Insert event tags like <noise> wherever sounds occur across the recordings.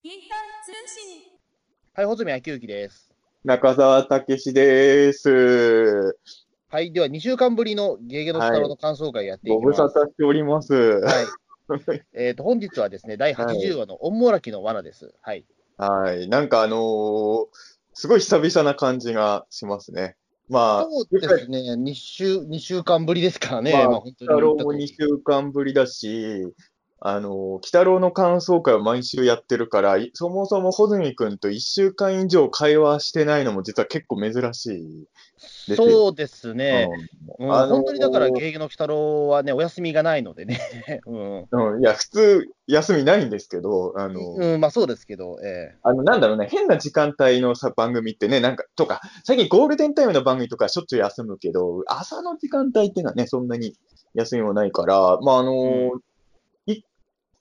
ピーター通信。はい、穂積昭之です。中澤武史です。はい、では2週間ぶりのゲゲの鬼太郎の感想会やっていきます。ご無沙汰しております。はい。<laughs> えっ、と、本日はですね、第80話のオンモラキの罠です。はい。はい。なんかあのーすごい久々な感じがしますね。まあ、そうですね、2週、二週間ぶりですからね。まあまあ、本当に北郎も2週間ぶりだし、あのー、北郎の感想会を毎週やってるから、いそもそも穂積君と1週間以上会話してないのも実は結構珍しい。そうですね。うんあのー本当にだから、ゲゲの鬼太郎はね、お休みがないのでね。<laughs> うん。うん。いや、普通休みないんですけど、あのーうん、まあそうですけど、えあの、なんだろうね、変な時間帯のさ番組ってね、なんか、とか、最近ゴールデンタイムの番組とかしょっちゅう休むけど、朝の時間帯っていうのはね、そんなに休みもないから、まあ、あのーい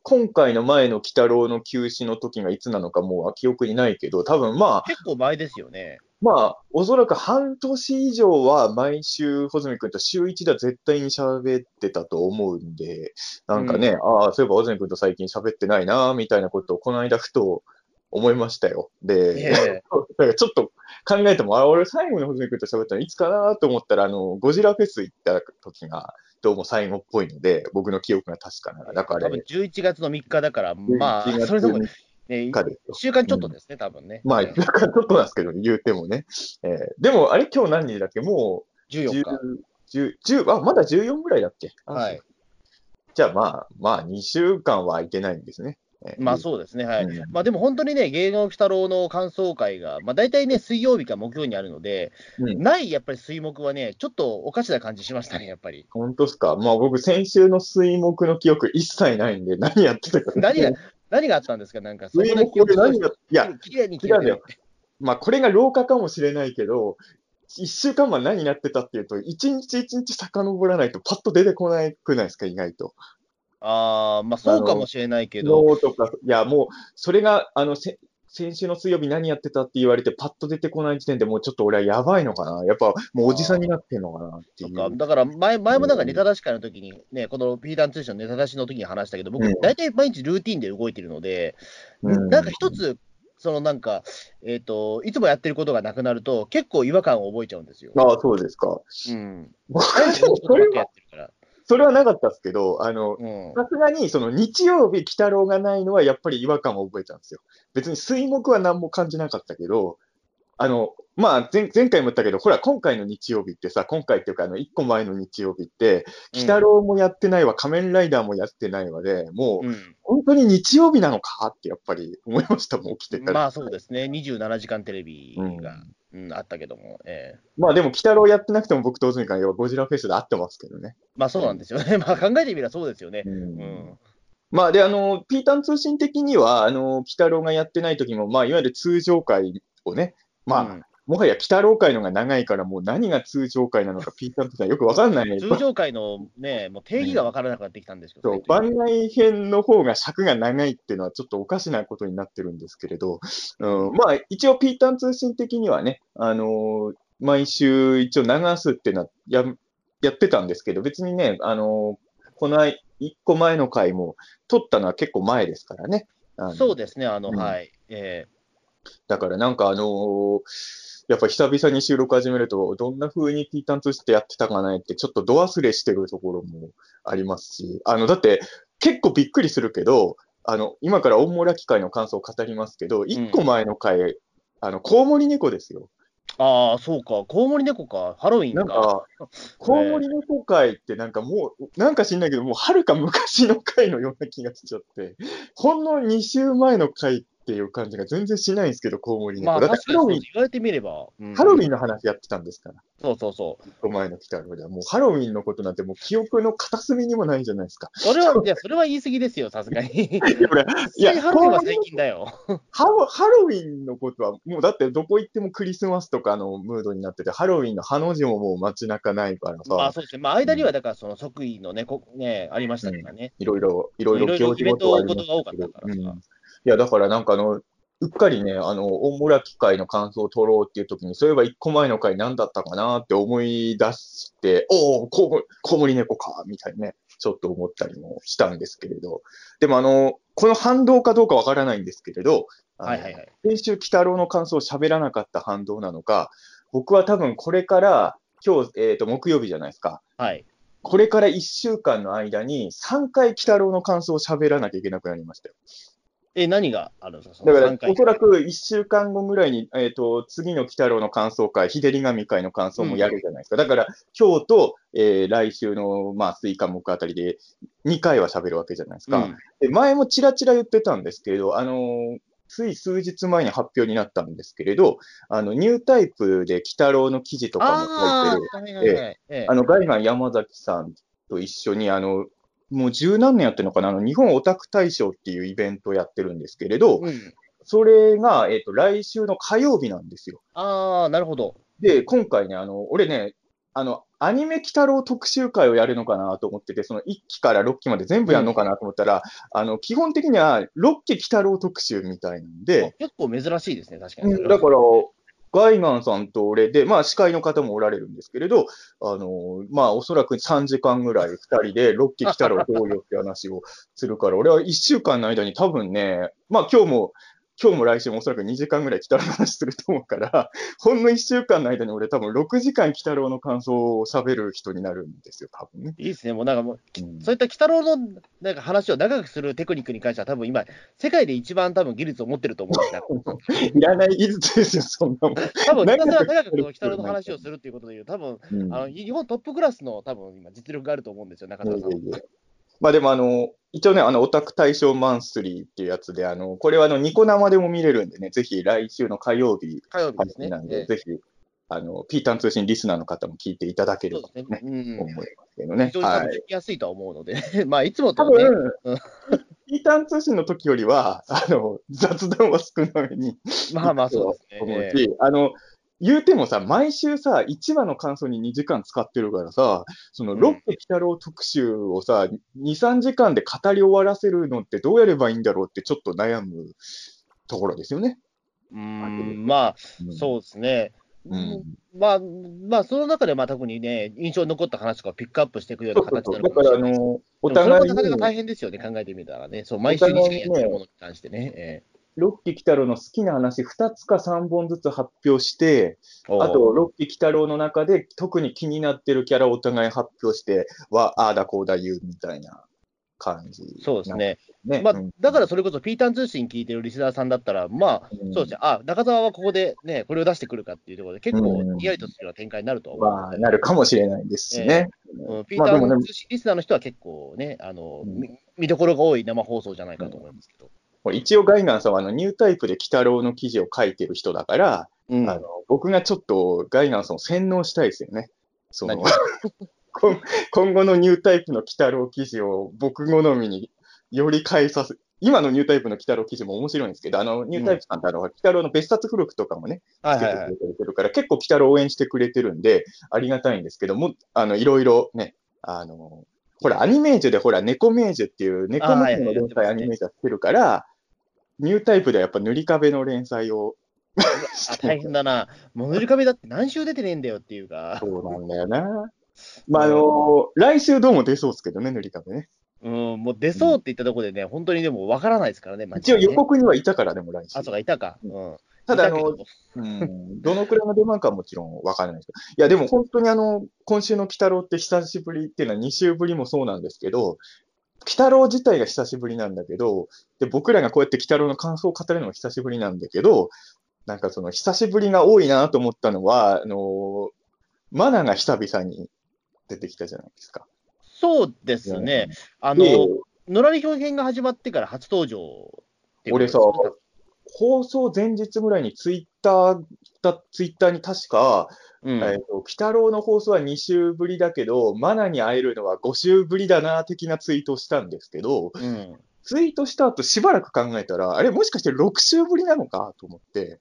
今回の前の鬼太郎の休止の時がいつなのかもう記憶にないけど、多分まあえ、結構前ですよね。まあ、おそらく半年以上は毎週、穂積君と週一では絶対に喋ってたと思うんで、なんかね、ああ、そういえば穂積君と最近喋ってないな、みたいなことをこの間ふと思いましたよ。で、ええ <laughs> だからちょっと考えても、あ、俺最後に穂積君と喋ったのいつかなと思ったら、あの、ゴジラフェス行った時が、どうも最後っぽいので、僕の記憶が確かなら。だから、多分11月の3日だから、まあ11、月それでもね、3 1日ですよ週間ちょっとですね、多分ね。まあ、うん一週間ちょっとなんですけど、言うてもね。えーでも、あれ今日何日だっけ？もう、14日。10、10、10あ、まだ14ぐらいだっけ？はい。。じゃあまあ、まあ、2週間は空いてないんですね。えーまあそうですね、はい。うんまあでも本当にね、芸能鬼太郎の感想会が、まあ大体ね、水曜日か木曜にあるので、うんないやっぱり水木はね、ちょっとおかしな感じしましたね、やっぱり。本当ですか？まあ僕、先週の水木の記憶一切ないんで、何やってたか。何が、何があったんですか、なんか、水木で何が、いや、きれいに切れて違うんだよまあこれが老化かもしれないけど、一週間前何やってたっていうと、一日一日遡らないとパッと出てこないくないですか、意外と。ああ、まあそうかもしれないけど、昨日とか、いや、もう、それが、あの、せ先週の水曜日何やってたって言われて、パッと出てこない時点でもうちょっと俺はやばいのかな。やっぱ、もうおじさんになってんのかなっていう。かだから前前もなんかネタ出し会の時に、ね、このピーターン通信のネタ出しの時に話したけど、僕うん、大体毎日ルーティンで動いてるので、うんなんか一つ、そのなんか、えっ、と、いつもやってることがなくなると、結構違和感を覚えちゃうんですよ。ああ、そうですか。うん。僕毎日それはなかったですけど、あの、うん。さすがに、その日曜日、鬼太郎がないのはやっぱり違和感を覚えたんですよ。別に水木は何も感じなかったけど、あの、まあ前、前回も言ったけど、ほら、今回の日曜日ってさ、今回っていうか、あの、一個前の日曜日って、鬼太郎もやってないわ、仮面ライダーもやってないわで、もう、うん。本当に日曜日なのかってやっぱり思いましたもん、起きてたら。まあそうですね、27時間テレビが、うんあったけども、ええまあでも、鬼太郎やってなくても僕と大泉からゴジラフェスで会ってますけどね。まあそうなんですよね。<laughs> まあ考えてみればそうですよね。うん。まあで、あの、ピータン通信的には、あの、鬼太郎がやってない時も、まあ、いわゆる通常会をね、まあ、うんもはや鬼太郎会のが長いから、もう何が通常会なのか、<laughs> ピータン通信はよくわかんないね。通常回のね、もう定義が分からなくなってきたんですけど、そう番外編の方が尺が長いっていうのはちょっとおかしなことになってるんですけれど、うん、まあ一応ピータン通信的にはね、あのー毎週一応流すっていうのはややってたんですけど、別にね、あのーこの一個前の回も撮ったのは結構前ですからね。そうですね、あの、うんはい。えだからなんかあのーやっぱ久々に収録始めると、どんな風にピータン通信ってやってたかなって、ちょっと度忘れしてるところもありますし、あの、だって結構びっくりするけど、あの、今から大村機械の感想を語りますけど、一個前の回、あの、コウモリ猫ですよ。ー、ああ、そうか、コウモリ猫か、ハロウィンか。なんか、コウモリ猫会ってなんかもう、なんか知んないけど、もうはか昔の回のような気がしちゃって、ほんの2週前の回っていう感じが全然しないんですけど、コウモリ猫。まあハロウィン、言われてみれば、うんハロウィンの話やってたんですから。そうそうそう。一個前の鬼太郎では、もうハロウィンのことなんてもう記憶の片隅にもないじゃないですか。それは、いや、それは言い過ぎですよ、さすがに。<laughs> いや、俺、いやハロウィンは最近だよ。ハロハロウィンのことは、もうだってどこ行ってもクリスマスとかのムードになってて、ハロウィンのハの字ももう街中ないからさ、まあそうですね。まあ間には、だからその即位のね、こね、ありましたからね。いろいろ、いろいろ行事ごとはありますけどいや、だからなんかあの、うっかりね、あの、大村機械の感想を取ろうっていう時に、そういえば一個前の回何だったかなって思い出して、おお、コウモリ猫か、みたいにね、ちょっと思ったりもしたんですけれど、でもあの、この反動かどうかわからないんですけれど、はいはいはい。先週、鬼太郎の感想を喋らなかった反動なのか、僕は多分これから、今日、えっ、と、木曜日じゃないですか。はい。これから1週間の間に3回鬼太郎の感想を喋らなきゃいけなくなりましたよ。え、何があるんですかそだからおそらく1週間後ぐらいに、えっ、と、次の鬼太郎の感想会、日照り神会の感想もやるじゃないですか。だから、今日と、えー来週の、まあ、水火木あたりで2回は喋るわけじゃないですか。うん。で前もちらちら言ってたんですけれど、あのーつい数日前に発表になったんですけれど、あの、ニュータイプで鬼太郎の記事とかもあ書いてる、あの、ガイガン山崎さんと一緒に、あの、もう十何年やってるのかな、あの、日本オタク大賞っていうイベントをやってるんですけれど、うん。それが、えっ、と、来週の火曜日なんですよ。ああ、なるほど。で、今回ね、あの、俺ね、あの、アニメ鬼太郎特集会をやるのかなと思ってて、その1期から6期まで全部やるのかなと思ったら、あの、基本的には6期鬼太郎特集みたいなんで、結構珍しいですね、確かに。うんだから、ガイガンさんと俺で、まあ司会の方もおられるんですけれど、あの、まあおそらく3時間ぐらい2人で6期来たらどうよって話をするから、俺は1週間の間に多分ね、まあ今日も、今日も来週もおそらく2時間ぐらい鬼太郎の話すると思うから、<laughs> ほんの1週間の間に俺多分6時間鬼太郎の感想を喋る人になるんですよ、多分ね。いいですね、もうなんかもう、うんそういった鬼太郎のなんか話を長くするテクニックに関しては、多分今、世界で一番多分技術を持ってると思うんですよ。<laughs> いらない技術ですよ、そんなもん。多分、ひたすら長くこの鬼太郎の話をするっていうことでいう、多分うんあの日本トップクラスの多分今、実力があると思うんですよ、中田さんは。いやいやいやまあでもあの、一応ね、あの、オタク大賞マンスリーっていうやつで、あの、これはあの、ニコ生でも見れるんでね、ぜひ来週の火曜日火曜日ですね。なんで、ええぜひ、あの、ピータン通信リスナーの方も聞いていただければそうですね。ね、うん思いますけどね非。常に多はい。分聞きやすいとは思うので、<laughs> まあ、いつも多とね、<laughs> ピータン通信の時よりは、あの、雑談は少なめにまあまあそうですね。思うええし、あの、言うてもさ、毎週さ、1話の感想に2時間使ってるからさ、その、うんロッテ鬼太郎特集をさ、2、3時間で語り終わらせるのってどうやればいいんだろうってちょっと悩むところですよね。うーん、まあ、そうですね。うんまあ、まあ、その中で、まあ、特にね、印象に残った話とかをピックアップしていくようなそうそうそう。形なのかもしれないです。の、おでもそれ互いもなかなかに、大変ですよね、考えてみたらね。そう、毎週にしかやってるものに関してね。えロッキー鬼太郎の好きな話2つか3本ずつ発表して、えあと、、ロッキー鬼太郎の中で特に気になってるキャラをお互い発表して、は、ああだこうだ言うみたいな感じ。そうです。ね。ね。まあうん、だからそれこそ、ピータン通信聞いてるリスナーさんだったら、まあ、うんそうですね、あ、中澤はここでね、これを出してくるかっていうところで、結構うん、ヒヤリとするような展開になるとは思うので。まあ、なるかもしれないですしね。うん、ピーター通信リスナーの人は結構ね、あの、見どころが多い生放送じゃないかと思いますけど。一応、ガイガンさんはあのニュータイプで鬼太郎の記事を書いてる人だから、うんあの僕がちょっとガイガンさんを洗脳したいですよね。その何今 <laughs> 今後のニュータイプの鬼太郎記事を僕好みにより変えさせ、今のニュータイプの鬼太郎記事も面白いんですけど、あの、ニュータイプさんってあの、鬼太郎の別冊付録とかもね、つけて。くれてるから、結構鬼太郎応援してくれてるんで、ありがたいんですけども、あの、いろいろね、あの、ほら、アニメージュでほら、猫メージュっていう、猫あはい娘の連載はいアニメージュやってるから、ニュータイプではやっぱ塗り壁の連載を、あ大変だな。もう塗り壁だって何週出てねえんだよっていうか、そうなんだよな。まあ、あの、来週どうも出そうですけどね、塗り壁ね。うん、もう出そうって言ったところでね、本当にでも分からないですからね、マジ一応予告にはいたからでも来週あ、。そうか、いたか。うん。ただ、あのうん、どのくらいの出番かはもちろんわからないですけど。いや、でも本当にあの、今週の鬼太郎って久しぶりっていうのは2週ぶりもそうなんですけど、鬼太郎自体が久しぶりなんだけど、で、僕らがこうやって鬼太郎の感想を語るのも久しぶりなんだけど、なんかその久しぶりが多いなと思ったのは、あの、マナが久々に出てきたじゃないですか。そうですね。あでの、のらり表現が始まってから初登場俺さ放送前日ぐらいにツイッターだ、ツイッターに確か、うん。えっ、と、鬼太郎の放送は2週ぶりだけど、マナに会えるのは5週ぶりだな、的なツイートをしたんですけど、うん。ツイートした後しばらく考えたら、あれ、もしかして6週ぶりなのかと思って、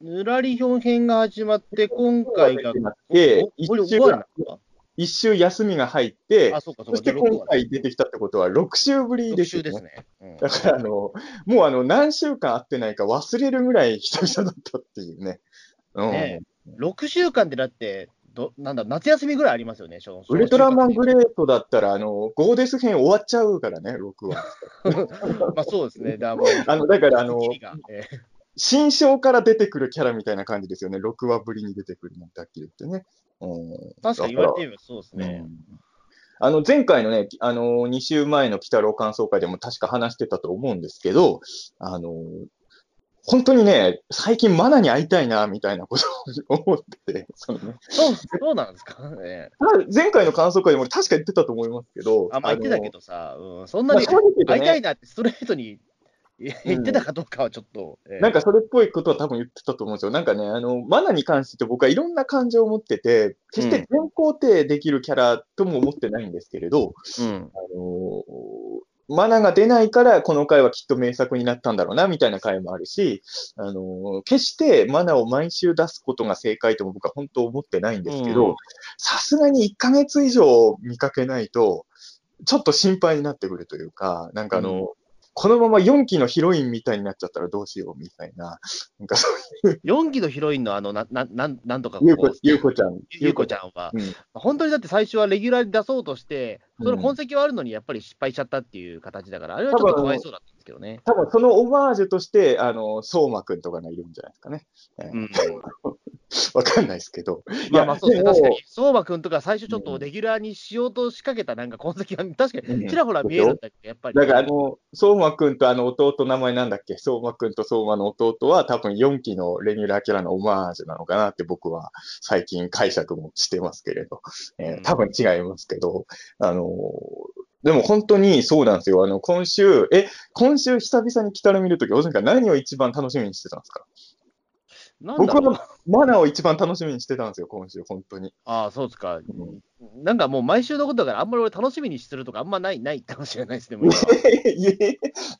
ぬらり表編が始まって、今回が、で、おこれ一週終わりなのか？一週休みが入ってあ、、そうか、そうか。そして今回出てきたってことは6週ぶり6ですよね。週ですね。うんだから、あの、もうあの、何週間会ってないか忘れるぐらい久々だったっていうね。うん。ね6週間ってだって、どなんだ夏休みぐらいありますよね、ウルトラマングレートだったら、あの、ゴーデス編終わっちゃうからね、6話。<laughs> まあそうですね。<laughs> だあの、だから、あの、新章から出てくるキャラみたいな感じですよね。6話ぶりに出てくるなんてはっきり言ってね。うん、確かに言われてみればそうですね。うんあの、前回のね、あの、2週前の鬼太郎感想会でも確か話してたと思うんですけど、あの、本当にね、最近マナに会いたいな、みたいなことを <laughs> 思ってて、そのね、そう、そうなんですか。えーただ前回の感想会でも確か言ってたと思いますけど、あ、まあ言ってたけど、どさ、うん、そんなに会いたいなってストレートに <laughs> 言ってたかどうかはちょっと。えーなんかそれっぽいことは多分言ってたと思うんですよ。なんかね、あの、マナに関して僕はいろんな感情を持ってて、決して全肯定できるキャラとも思ってないんですけれど、うん。あのマナが出ないから、この回はきっと名作になったんだろうな、みたいな回もあるし、あの決してマナを毎週出すことが正解とも僕は本当思ってないんですけうんど、さすがに1ヶ月以上見かけないと、ちょっと心配になってくるというか、なんかあの、うんこのまま4期のヒロインみたいになっちゃったらどうしようみたいな、なんかそういう、4期のヒロインのあの、な、な、なんなんとかゆうこゆうこちゃん。ゆうこちゃんは、うん本当にだって最初はレギュラーに出そうとして、その痕跡はあるのにやっぱり失敗しちゃったっていう形だから、あれはちょっとかわいそうだったんですけどね。多分そのオマージュとして、あの、相馬くんとかがいるんじゃないですかね。えーうん。<laughs> わかんないですけど。まあまあそうですね、いや確かに。相馬くんとか最初ちょっとレギュラーにしようと仕掛けたなんか痕跡が確かにちらほら見えるんだけど、やっぱり。だから、あの、相馬くんとあの弟、名前なんだっけ？相馬くんと相馬の弟は多分4期のレギュラーキャラのオマージュなのかなって僕は最近解釈もしてますけれど。えーうん多分違いますけど、あのーでも本当にそうなんですよ。あの、今週、え、今週久々に来たら見るとき、おさん何を一番楽しみにしてたんですか？僕はマナーを一番楽しみにしてたんですよ、今週、本当に。ああ、そうですか。うんなんかもう毎週のことだから、あんまり俺楽しみにするとかあんまない、ないかもしれないですね。もう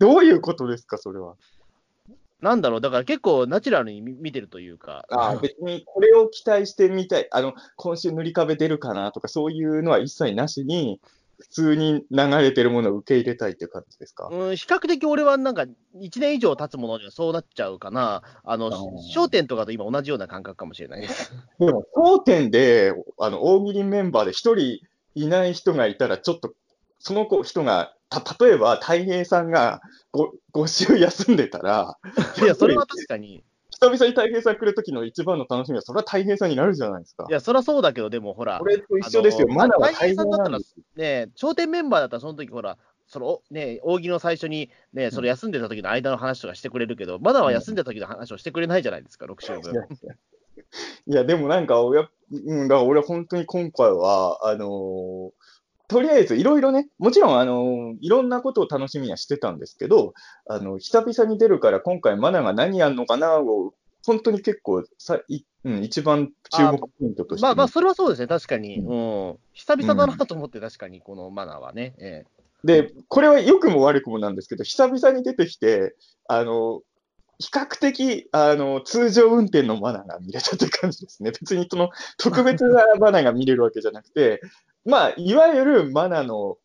どういうことですか、それは。なんだろう、だから結構ナチュラルに見見てるというか。あ別にこれを期待してみたい、あの、今週塗り壁出るかなとか、そういうのは一切なしに、普通に流れてるものを受け入れたいっていう感じですか？うん、比較的俺はなんか、1年以上経つものにはそうなっちゃうかな。あの、焦点とかと今同じような感覚かもしれないです。<laughs> でも、当店で、あの、大喜利メンバーで一人いない人がいたら、ちょっと、その子人が、た、例えば、たい平さんがご、5週休んでたら、いや、それは確かに。久々にたい平さん来る時の一番の楽しみは、それはたい平さんになるじゃないですかい。や、そりゃそうだけど、でもほらこ、れと一緒ですよ。あのマナーはたい平さんだったらね、頂点メンバーだったらその時ほら、そのね、大喜利の最初に、ね、それ休んでた時の間の話とかしてくれるけど、まだは休んでた時の話をしてくれないじゃないですか、6週分。いや、でもなんか、俺は、うん、だから俺は本当に今回は、あのーとりあえずいろいろね、もちろん、あのーいろんなことを楽しみにはしてたんですけど、あの、久々に出るから今回マナが何やんのかなを、本当に結構さ、いうん、一番注目ポイントとして、まあまあ、それはそうですね、確かに。ううん。久々だなと思って、確かに、このマナーはね。えで、これは良くも悪くもなんですけど、久々に出てきて、あの、比較的、あの、通常運転のマナーが見れたって感じですね。別にその特別なマナーが見れるわけじゃなくて、まあ、いわゆるマナーの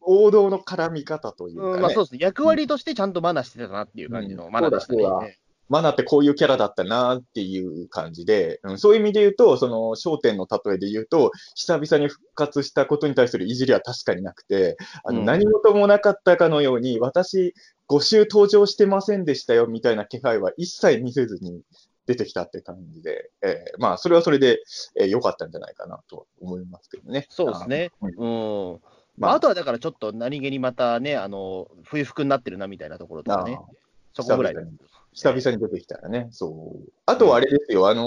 王道の絡み方というか、ね。うん、まあそうですね、役割としてちゃんとマナーしてたなっていう感じのうん。マナーでしたね。そうだそうだ。えマナーってこういうキャラだったなっていう感じで、うん。そういう意味で言うと、その焦点の例えで言うと、久々に復活したことに対するいじりは確かになくて、あのうん。何事もなかったかのように、私、5週登場してませんでしたよみたいな気配は一切見せずに出てきたって感じで、えーまあ、それはそれでえー良かったんじゃないかなと思いますけどね。そうですね。あ。うんうん。まあまあ、あとはだからちょっと何気にまたね、あの、冬服になってるなみたいなところとかねあ、そこぐらい久々に久々に出てきたらね、そう。あとはあれですよ、あの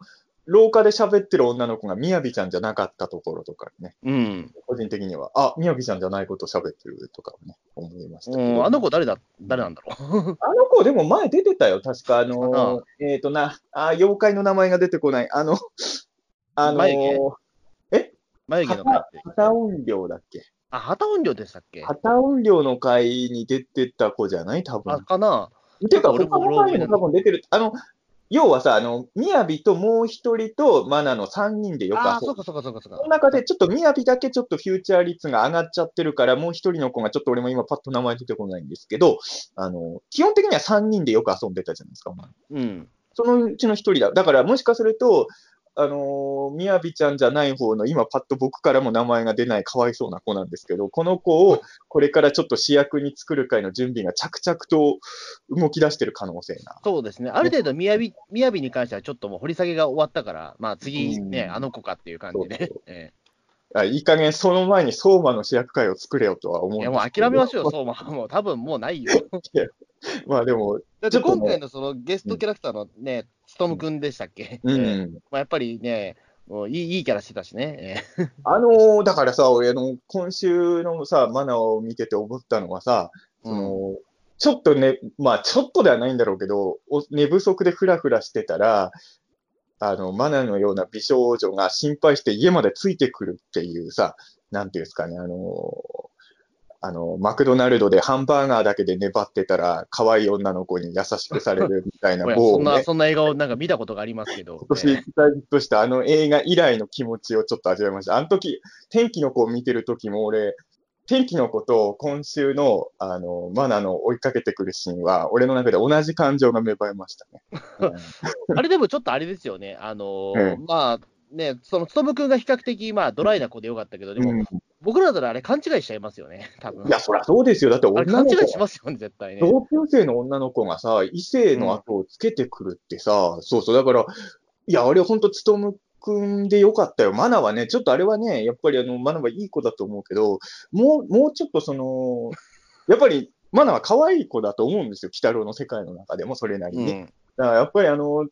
ー廊下で喋ってる女の子がみやびちゃんじゃなかったところとかね、うん。個人的には、あ、みやびちゃんじゃないこと喋ってるとかね、思いましたけど。うん、あの子誰だ、誰なんだろう。<laughs> あの子でも前出てたよ、確か、あのーえっ、とな、あ、妖怪の名前が出てこない、あの、あの眉毛ー、眉毛の。旗音量だっけ？あ、旗音量でしたっけ？旗音量の会に出てた子じゃない？多分。あ、かなていうか、俺他の回にも多分出てる。あの、要はさ、あの、みやびともう一人とマナの三人でよくあ、遊ぶ。そうかそうかそうかそうか。その中でちょっとみやびだけちょっとフューチャー率が上がっちゃってるから、もう一人の子がちょっと俺も今パッと名前出てこないんですけど、あの、基本的には三人でよく遊んでたじゃないですか。うん。そのうちの一人だ。だからもしかすると、あのー、みやびちゃんじゃない方の、今パッと僕からも名前が出ないかわいそうな子なんですけど、この子をこれからちょっと主役に作る会の準備が着々と動き出してる可能性が。そうですね。ある程度、みやび、みやびに関してはちょっともう掘り下げが終わったから、まあ次ね、うんあの子かっていう感じでそうそ。<laughs> えあいい加減その前に相馬の主役会を作れよとは思うんですけどえいやもう諦めましょうよ、そう、まあ、もう多分もうないよ。まあでも、だって今回のそのゲストキャラクターのね、つとむくんでしたっけ、うん。え <laughs> えまあ、やっぱりね、いいいいキャラしてたしね。え <laughs> えあのーだからさ、俺あの、今週のさ、マナーを見てて思ったのはさ、その、ちょっとね、まあちょっとではないんだろうけど、お寝不足でフラフラしてたら、あの、マナのような美少女が心配して家までついてくるっていうさ、なんていうんですかね、あの、あの、マクドナルドでハンバーガーだけで粘ってたら、可愛い女の子に優しくされるみたいな <laughs> おや某、そんな、ね、そんな映画をなんか見たことがありますけど。今年え大ヒットしたあの映画以来の気持ちをちょっと味わいました。あの時、天気の子を見てる時も俺、天気の子と今週の、あの、マナの追いかけてくるシーンは、俺の中で同じ感情が芽生えましたね。え <laughs> あれでもちょっとあれですよね。あのー <laughs> えまあ、ね、そのつとむくんが比較的、まあ、ドライな子でよかったけど、でも、うん僕らだったらあれ勘違いしちゃいますよね、<laughs> 多分いや、そりゃそうですよ。だって女の子いしますよね、絶対ね。同級生の女の子がさ、異性の後をつけてくるってさ、そうそう、だから、いや、あれほんと、つとむくんでよかったよ。マナはね、ちょっとあれはね、やっぱりあの、マナはいい子だと思うけど、もう、もうちょっとその、やっぱり、マナは可愛い子だと思うんですよ。鬼太郎の世界の中でもそれなりに。うん、だからやっぱりあの、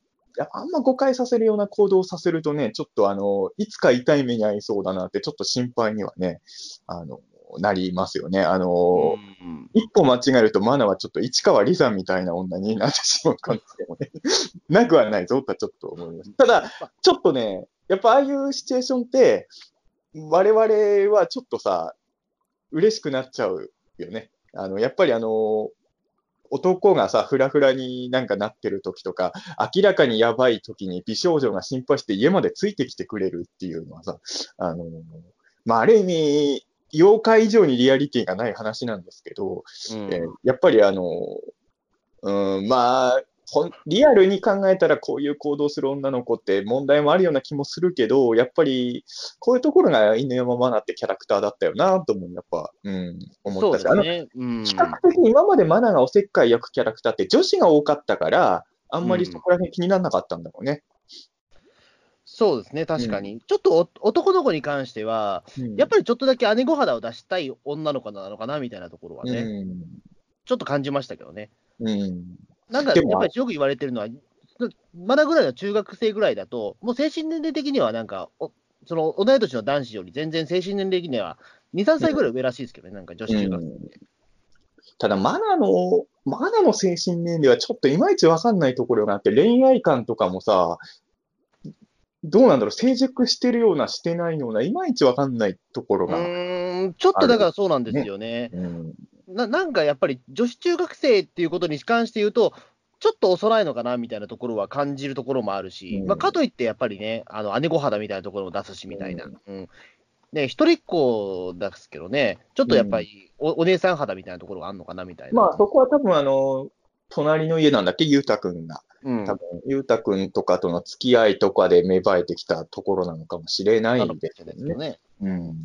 あんま誤解させるような行動をさせるとね、ちょっとあの、いつか痛い目に遭いそうだなって、ちょっと心配にはね、あの、なりますよね。あの、うん一歩間違えるとマナはちょっと市川里さんみたいな女になってしまう可能性もね、<laughs> なくはないぞとはちょっと思います。ただ、ちょっとね、やっぱああいうシチュエーションって、我々はちょっとさ、嬉しくなっちゃうよね。あの、やっぱりあの、男がさ、フラフラになんかなってる時とか、明らかにやばい時に美少女が心配して家までついてきてくれるっていうのはさ、あの、まあ、ある意味、妖怪以上にリアリティがない話なんですけど、うん。えーやっぱりあの、うん、まあ、リアルに考えたらこういう行動する女の子って問題もあるような気もするけど、やっぱりこういうところが犬山マナってキャラクターだったよなともやっぱ、うん、思ったし、ね。うん比較的今までマナがおせっかい焼くキャラクターって女子が多かったから、あんまりそこら辺気にならなかったんだろうね。そうですね、確かに。ちょっとお男の子に関しては、うんやっぱりちょっとだけ姉御肌を出したい女の子なのかなみたいなところはね、ちょっと感じましたけどね。うん。うん。なんか、やっぱりよく言われてるのは、まだぐらいの中学生ぐらいだと、もう精神年齢的にはなんか、おその同い年の男子より全然精神年齢的には2、3歳ぐらい上らしいですけどね、なんか女子中学生。うんただ、マナの、マナの精神年齢はちょっといまいちわかんないところがあって、恋愛観とかもさ、どうなんだろう、成熟してるような、してないような、いまいちわかんないところうが。ーん、ちょっとだからそうなんですよね。うんななんかやっぱり女子中学生っていうことに関して言うと、ちょっと幼いのかなみたいなところは感じるところもあるし、うんまあ、かといってやっぱりね、あの姉御肌みたいなところも出すしみたいな、ううんね、一人っ子ですけどね、ちょっとやっぱりお,、お姉さん肌みたいなところがあるのかなみたいな。まあ、そこは多分、あの、隣の家なんだっけ、ゆうたくんが。うん多分、ゆうたくんとかとの付き合いとかで芽生えてきたところなのかもしれないですねよ。ね。うん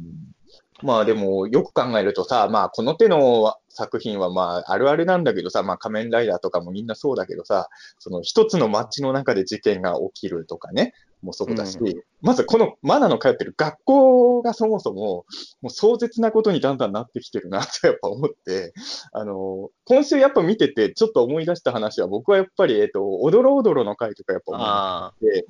まあでも、よく考えるとさ、まあこの手の作品はまああるあるなんだけどさ、まあ仮面ライダーとかもみんなそうだけどさ、その一つの街の中で事件が起きるとかね、もうそうだし、うまずこのマナの通ってる学校がそもそも、もう壮絶なことにだんだんなってきてるなとやっぱ思って、あの、今週やっぱ見ててちょっと思い出した話は僕はやっぱり、えっと、おどろおどろの回とかやっぱ思いあで、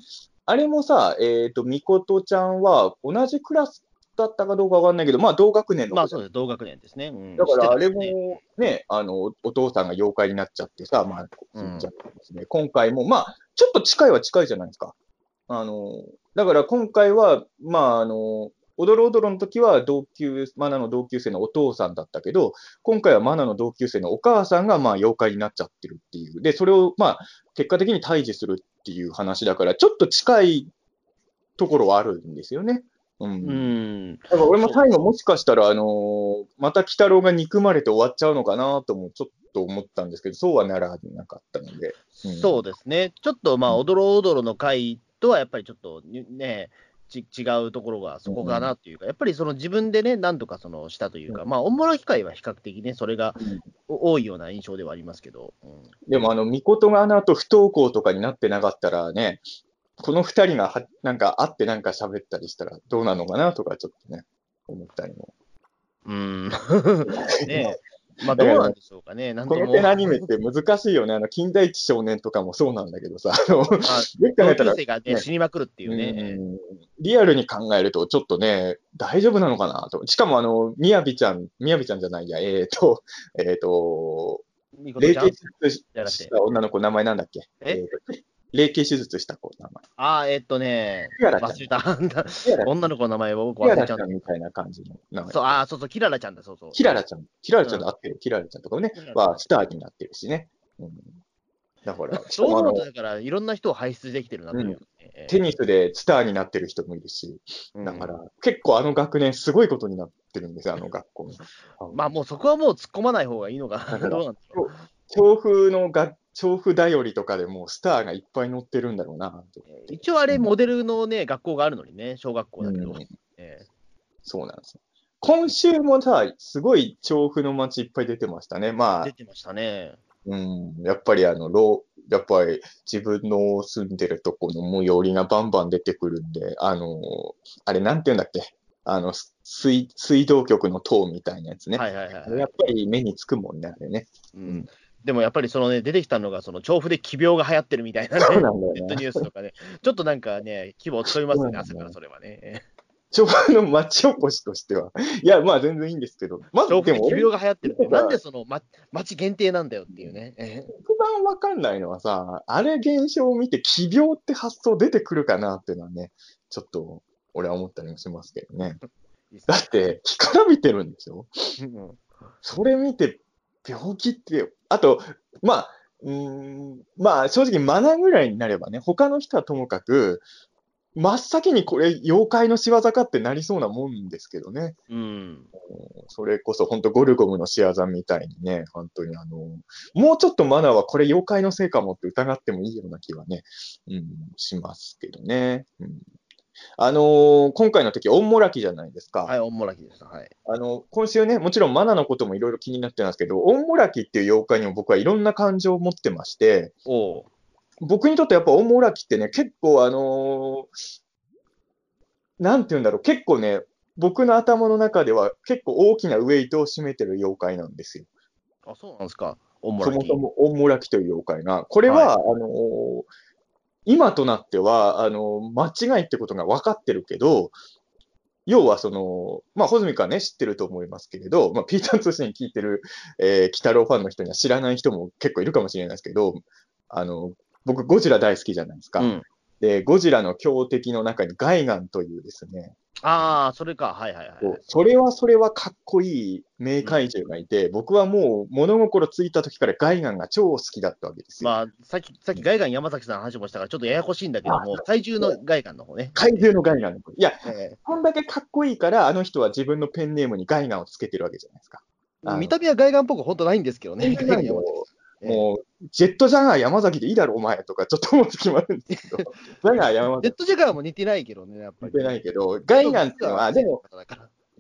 あれもさ、えっ、と、みことちゃんは同じクラスだったかどうかわかんないけど、まあ同学年あ、の子まあそうです、同学年ですね。うんだからあれもねね、あの、お父さんが妖怪になっちゃってさ、まあ、うんね。今回も、まあ、ちょっと近いは近いじゃないですか。あの、だから今回は、まあ、あの、おどろおどろの時は同級、マナの同級生のお父さんだったけど、今回はマナの同級生のお母さんが、まあ、妖怪になっちゃってるっていう。で、それを、まあ、結果的に退治するっていう話だから、ちょっと近いところはあるんですよね。うん。うん。だから俺も最後もしかしたら、あのーまた鬼太郎が憎まれて終わっちゃうのかなともちょっと思ったんですけど、そうはならなかったので。うんそうですね。ちょっとまあ、おどろおどろの回とはやっぱりちょっとね、ち違うところがそこかなっていうか、やっぱりその自分でね、なんとかそのしたというか、うまあ、おもろ機会は比較的ね、それがうん多いような印象ではありますけど、うんでも、あの、ミコトがあの後不登校とかになってなかったらね、この二人がは、なんか会ってなんか喋ったりしたらどうなのかなとかちょっとね、思ったりも。うん、<laughs> ねえ、まあどうなんでしょうかね、なんとも。この手のアニメって難しいよね。あの、金田一少年とかもそうなんだけどさ、あの、まあよく考同えたら級、生が、ね、ね。死にまくるっていうね、うん。リアルに考えると、ちょっとね、大丈夫なのかなと。しかも、あの、みやびちゃん、みやびちゃんじゃないや、えっ、と、えっ、と、みこと霊形手術じゃなくて。した女の子、名前なんだっけ？えーと霊形手術した子、名前。ああ、えっとね、キララちゃん女の子の名前を僕忘れちゃうんみたいな感じの名前。そう、ああ、そうそう、キララちゃんだ、そうそう。キララちゃん、キララちゃんで合ってる、キララちゃんとかもねはスターになってるしね。うん、だから、そうもあの思うと、だから、いろんな人を輩出できてるなという、ねえテニスでスターになってる人もいるし、うんだから、結構あの学年すごいことになってるんですよ、<laughs> あの学校。まあもうそこはもう突っ込まない方がいいのかな。どうなんだろう。調布のが、調布だよりとかでもうスターがいっぱい乗ってるんだろうな一応あれ、モデルのね、学校があるのにね、小学校だけど。うんえそうなんですよ。今週もさ、すごい調布の街いっぱい出てましたね。えまあ出、てましたね。うん、やっぱりあの、ロやっぱり自分の住んでるとこの最寄りがバンバン出てくるんで、あの、あれなんて言うんだっけ？あの、水、水道局の塔みたいなやつね。はいはいはいやっぱり目につくもんね、あれね。うん。でもやっぱりそのね、出てきたのが、その調布で奇病が流行ってるみたいなね、そうなんだよね。ネットニュースとかね、ちょっとなんかね、規模をつかみますよね、朝からそれはね。調布の町おこしとしては。いや、まあ全然いいんですけど、まず調布で奇でも俺病が流行ってるって、なんでその、ま、町限定なんだよっていうね。え一番わかんないのはさ、あれ現象を見て奇病って発想出てくるかなっていうのはね、ちょっと俺は思ったりもしますけどね。<laughs> だって、干からびてるんですよ。うんそれ見て、病気って、あと、まあ、うーん、まあ正直マナぐらいになればね、他の人はともかく、真っ先にこれ妖怪の仕業かってなりそうなもんですけどね。うん。それこそ本当ゴルゴムの仕業みたいにね、本当にあの、もうちょっとマナーはこれ妖怪のせいかもって疑ってもいいような気はね、うん、しますけどね。うん、あのー今回の時、オンモラキじゃないですか。はい、おんもらきでした。はい。あの、今週ね、もちろんマナのこともいろいろ気になってますけど、オンモラキっていう妖怪にも僕はいろんな感情を持ってまして、おう僕にとってやっぱオンモラキってね、結構あのーなんて言うんだろう、結構ね、僕の頭の中では結構大きなウェイトを占めてる妖怪なんですよ。あ、そうなんですか。おんもらき。そもそもオンモラキという妖怪が。これは、あのー今となっては、あのー間違いってことが分かってるけど、要はその、まあ、穂積はね、知ってると思いますけれど、まあ、ピーターン通信聞いてる、えー、鬼太郎ファンの人には知らない人も結構いるかもしれないですけど、あの、僕、ゴジラ大好きじゃないですか。うん。で、ゴジラの強敵の中にガイガンというですね、ああ、それか。はいはいはい。それはそれはかっこいい名怪獣がいて、僕はもう物心ついた時からガイガンが超好きだったわけですよ。まあ、さっき、さっきガイガン山崎さんの話もしたから、ちょっとややこしいんだけども、怪獣のガイガンの方ね。怪獣のガイガンの子。いや、えこんだけかっこいいから、あの人は自分のペンネームにガイガンをつけてるわけじゃないですか。あのー見た目はガイガンっぽく本当ないんですけどね。<laughs> もう、ジェットジャガー山崎でいいだろ、お前とか、ちょっと思う時もあるんですけど、<laughs> ジャガー山崎。ジェットジャガーも似てないけどね、やっぱり。似てないけど、ガイガンってのは、でも、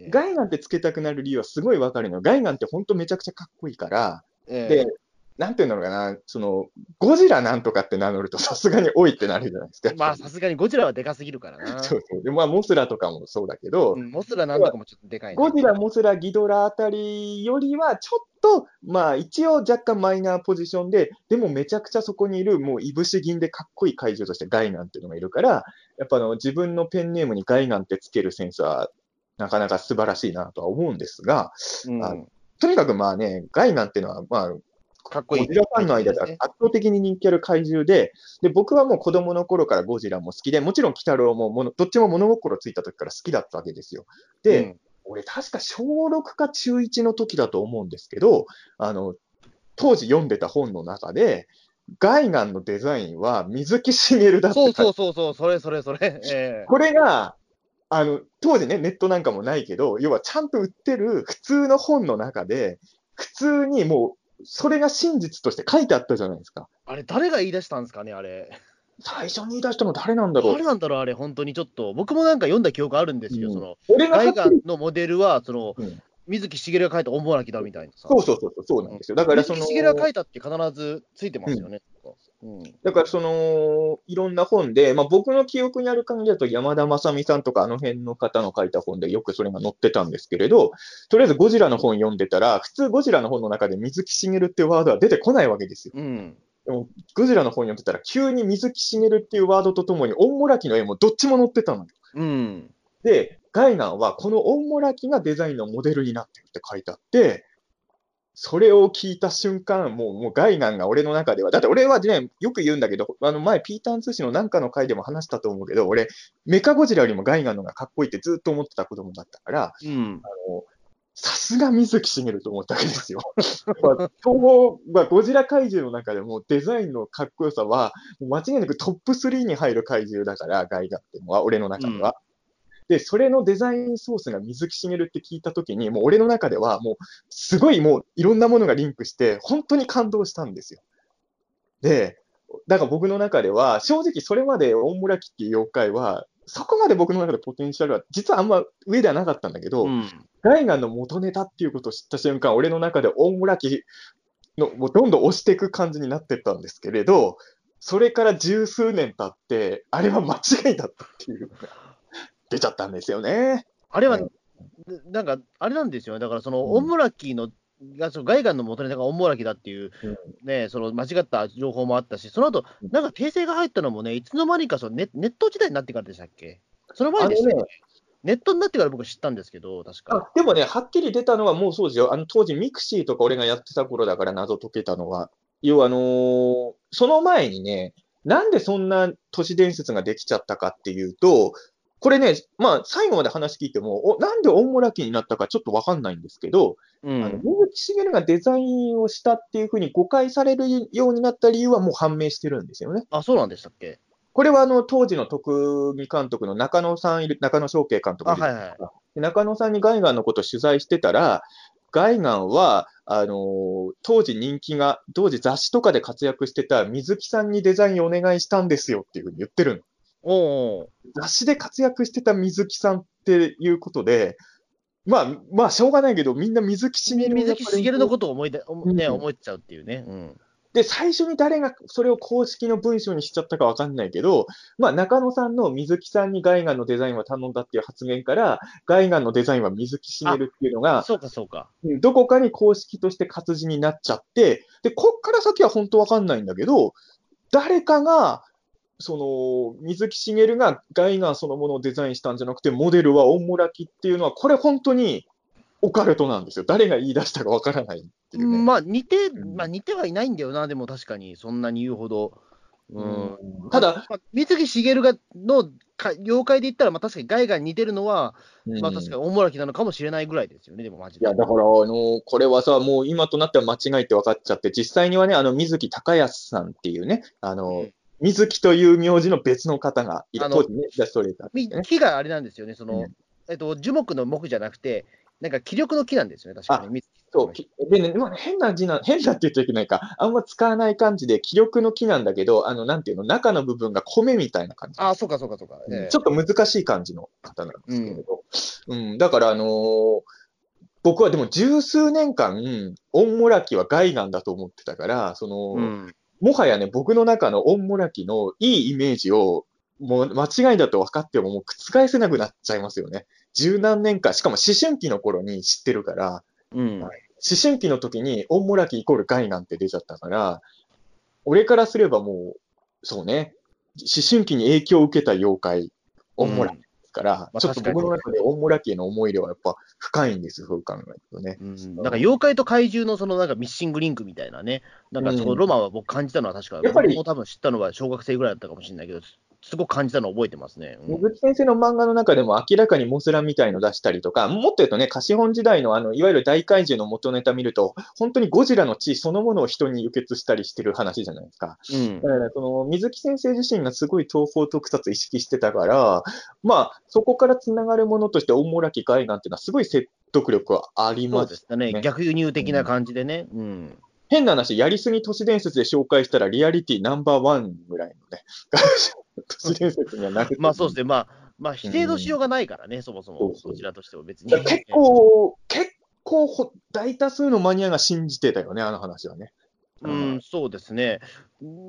ガイガンってつけたくなる理由はすごいわかるの。ガイガンって本当めちゃくちゃかっこいいから、ええ。で、なんていうんだろうかな、その、ゴジラなんとかって名乗ると <laughs> さすがに多いってなるじゃないですか。まあ、さすがにゴジラはでかすぎるからな。<laughs> そうそう。で、まあ、モスラとかもそうだけど、うん、モスラなんとかもちょっとでかいね。ゴジラ、モスラ、ギドラあたりよりは、ちょっと、まあ、一応若干マイナーポジションで、でもめちゃくちゃそこにいる、もう、いぶし銀でかっこいい怪獣としてガイガンっていうのがいるから、やっぱあの、自分のペンネームにガイガンってつけるセンスは、なかなか素晴らしいなとは思うんですが、うんあとにかくまあね、ガイガンっていうのは、まあ、かっこいい。ゴジラファンの間では圧倒的に人気ある怪獣で、で、僕はもう子供の頃からゴジラも好きで、もちろん鬼太郎ももの、どっちも物心ついた時から好きだったわけですよ。で、うん俺確か小6か中1の時だと思うんですけど、あの、当時読んでた本の中で、ガイガンのデザインは水木しげるだって書そいうてそうそうそう、それそれそれ。ええこれが、あの、当時ね、ネットなんかもないけど、要はちゃんと売ってる普通の本の中で、普通にもう、それが真実として書いてあったじゃないですか。あれ、誰が言い出したんですかね、あれ。最初に言い出したの誰なんだろう誰なんだろう、あれ、本当にちょっと、僕もなんか読んだ記憶あるんですよ、うんその俺がガイガ勝手にンのモデルは、そのうん水木しげるが書いたおもらきだみたいなさ。そうそうそうそう、そうなんですよ。だからその、水木しげるが書いたって必ずついてますよね。うんだからその、いろんな本で、まあ、僕の記憶にある限りだと、山田正美さんとかあの辺の方の書いた本でよくそれが載ってたんですけれど、とりあえずゴジラの本読んでたら、普通ゴジラの本の中で水木しげるっていうワードは出てこないわけですよ。うん。でも、ゴジラの本読んでたら、急に水木しげるっていうワードとともに、オンモラキの絵もどっちも載ってたのよ。うん。で、ガイガンはこのオンモラキがデザインのモデルになってるって書いてあって、それを聞いた瞬間、もう、もうガイガンが俺の中では、だって俺はね、よく言うんだけど、あの前、ピーターン通信のなんかの回でも話したと思うけど、俺、メカゴジラよりもガイガンの方がかっこいいってずっと思ってた子供だったから、うん。あの、さすが水木しげると思ったわけですよ。<laughs> まあ東方、まあ、ゴジラ怪獣の中でもデザインのかっこよさは、間違いなくトップ3に入る怪獣だから、ガイガンっていうのは、俺の中では。で、それのデザインソースが水木しげるって聞いたときに、もう俺の中では、もう、すごいもう、いろんなものがリンクして、本当に感動したんですよ。で、だから僕の中では、正直それまで大村木っていう妖怪は、そこまで僕の中でポテンシャルは、実はあんま上ではなかったんだけど、うん。ガイガンの元ネタっていうことを知った瞬間、俺の中で大村木の、もうどんどん押していく感じになってったんですけれど、それから十数年経って、あれは間違いだったっていう出ちゃったんですよね。あれはう、なんか、あれなんですよね。だから、その、うんオンモラキの、がそのガイガンの元ネタがオンモラキだっていう、ね、その間違った情報もあったし、その後うんなんか訂正が入ったのもね、いつの間にかそのネネット時代になってからでしたっけ？その前でしたっけ、あのネットになってから僕知ったんですけど、確か。あでもね、はっきり出たのはもうそうですよ。あの当時ミクシーとか俺がやってた頃だから謎解けたのは。要はあのーその前にね、なんでそんな都市伝説ができちゃったかっていうと、これね、まあ最後まで話聞いても、おなんでオンモラキになったかちょっとわかんないんですけど、うあのん。水木しげるがデザインをしたっていうふうに誤解されるようになった理由はもう判明してるんですよね。あ、そうなんでしたっけ？これはあの当時の徳見監督の中野さんいる、中野翔慶監督はいはい。で中野さんにガイガンのことを取材してたら、ガイガンは、あのー当時人気が、当時雑誌とかで活躍してた水木さんにデザインお願いしたんですよっていうふうに言ってるの。お雑誌で活躍してた水木さんっていうことで、まあ、まあ、しょうがないけど、みんな水木しげるを水木しげるのことを思いね、うん思っちゃうっていうね。うん。で、最初に誰がそれを公式の文章にしちゃったかわかんないけど、まあ、中野さんの水木さんにガイガンのデザインを頼んだっていう発言から、ガイガンのデザインは水木しげるっていうのが、そうか、そうか。うんどこかに公式として活字になっちゃって、で、こっから先は本当わかんないんだけど、誰かが、その、水木しげるがガイガンそのものをデザインしたんじゃなくて、モデルはオンモラキっていうのは、これ本当にオカルトなんですよ。誰が言い出したかわからないっていうね。まあ、似て、んまあ、似てはいないんだよな、でも確かに、そんなに言うほど。うん。ただ、まあ、水木しげるがのか妖怪で言ったら、まあ、確かにガイガンに似てるのは、うんまあ、確かにおもらきなのかもしれないぐらいですよね、でもマジで。いや、だから、あの、これはさ、もう今となっては間違いって分かっちゃって、実際にはね、あの、水木隆康さんっていうね、あの、うん水木という名字の別の方がいる、あの当時ね、イラストレーターみでね。木があれなんですよね、その、うんえっと、樹木の木じゃなくて、なんか気力の木なんですよね、確かに。そう、きでね、まあ、変な字な、変なって言っちゃいけないか、あんま使わない感じで、気力の木なんだけど、あの、なんていうの、中の部分が米みたいな感じ。あ、そうか、そうか、そうか。ええちょっと難しい感じの方なんですけれど、うん、だから、あのー僕はでも十数年間、オンモラキはガイガンだと思ってたから、その、うん。もはやね、僕の中のオンモラキのいいイメージを、もう間違いだと分かってももう覆せなくなっちゃいますよね。十何年間、しかも思春期の頃に知ってるから、うん。思春期の時にオンモラキイコールガイガンって出ちゃったから、俺からすればもう、そうね、思春期に影響を受けた妖怪、オンモラキですから、まあちょっと僕の中でオンモラキへの思い入れはやっぱ深いんですよ、そう考えるとね。うん、なんか妖怪と怪獣のそのなんかミッシングリンクみたいなね、なんかそのロマンは僕感じたのは確か、やっぱり僕も多分知ったのは小学生ぐらいだったかもしれないけど、すごく感じたのを覚えてますね。うん水木先生の漫画の中でも明らかにモスラみたいの出したりとか、もっと言うとね、貸本時代のあの、いわゆる大怪獣の元ネタ見ると、本当にゴジラの血そのものを人に輸血したりしてる話じゃないですか。うんだから、その、水木先生自身がすごい東方特撮意識してたから、まあ、そこから繋がるものとして、大村木海岸っていうのはすごい説得力はありそうまですねね逆輸入的な感じでね。うん。変な話、やりすぎ都市伝説で紹介したらリアリティナンバーワンぐらいのね、都市伝説にはなる。まあそうですね、まあ、まあ否定のしようがないからね、そもそも、そうそうこちらとしては別に。結構、結構ほ、大多数のマニアが信じてたよね、あの話はね。うん、そうですね。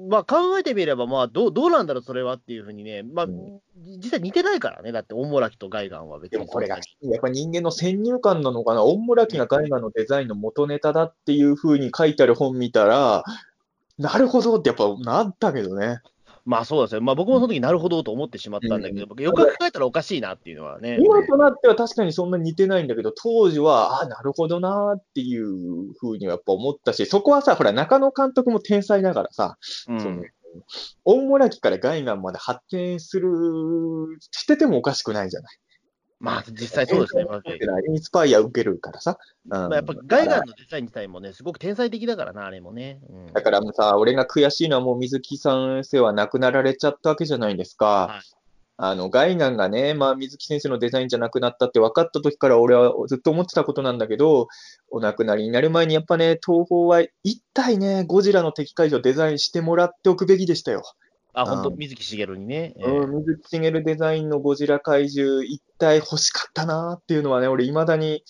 まあ考えてみれば、まあどうどうなんだろう、それはっていうふうにね、まあ、うん実際似てないからね、だって、オモラキとガイガンは別に。でもこれが、やっぱ人間の先入観なのかな、オンモラキがガイガのデザインの元ネタだっていう風に書いてある本見たら、なるほどってやっぱなったけどね。まあそうですよ。まあ僕もその時なるほどと思ってしまったんだけど、うん僕よく考えたらおかしいなっていうのはね。今となっては確かにそんな似てないんだけど、当時は、あなるほどなっていう風にはやっぱ思ったし、そこはさ、ほら、中野監督も天才だからさ、うんそのオンモラキからガイガンまで発展する、しててもおかしくないじゃない。まあ実際そうですね。まあインスパイア受けるからさ。うんまあ、やっぱガイガンのデザイン自体もね、すごく天才的だからな、あれもね。うんだからもうさ、俺が悔しいのはもう水木先生は亡くなられちゃったわけじゃないですか。はいあの、ガイガンがね、まあ水木先生のデザインじゃなくなったって分かった時から俺はずっと思ってたことなんだけど、お亡くなりになる前にやっぱね、東宝は一体ね、ゴジラの敵会場デザインしてもらっておくべきでしたよ。あ、本当うん水木しげるにね。ええうん、水木しげるデザインのゴジラ怪獣一体欲しかったなっていうのはね、俺未だに、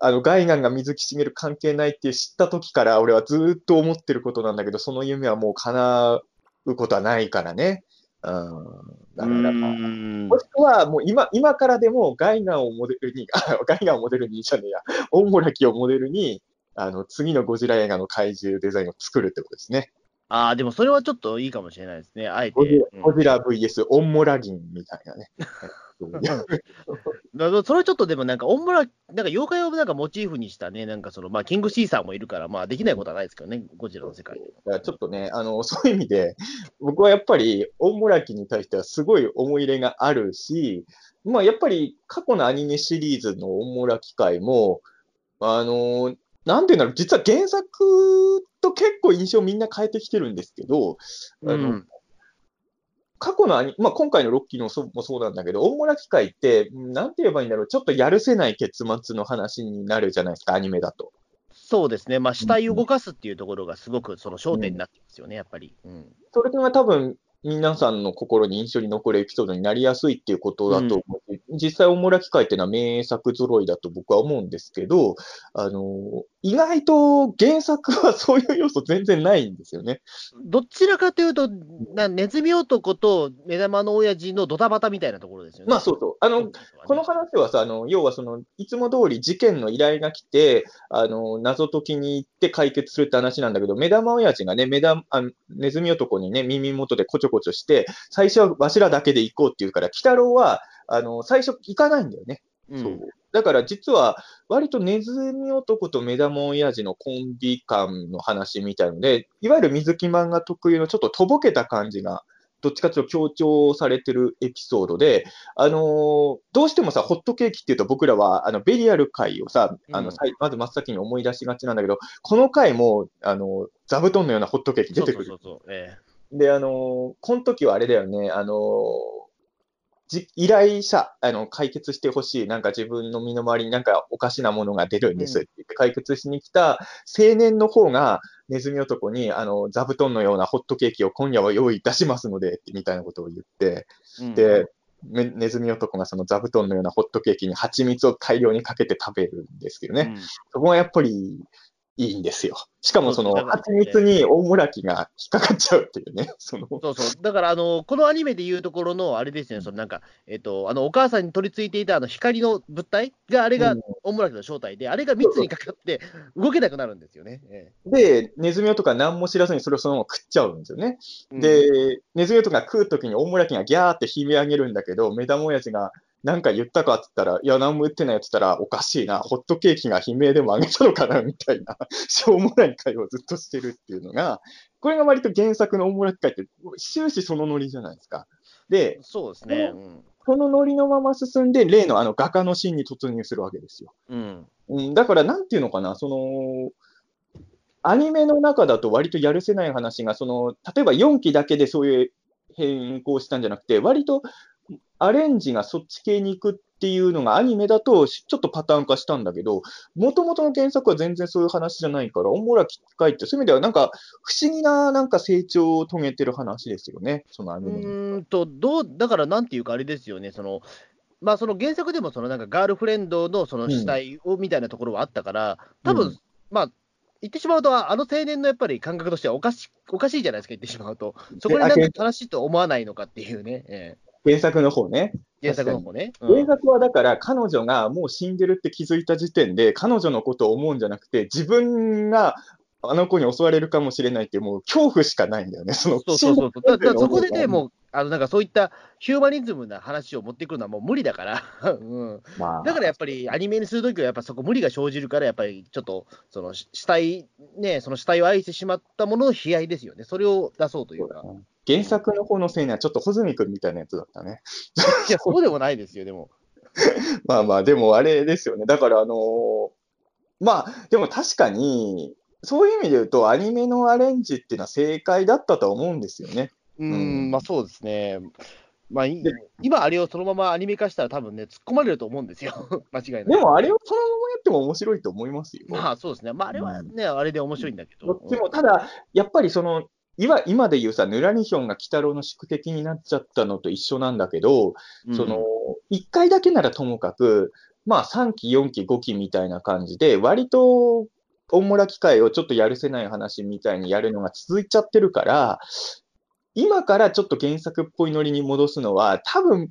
あの、ガイガンが水木しげる関係ないって知った時から俺はずっと思ってることなんだけど、その夢はもう叶うことはないからね。うん。だから、もしくはもう今、今からでもガイガンをモデルに、あ、ガイガンをモデルにじゃねえや、オンモラキをモデルに、あの、次のゴジラ映画の怪獣デザインを作るってことですね。ああ、でもそれはちょっといいかもしれないですね。あえて。ゴジラうんゴジラ VS オンモラギンみたいなね。<laughs> それちょっとでもなんか、オンブラ、なんか妖怪をなんかモチーフにしたね、なんかその、まあ、キングシーサーもいるから、まあ、できないことはないですけどね、ゴジラの世界ちょっとね、あの、<laughs> そういう意味で、僕はやっぱり、オンモラキに対してはすごい思い入れがあるし、まあ、やっぱり過去のアニメシリーズのオンモラキ界も、あの、なんていうんだろう、実は原作と結構印象みんな変えてきてるんですけど、あのうん過去のアニ、まあ、今回のロッキーのそうもそうなんだけど、オンモラ機械って、うんなんて言えばいいんだろう、ちょっとやるせない結末の話になるじゃないですか、アニメだと。そうですね、まあ、死体を動かすっていうところがすごくその焦点になってますよね、やっぱり。うんそれが多分、皆さんの心に印象に残るエピソードになりやすいっていうことだと思うし、実際、オンモラ機械っていうのは名作揃いだと僕は思うんですけど、あの、意外と原作はそういう要素全然ないんですよね。どちらかというと、なネズミ男と目玉の親父のドタバタみたいなところですよね。まあそうそう。あの、この話はさ、あの、要はその、いつも通り事件の依頼が来て、あの、謎解きに行って解決するって話なんだけど、目玉親父がね、目玉、あネズミ男にね、耳元でこちょこちょして、最初はわしらだけで行こうって言うから、鬼太郎は、あの、最初行かないんだよね。うんそう。だから実は、割とネズミ男と目玉親父のコンビ感の話みたいので、いわゆる水木漫画特有のちょっととぼけた感じが、どっちかというと強調されてるエピソードで、あのーどうしてもさ、ホットケーキっていうと僕らは、あの、ベリアル会をさ、あの、うんまず真っ先に思い出しがちなんだけど、この回も、あの、座布団のようなホットケーキ出てくる。そうそうそうそう、えで、あのーこの時はあれだよね、あのーじ依頼者、あの、解決してほしい、なんか自分の身の回りになんかおかしなものが出るんですって言って解決しに来た青年の方が、ネズミ男に、あの、座布団のようなホットケーキを今夜は用意いたしますので、みたいなことを言って、えうん。で、めネズミ男がその座布団のようなホットケーキに蜂蜜を大量にかけて食べるんですけどね。うん。そこがやっぱりいいんですよ。しかもその蜂蜜に大村木が引っかかっちゃうっていうね。<laughs> そのそうそう。だから、あの、このアニメでいうところの、あれですよね、そのなんか、えっと、あの、お母さんに取り付いていたあの光の物体が、あれがうん、オムラキの正体で、あれが蜜にかかって動けなくなるんですよね。えで、ネズミ男が何も知らずにそれをそのまま食っちゃうんですよね。えで、ネズミ男が食うときに大村木がギャーって悲鳴上げるんだけど、目玉親父が何か言ったかって言ったら、いや、何も言ってないって言ったら、おかしいな、ホットケーキが悲鳴でも上げたのかな、みたいな、<laughs> しょうもない会をずっとしてるっていうのが、これが割と原作の大村木会って、終始そのノリじゃないですか。で、そうですね。うん。このノリのまま進んで、例のあの画家のシーンに突入するわけですよ。うん。うん、だから、なんていうのかな、その、アニメの中だと割とやるせない話が、その、例えば4期だけでそういう変更したんじゃなくて、割とアレンジがそっち系に行くっっていうのがアニメだとちょっとパターン化したんだけど、もともとの原作は全然そういう話じゃないから、おもらきかいって、そういう意味ではなんか不思議ななんか成長を遂げてる話ですよね、そのアニメうーんと、どう、だからなんていうか、あれですよね、その、まあ、その原作でも、そのなんかガールフレンドのその死体をみたいなところはあったから、多分、うん。まあ、言ってしまうと、あの青年のやっぱり感覚としてはおかしおかしいじゃないですか、言ってしまうと。そこになんか正しいと思わないのかっていうね、え原作の方ね。え原作の方ね。うん原作はだから彼女がもう死んでるって気づいた時点で、彼女のことを思うんじゃなくて、自分があの子に襲われるかもしれないっていう、もう恐怖しかないんだよね。そのそうそうそう。だだからそこでね、う、もう、あのなんかそういったヒューマニズムな話を持ってくるのはもう無理だから、<laughs> うん、まあ、だからやっぱりアニメにするときは、やっぱそこ無理が生じるから、やっぱりちょっと、その死体、ね、その死体を愛してしまったものの悲哀ですよね。それを出そうというか。原作の方のせいにはちょっと穂積君みたいなやつだったね。いや、そうでもないですよ、でも。<laughs> まあまあ、でもあれですよね。だからあのーまあ、でも確かに、そういう意味で言うと、アニメのアレンジっていうのは正解だったとは思うんですよね。うーうんん、まあそうですね。まあ、今、あれをそのままアニメ化したら、多分ね、突っ込まれると思うんですよ、<laughs> 間違いない。でも、あれをそのままやっても面白いと思いますよ。まあそうですね、まああれはね、あれで面白いんだけど。どっちも、ただ、やっぱりその、今今で言うさ、ヌラニヒョンが鬼太郎の宿敵になっちゃったのと一緒なんだけど、うんその、1回だけならともかく、まあ3期、4期、5期みたいな感じで、割と、大村機会をちょっとやるせない話みたいにやるのが続いちゃってるから、今からちょっと原作っぽいノリに戻すのは、多分、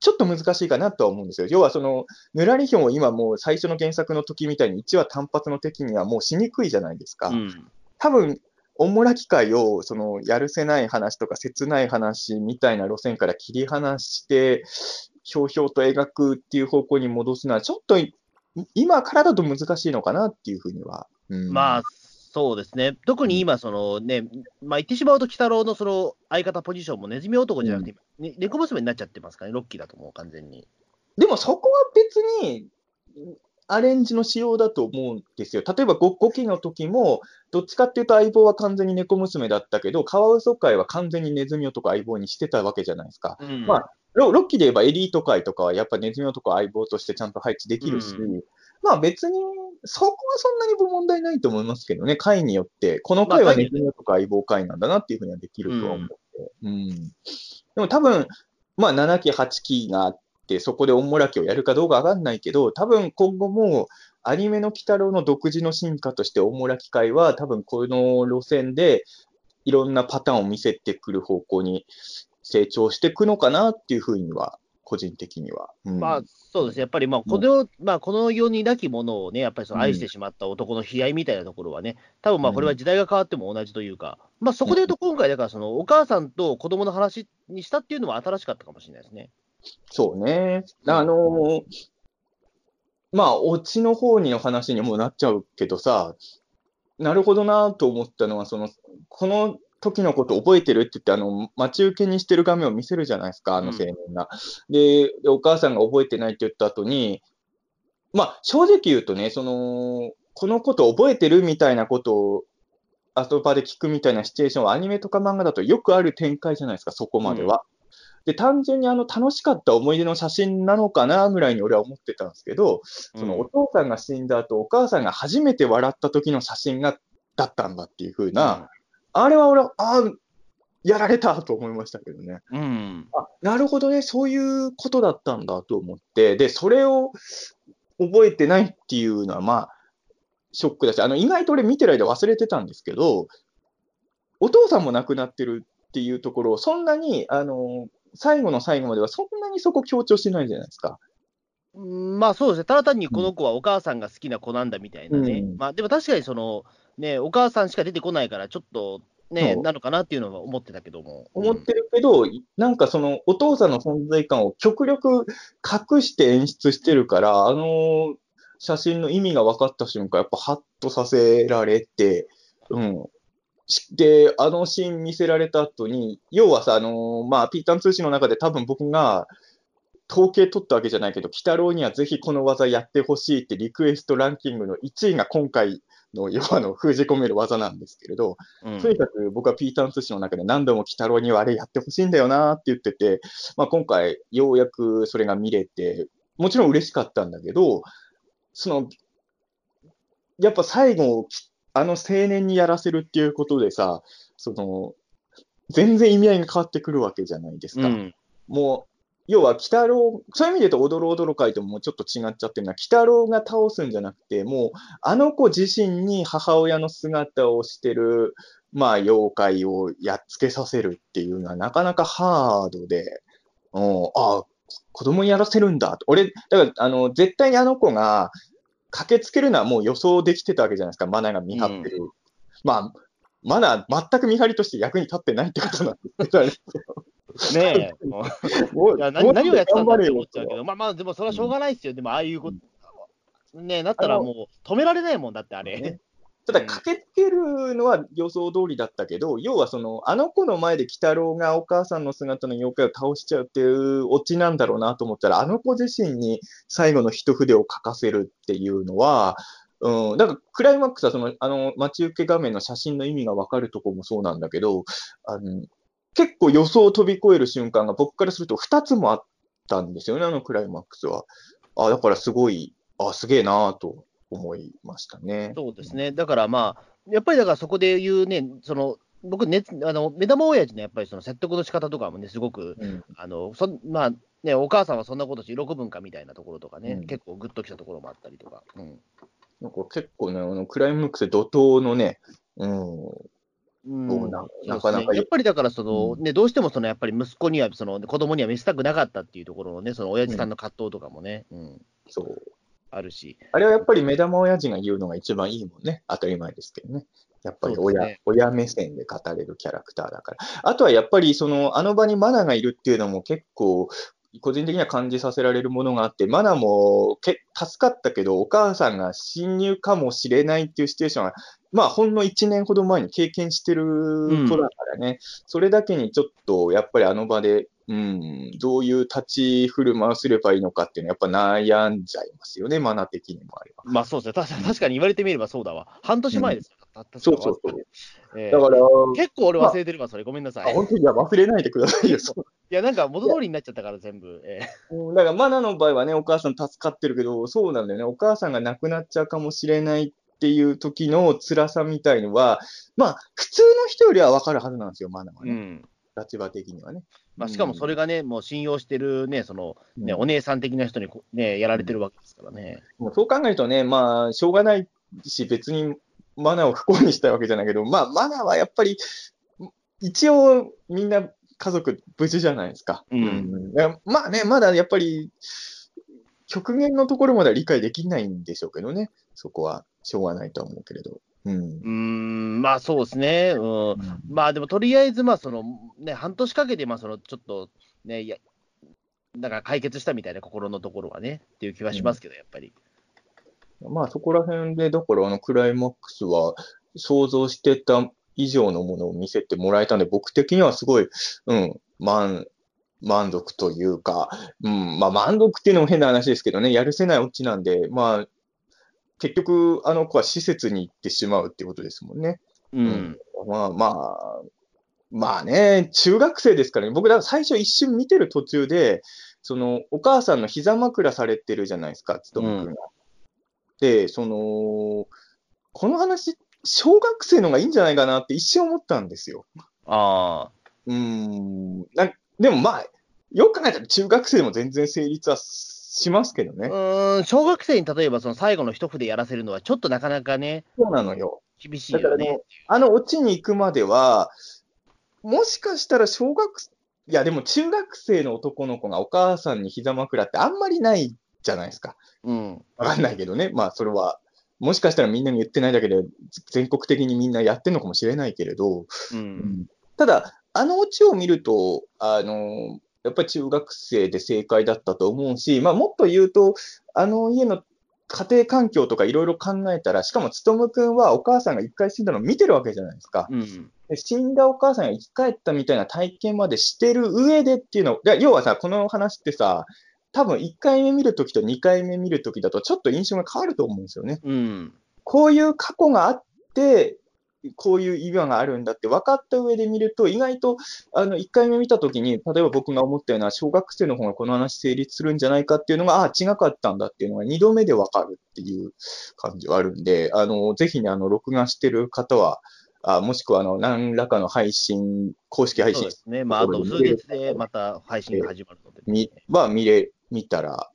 ちょっと難しいかなとは思うんですよ。要はその、ヌラリヒョンを今もう最初の原作の時みたいに1話単発の敵にはもうしにくいじゃないですか。うん多分、おもら機会を、その、やるせない話とか切ない話みたいな路線から切り離して、ひょうひょうと描くっていう方向に戻すのは、ちょっとい、今からだと難しいのかなっていうふうには。うんまあ、そうですね、特に今、そのね、まあ、言ってしまうと、鬼太郎のその相方ポジションもネズミ男じゃなくて、ね猫娘になっちゃってますからね、ロッキーだと思う、完全に。でもそこは別に、アレンジの仕様だと思うんですよ。例えば 5, 5期の時も、どっちかっていうと相棒は完全に猫娘だったけど、カワウソ会は完全にネズミ男相棒にしてたわけじゃないですか。うんまあロロッキーで言えばエリート界とかはやっぱネズミ男相棒としてちゃんと配置できるし、うまあ別にそこはそんなに問題ないと思いますけどね、回によって、この回はまあネズミ男相棒回なんだなっていうふうにはできるとは思って。うんでも多分、まあ7期、8期があって、そこでおもらきをやるかどうかわかんないけど、多分今後もアニメの鬼太郎の独自の進化としておもらき会は多分この路線でいろんなパターンを見せてくる方向に成長していくのかなっていうふうには、個人的には。うん。まあ、そうですね、やっぱり、まあ、この、まあ、この世になきものをね、やっぱりその愛してしまった男の悲哀みたいなところはね、多分まあ、これは時代が変わっても同じというか、まあ、そこで言うと、今回、だから、その、お母さんと子供の話にしたっていうのは新しかったかもしれないですね。そうね。あのーまあ、オチの方にの話にもなっちゃうけどさ、なるほどなと思ったのは、その、この時のこと覚えてるって言って、あの、待ち受けにしてる画面を見せるじゃないですか、あの青年が。で、でお母さんが覚えてないって言った後に、まあ、正直言うとね、その、このこと覚えてるみたいなことを、後場で聞くみたいなシチュエーションはアニメとか漫画だとよくある展開じゃないですか、そこまでは。で、単純にあの楽しかった思い出の写真なのかなぐらいに俺は思ってたんですけど、そのお父さんが死んだ後、お母さんが初めて笑った時の写真が、だったんだっていう風な、あれは俺は、ああ、やられたと思いましたけどね。うん。うん。あ、なるほどね、そういうことだったんだと思って、で、それを覚えてないっていうのは、まあ、ショックだし、あの、意外と俺見てる間忘れてたんですけど、お父さんも亡くなってるっていうところを、そんなに、あの、最後の最後まではそんなにそこ強調してないじゃないですか。うんまあそうですね、ただ単にこの子はお母さんが好きな子なんだみたいなね、うんまあでも確かにその、ね、お母さんしか出てこないから、ちょっとね、なのかなっていうのは思ってたけども。思ってるけど、なんかそのお父さんの存在感を極力隠して演出してるから、あの写真の意味が分かった瞬間、やっぱハッとさせられて、うん。しで、あのシーン見せられた後に、要はさ、あのまあ、ピータン通信の中で多分僕が統計取ったわけじゃないけど、鬼太郎にはぜひこの技やってほしいってリクエストランキングの1位が今回の、要はあの封じ込める技なんですけれど、うん。とにかく僕はピーターン通信の中で何度も鬼太郎にはあれやってほしいんだよなって言ってて、まあ、今回ようやくそれが見れて、もちろん嬉しかったんだけど、その、やっぱ最後、あの青年にやらせるっていうことでさ、その、全然意味合いが変わってくるわけじゃないですか。うん。もう、要は、鬼太郎、そういう意味で言うと、おどろおどろ会ともちょっと違っちゃってるのは、鬼太郎が倒すんじゃなくて、もう、あの子自身に母親の姿をしてる、まあ、妖怪をやっつけさせるっていうのは、なかなかハードで、うん、あ子供にやらせるんだと。俺、だから、あの、絶対にあの子が、駆けつけるのはもう予想できてたわけじゃないですか、マナが見張ってる。まあ、マナ、全く見張りとして役に立ってないってことなんですけど、ねえ。もういや何何をやってたんだって思っちゃうけど。ど、まあまあ、でもそれはしょうがないですよ。でも、ああいうこと、ねえ、なったらもう止められないもんだって、あれ。ねただ、駆けつけるのは予想通りだったけど、要はその、あの子の前で鬼太郎がお母さんの姿の妖怪を倒しちゃうっていうオチなんだろうなと思ったら、あの子自身に最後の一筆を書かせるっていうのは、うん、だからクライマックスはその、あの、待ち受け画面の写真の意味がわかるところもそうなんだけど、あの、結構予想を飛び越える瞬間が僕からすると2つもあったんですよね、あのクライマックスは。あ、だからすごい、あ、すげえなと思いましたね。そうですね。だからまあ、やっぱりだからそこで言うね、その、僕ね、あの、目玉親父のやっぱりその説得の仕方とかもね、すごく、うん。あの、そんまあ、ね、お母さんはそんなことし喜ぶんかみたいなところとかね、うん結構グッときたところもあったりとか。うん。なんか結構ね、あのクライマックスで怒涛のね、うん、うんやっぱりだからその、うね、どうしてもそのやっぱり息子には、その子供には見せたくなかったっていうところのね、その親父さんの葛藤とかもね、うんそう。あるし、あれはやっぱり目玉親父が言うのが一番いいもんね。当たり前ですけどね。やっぱり親、ね親目線で語れるキャラクターだから。あとはやっぱりその、あの場にマナがいるっていうのも結構、個人的には感じさせられるものがあって、マナもけ助かったけど、お母さんが侵入かもしれないっていうシチュエーションは、まあ、ほんの1年ほど前に経験してる子だからね、それだけにちょっと、やっぱりあの場で、うん、どういう立ち振る舞いをすればいいのかっていうのは、やっぱ悩んじゃいますよね、マナ的にもあれば。まあそうですね、確かに言われてみればそうだわ、半年前ですよ、た確かそうそうそう。えーだから、結構俺忘れてるわ、それ、ごめんなさい。本当にいや忘れないでくださいよ。や、なんか元通りになっちゃったから、全部。えうんだから、マナの場合はね、お母さん助かってるけど、そうなんだよね。お母さんが亡くなっちゃうかもしれないっていう時の辛さみたいのは、まあ、普通の人よりは分かるはずなんですよ、マナはね。ーうん立場的にはね。まあ、しかもそれがね、もう信用してるね、そのね、うんお姉さん的な人にこね、やられてるわけですからね。もうそう考えるとね、まあ、しょうがないし、別にマナを不幸にしたいわけじゃないけど、まあ、マナはやっぱり、一応、みんな家族無事じゃないですか。うんまあね、まだやっぱり、極限のところまでは理解できないんでしょうけどね。そこは、しょうがないとは思うけれど。うんう。ーん、まあそうですね。うん。まあでもとりあえず、まあその、ね、半年かけて、まあその、ちょっと、ね、いや、だから解決したみたいな心のところはね、っていう気はしますけど、やっぱり。まあそこら辺で、だからあのクライマックスは想像してた以上のものを見せてもらえたんで、僕的にはすごい、うん、満、満足というか、うん、まあ満足っていうのも変な話ですけどね、やるせないオチなんで、まあ、結局あの子は施設に行ってしまうってことですもんね。うん。まあまあ、まあね、中学生ですからね、僕、最初一瞬見てる途中で、その、お母さんの膝枕されてるじゃないですか、つとむくんが。で、その、この話、小学生の方がいいんじゃないかなって一瞬思ったんですよ。ああ。うーん。なでもまあ、よく考えたら中学生でも全然成立はしますけどうね。ーん、小学生に例えばその最後の一筆やらせるのは、ちょっとなかなかね、そうなのよ。厳しいよね。あのオチに行くまでは、もしかしたら小学、いやでも中学生の男の子がお母さんに膝枕ってあんまりないじゃないですか。うん。わかんないけどね。まあそれは、もしかしたらみんなに言ってないだけで、全国的にみんなやってんのかもしれないけれど、うん。ただ、あのオチを見ると、あの、やっぱり中学生で正解だったと思うし、まあもっと言うと、あの家の家庭環境とかいろいろ考えたら、しかもつとむくんはお母さんが一回死んだのを見てるわけじゃないですか。うん。で死んだお母さんが生き返ったみたいな体験までしてる上でっていうの、で要はさ、この話ってさ、多分1回目見るときと2回目見るときだとちょっと印象が変わると思うんですよね。うん。こういう過去があって、こういう意味があるんだって分かった上で見ると、意外と、あの、1回目見たときに、例えば僕が思ったような、小学生の方がこの話成立するんじゃないかっていうのが、ああ、違かったんだっていうのが2度目で分かるっていう感じはあるんで、あの、ぜひね、あの、録画してる方は、あもしくは、あの、何らかの配信、公式配信。ですね。まあ、あと数日でまた配信が始まるので、み、は見れ、見たら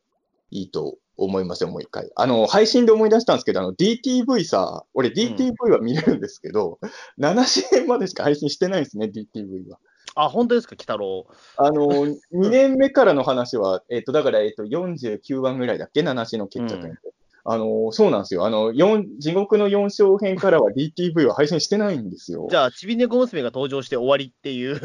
いいと思いますよ、もう一回。あの、配信で思い出したんですけど、あの、DTV さ、俺 DTV は見れるんですけど、うん、7支援までしか配信してないんですね、DTV は。あ、本当ですか、鬼太郎。あの、2年目からの話は、えっ、と、だから、えっ、と、49話ぐらいだっけ ?7 支の決着、うんあの、そうなんですよ。あの、四、地獄の4章編からは DTV は配信してないんですよ。じゃあ、ちびねこ娘が登場して終わりっていう。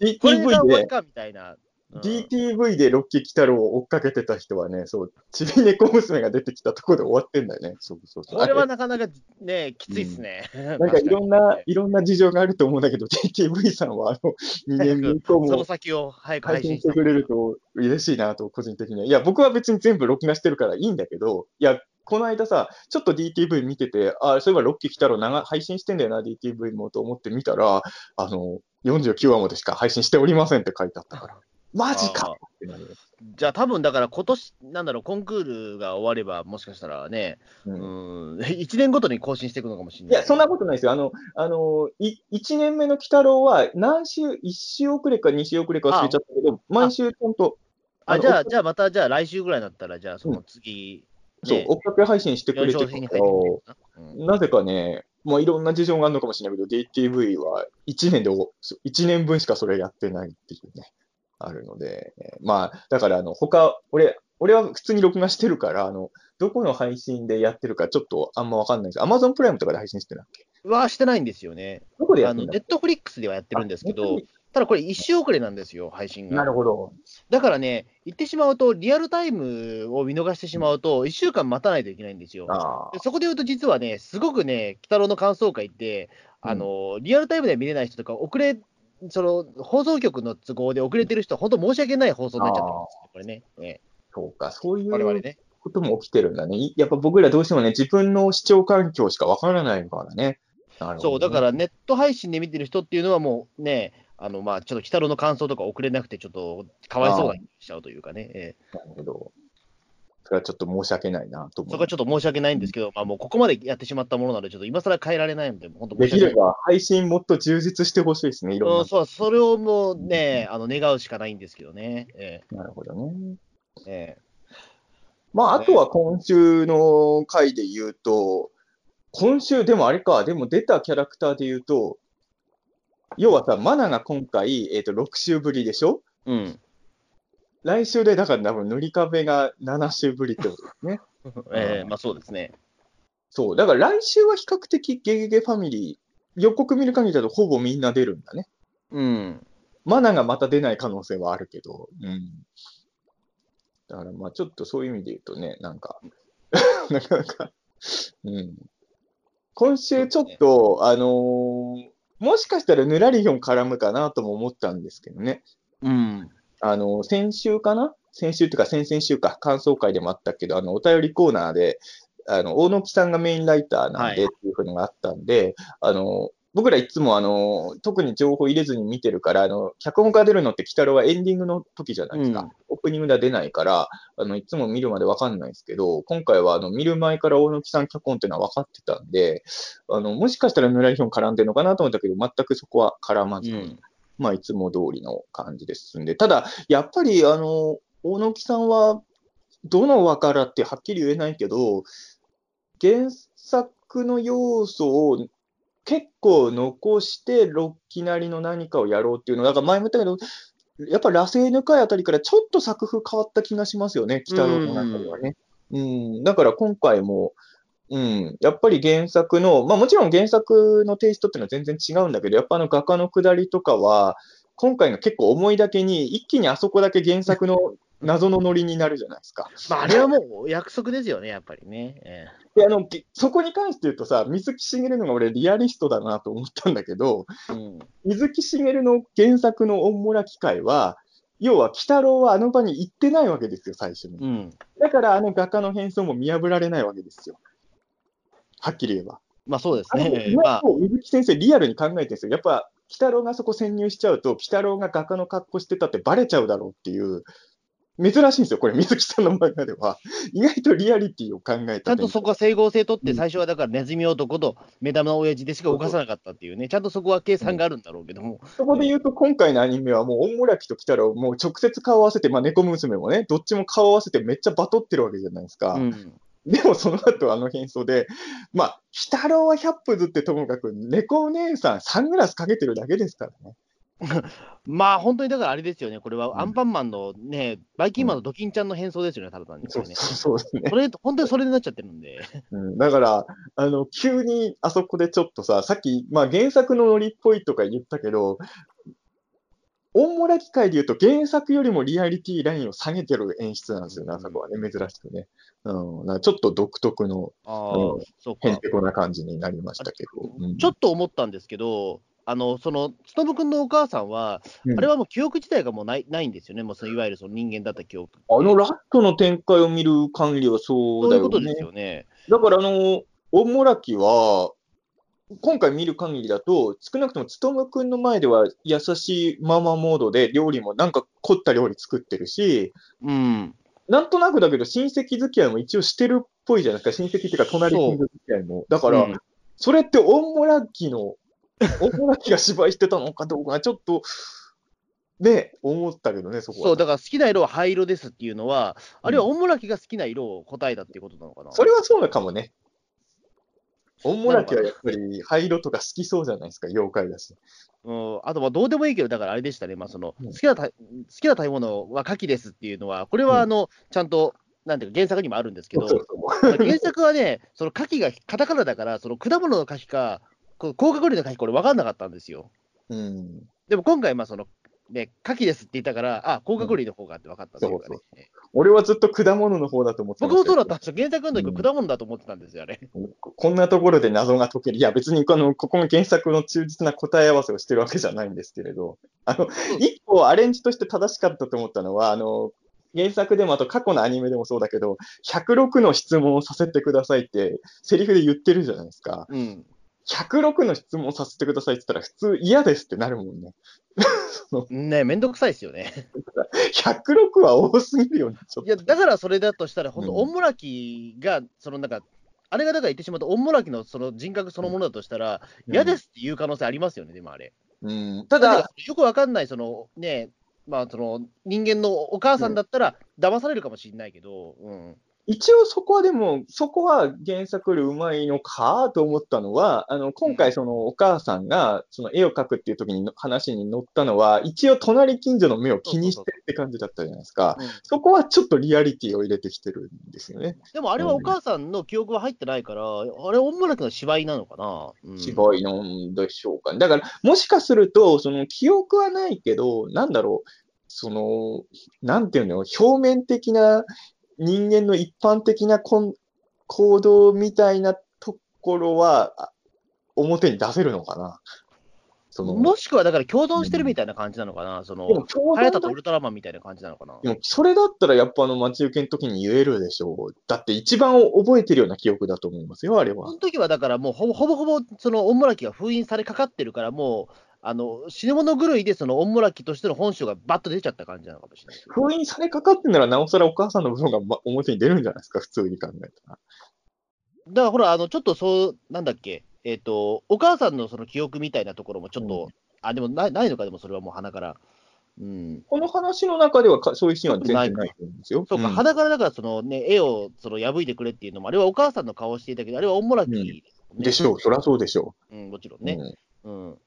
DTV で。かみたいな。DTV でロッキー・キタロウを追っかけてた人はね、そう、ちびねこ娘が出てきたところで終わってんだよね。そうそうそう。これはなかなかね、きついっすね。うん、なんかいろんな、いろんな事情があると思うんだけど、DTV さんはあの、2年目以降も、その先を早く配信してくれると嬉しいなと、個人的には。いや、僕は別に全部録画してるからいいんだけど、いや、この間さ、ちょっと DTV 見てて、あ、そういえばロッキー来たら配信してんだよな、DTV もと思って見たら、あの、49話までしか配信しておりませんって書いてあったから。マジかじゃあ多分だから今年、なんだろう、コンクールが終われば、もしかしたらね、うん、ん、<laughs> 1年ごとに更新していくのかもしれない。いや、そんなことないですよ。あの、あの、い1年目の鬼太郎は何週、1週遅れか2週遅れか忘れちゃったけど、毎週ちゃんと。あ、じゃあ、じゃあまた、じゃあ来週ぐらいだったら、じゃあその次、うん、そう、追っかけ配信してくれてるけど、うん、なぜかね、まあいろんな事情があるのかもしれないけど、DTV は1年で、1年分しかそれやってないっていうね。あるので、まあ、だからあの、他、俺、俺は普通に録画してるから、あの、どこの配信でやってるかちょっとあんまわかんないです。アマゾンプライムとかで配信してるんだっけ？はしてないんですよね。どこでやってるのネットフリックスではやってるんですけど、ただこれ一周遅れなんですよ、配信が。なるほど。だからね、言ってしまうと、リアルタイムを見逃してしまうと、1週間待たないといけないんですよ。そこで言うと、実はね、すごくね、鬼太郎の感想会って、あの、うん、リアルタイムで見れない人とか、遅れその放送局の都合で遅れてる人は、本当申し訳ない放送になっちゃってますこれね。ねそうか、そういうことも起きてるんだね。やっぱ僕らどうしてもね、自分の視聴環境しかわからないからね。ねそう、だからネット配信で見てる人っていうのはもうね、あの、まあ、ちょっと、鬼太郎の感想とか遅れなくて、ちょっと、かわいそうなにしちゃうというかね。えー、なるほど。ちょっと申し訳ないなと思う。そこはちょっと申し訳ないんですけど、まあ、もうここまでやってしまったものなので、ちょっと今更変えられないので、本当できれば配信もっと充実してほしいですね、いろんな。そう、それをもうね、あの願うしかないんですけどね。えー、なるほどね。えー、まあ、あとは今週の回で言うと、今週、でもあれか、でも出たキャラクターで言うと、要はさ、マナが今回、えっ、ー、と、6週ぶりでしょ？うん。来週で、だから多分塗り壁が7週ぶりってことですね。え <laughs> えー、まあそうですね。そう。だから来週は比較的ゲゲゲファミリー、予告見る限りだとほぼみんな出るんだね。うん。マナがまた出ない可能性はあるけど、うん。だからまあちょっとそういう意味で言うとね、なんか、<laughs> なかなか、うん。今週ちょっと、ね、あのー、もしかしたらヌラリヒョン絡むかなとも思ったんですけどね。うん。あの、先週かな？先週っていうか先々週か、感想会でもあったけど、あの、お便りコーナーで、あの、大野木さんがメインライターなんでっていうふうのがあったんで、はい、あの、僕らいつもあの、特に情報入れずに見てるから、あの、脚本家出るのって、鬼太郎はエンディングの時じゃないですか。うん、オープニングでは出ないから、あの、いつも見るまでわかんないですけど、今回はあの、見る前から大野木さん脚本っていうのは分かってたんで、あの、もしかしたらヌラリヒョン絡んでるのかなと思ったけど、全くそこは絡まずに、うんまあ、いつも通りの感じで進んで、ただ、やっぱり、あの、大野木さんは、どの輪からってはっきり言えないけど、原作の要素を結構残して、ロッキなりの何かをやろうっていうのだから前も言ったけど、やっぱ螺旋抜かいあたりからちょっと作風変わった気がしますよね、北野の中ではね。うん、だから今回も、うん、やっぱり原作の、まあもちろん原作のテイストっていうのは全然違うんだけど、やっぱあの画家の下りとかは、今回の結構思いだけに、一気にあそこだけ原作の謎のノリになるじゃないですか。まあ、あれはもう約束ですよね、やっぱりね。えー、であのそこに関して言うとさ、水木しげるのが俺、リアリストだなと思ったんだけど、うん、水木しげるの原作のオンモラ機会は、要は、鬼太郎はあの場に行ってないわけですよ、最初に。うん、だから、あの画家の変装も見破られないわけですよ。はっきり言えば。まあそうですね。意まあ水木先生、リアルに考えてるんですよ。やっぱ、鬼太郎がそこ潜入しちゃうと、鬼太郎が画家の格好してたってバレちゃうだろうっていう、珍しいんですよ、これ、水木さんの漫画では。<laughs> 意外とリアリティを考えたちゃんとそこは整合性取って、うん最初はだからネズミ男と目玉の親父でしか動かさなかったっていうね、ちゃんとそこは計算があるんだろうけども、そこで言うと、今回のアニメはもう、オンモラキと鬼太郎、もう直接顔合わせて、まあ、猫娘もね、どっちも顔合わせてめっちゃバトってるわけじゃないですか。うん、<laughs> でもその後あの変装で、まあ、鬼太郎は100歩ずってともかく、猫お姉さんサングラスかけてるだけですからね。<laughs> まあ本当にだからあれですよね、これうんはアンパンマンのね、バイキンマンのドキンちゃんの変装ですよね、ただ単にね。そうそうですね。それ、本当にそれになっちゃってるんで。うん、だから、あの、急にあそこでちょっとさ、さっき、まあ原作のノリっぽいとか言ったけど、オンモラ機械で言うと原作よりもリアリティラインを下げてる演出なんですよね、あそこはね、珍しくね。うん、ちょっと独特のう。へんてこな感じになりましたけど。うんちょっと思ったんですけど、あの、その、つとむくんのお母さんは、うんあれはもう記憶自体がもうないないんですよね、もうそのいわゆるその人間だった記憶。あのラットの展開を見る限りはそそううだよね。いうことですよね。だから、あの、オンモラキは、今回見る限りだと、少なくともつとむくんの前では優しいママモードで料理もなんか凝った料理作ってるし、うん。なんとなくだけど親戚付き合いも一応してるっぽいじゃないですか。親戚っていうか隣近所付き合いも。だから、うんそれってオンモラキの、オンモラキが芝居してたのかどうかがちょっと、ね、思ったけどね、そこは。そう、だから好きな色は灰色ですっていうのは、あるいはオンモラキが好きな色を答えたっていうことなのかな。それはそうかもね。オンモラキはやっぱり灰色とか好きそうじゃないですか、妖怪だし。うん、あとはどうでもいいけど、だからあれでしたね、まあ、そのうん好きなた好きな食べ物は牡蠣ですっていうのは、これはあの、ちゃんと、なんていうか、原作にもあるんですけど、そうそう原作はね、その牡蠣がカタカナだから、その果物の牡蠣か、甲殻類の牡蠣、これ分かんなかったんですよ。うん。でも今回、まあその、ね、牡蠣ですって言ったから、あ、甲殻類の方がって分かったというかね。俺はずっと果物の方だと思ってま僕もそうだったんですよ。原作の時、うん果物だと思ってたんですよ、あれ。こんなところで謎が解ける。いや、別にこの、ここの原作の忠実な答え合わせをしてるわけじゃないんですけれど、あの、一個アレンジとして正しかったと思ったのは、あの、原作でもあと過去のアニメでもそうだけど、106の質問をさせてくださいって、セリフで言ってるじゃないですか。うん。106の質問させてくださいって言ったら、普通嫌ですってなるもんね。<laughs> ねめんどくさいですよね。106は多すぎるよね、ちょっと。いや、だからそれだとしたら、本当、うんオンモラキが、そのなんか、あれがだから言ってしまうと、オンモラキのその人格そのものだとしたら、うん嫌ですっていう可能性ありますよね、でもあれ。うん、たただだ、、よくわかんない、そのね、まあ、その人間のお母さんだったら、騙されるかもしれないけど、うん。一応そこはでも、そこは原作よりうまいのかと思ったのは、あの、今回そのお母さんが、その絵を描くっていう時にの話に乗ったのは、一応隣近所の目を気にしてって感じだったじゃないですか。うんそこはちょっとリアリティを入れてきてるんですよね。でもあれはお母さんの記憶は入ってないから、あれ、オンモラキの芝居なのかな、うん、違いなんでしょうかね。だから、もしかすると、その記憶はないけど、なんだろう、その、なんていうの、表面的な人間の一般的なこん行動みたいなところは、あ表に出せるのかな？その、もしくはだから共存してるみたいな感じなのかな、そのでも、共ハヤタとウルトラマンみたいな感じなのかな？でもそれだったらやっぱあの待ち受けの時に言えるでしょう。だって一番覚えてるような記憶だと思いますよ、あれはその。時はだからもうほぼほぼほぼそのオンモラキが封印されかかってるから、もうあの死ぬ物狂いでそのオンモラキとしての本性がバッと出ちゃった感じなのかもしれない。封印されかかってんならなおさらお母さんの部分がま表に出るんじゃないですか、普通に考えたら。だからほら、あのちょっとそう、なんだっけ、えっ、と、お母さんのその記憶みたいなところもちょっと、うあ、でもないないのか、でもそれはもう鼻から。うん。この話の中ではかそういうシーンは全然ないと思うんですよ。そうか、ん鼻からだからそのね、絵をその破いてくれっていうのも、あれはお母さんの顔をしていたけど、あれはオンモラキですもんね、でしょう、そりゃそうでしょうん、もちろんう。ね。うん。うん、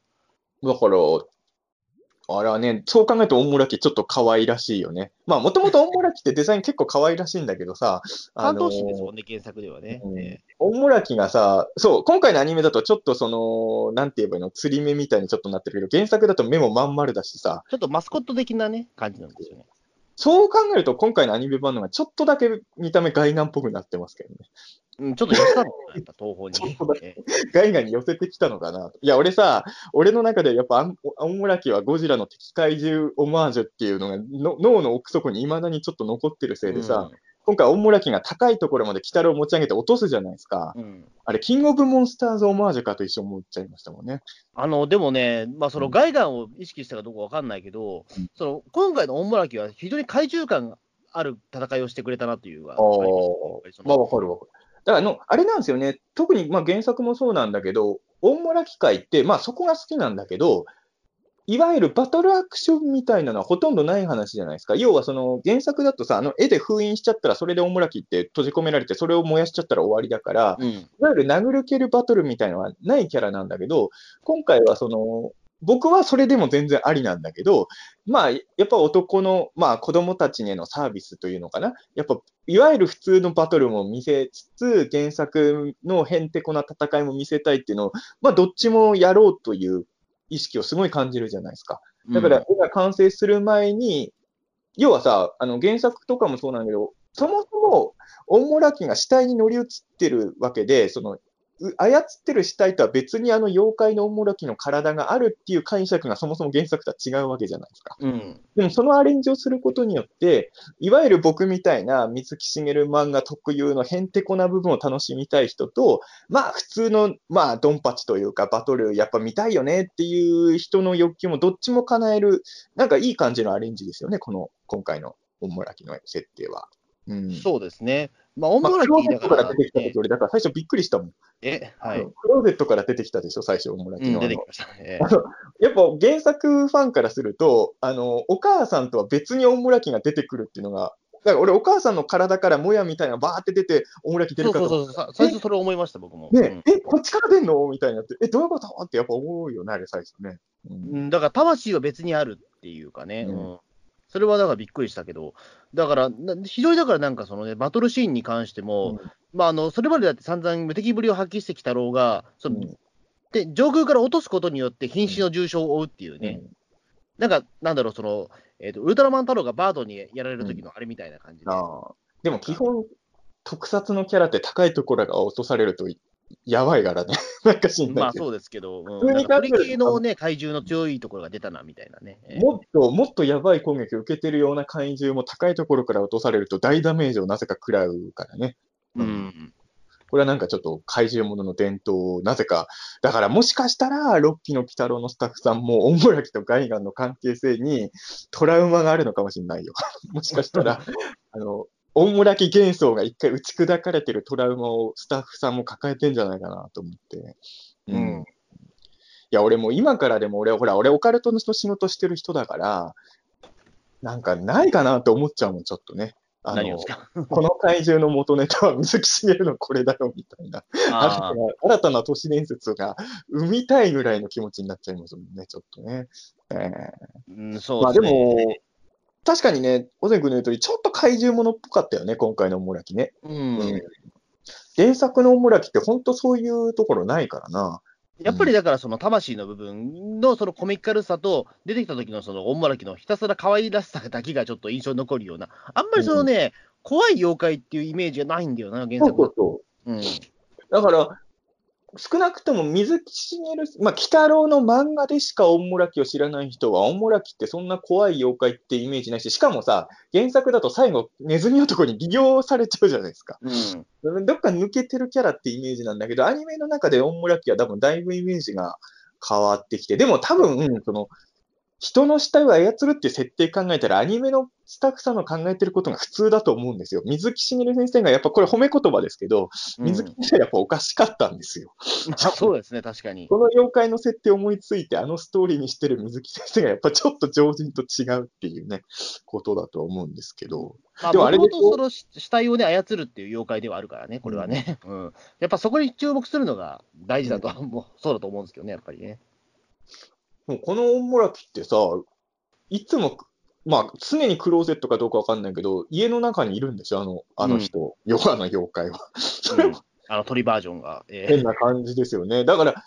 だから、あれはね、そう考えるとオンモラキちょっと可愛らしいよね。まあ、もともとオンモラキってデザイン結構可愛らしいんだけどさ、<laughs> あ関の東神ですもんね、原作ではね。うんえオンモラキがさ、そう、今回のアニメだとちょっとその、なんて言えばいいの、釣り目みたいにちょっとなってるけど、原作だと目もまん丸だしさ、ちょっとマスコット的なね、感じなんですよね。そう考えると今回のアニメ版のがちょっとだけ見た目ガイガンっぽくなってますけどね。うん、ちょっと寄せたのかな、やっぱ東方に。<laughs> ガイガンに寄せてきたのかな。いや、俺さ、俺の中でやっぱアンオンモラキはゴジラの敵怪獣オマージュっていうのがの脳の奥底に未だにちょっと残ってるせいでさ、今回、大村木が高いところまで鬼太郎を持ち上げて落とすじゃないですか。うんあれ、キングオブモンスターズオマージュかと一緒に思っちゃいましたもんね。あのでもね、まあ、そのガイガンを意識したかどうかわかんないけど、うんその今回の大村木は非常に怪獣感がある戦いをしてくれたなというのがあありまねまあ、わかるわかる。だからあの、あれなんですよね。特に、まあ、原作もそうなんだけど、大村機械って、まあ、そこが好きなんだけど、いわゆるバトルアクションみたいなのはほとんどない話じゃないですか。要はその原作だとさ、あの絵で封印しちゃったらそれで大村木って閉じ込められて、それを燃やしちゃったら終わりだから、うんいわゆる殴る蹴るバトルみたいなのはないキャラなんだけど、今回はその、僕はそれでも全然ありなんだけど、まあ、やっぱ男の、まあ子供たちへのサービスというのかな。やっぱ、いわゆる普通のバトルも見せつつ、原作のへんてこな戦いも見せたいっていうのを、まあどっちもやろうという意識をすごい感じるじゃないですか。だから、絵が完成する前に、要はさ、あの原作とかもそうなんだけど、そもそも、オンモラキが死体に乗り移ってるわけで、その、う操ってる死体とは別にあの妖怪のオンモラキの体があるっていう解釈がそもそも原作とは違うわけじゃないですか。うんでもそのアレンジをすることによって、いわゆる僕みたいな水木しげる漫画特有のへんてこな部分を楽しみたい人と、まあ普通の、まあドンパチというかバトルやっぱ見たいよねっていう人の欲求もどっちも叶える、なんかいい感じのアレンジですよね、この今回のオンモラキの設定は。うん。そうですね。まあ、大まあ、村クロー木だからゼットから出てきた時俺、だから最初びっくりしたもん。え、はい。クローゼットから出てきたでしょ、最初、オンモラキうん、の。出てきました。ね。<laughs> やっぱ原作ファンからすると、あの、お母さんとは別にオンモラキが出てくるっていうのが、だから俺、お母さんの体からもやみたいなバーって出て、オンモラキ出るかと。そうそうそう、さ最初それ思いました、僕も。ね、え、こっちから出んの？みたいになって、え、どういうこと？ってやっぱ思うよね、あれ最初ね。ううんん、だから魂は別にあるっていうかね、ううんんそれはだからびっくりしたけど、だから、な非常にだからなんかそのね、バトルシーンに関しても、まあ、あのそれまでだって散々無敵ぶりを発揮してきたろうが、そのうん。で上空から落とすことによって瀕死の重傷を負うっていうね、なんか、なんだろう、その、えーと、ウルトラマン太郎がバードにやられる時のあれみたいな感じで、でも基本、特撮のキャラって高いところが落とされるとやばいからね。<laughs> なんかしんない。まあそうですけど、うん、なんか系のね、怪獣の強いところが出たなみたいなね。えーもっと、もっとやばい攻撃を受けてるような怪獣も高いところから落とされると大ダメージをなぜか食らうからね。うんこれはなんかちょっと怪獣ものの伝統をなぜか、だからもしかしたら、ロッキーの鬼太郎のスタッフさんも、オンモラキとガイガンの関係性にトラウマがあるのかもしれないよ。<laughs> もしかしたら、<laughs> あの、オンモラキ幻想が一回打ち砕かれてるトラウマをスタッフさんも抱えてんじゃないかなと思って。うんいや、俺もう今からでも俺、ほら、俺オカルトの仕事してる人だから、なんかないかなと思っちゃうもん、ちょっとね。あの <laughs> この怪獣の元ネタは水木しげるのこれだよみたいな。新あたな都市伝説が生みたいぐらいの気持ちになっちゃいますもんね、ちょっとね。えーうん、ーそうまあでですね。も、確かにね、小瀬君の言う通り、ちょっと怪獣ものっぽかったよね、今回のオモラキね。うん原作のオモラキって本当そういうところないからな。やっぱりだから、その魂の部分のそのコミカルさと、出てきた時のそのオンマラキのひたすら可愛らしさだけがちょっと印象に残るような、あんまりそのね、怖い妖怪っていうイメージがないんだよな、原そうそうそう。うん。だから、少なくとも水木しげる、まあ、鬼太郎の漫画でしかオンモラキを知らない人は、オンモラキってそんな怖い妖怪ってイメージないし、しかもさ、原作だと最後、ネズミ男に利用されちゃうじゃないですか。うん。どっか抜けてるキャラってイメージなんだけど、アニメの中でオンモラキは多分だいぶイメージが変わってきて、でも多分、その、人の死体を操るっていう設定考えたら、アニメのスタッフさんの考えてることが普通だと思うんですよ。水木しげる先生が、やっぱこれ褒め言葉ですけど、水木先生はやっぱおかしかったんですよ。う <laughs> んそうですね、確かに。この妖怪の設定を思いついて、あのストーリーにしてる水木先生がやっぱちょっと常人と違うっていうね、ことだと思うんですけど。まあ、でもあれでもともとその死体をね、操るっていう妖怪ではあるからね、これはね。うん。やっぱそこに注目するのが大事だとうそうだと思うんですけどね、やっぱりね。もうこのオンモラキってさ、いつも、まあ、常にクローゼットかどうかわかんないけど、家の中にいるんでしょあの、あの人、ヨガの妖怪は。それうんもあの鳥バージョンが。えー変な感じですよね。だから、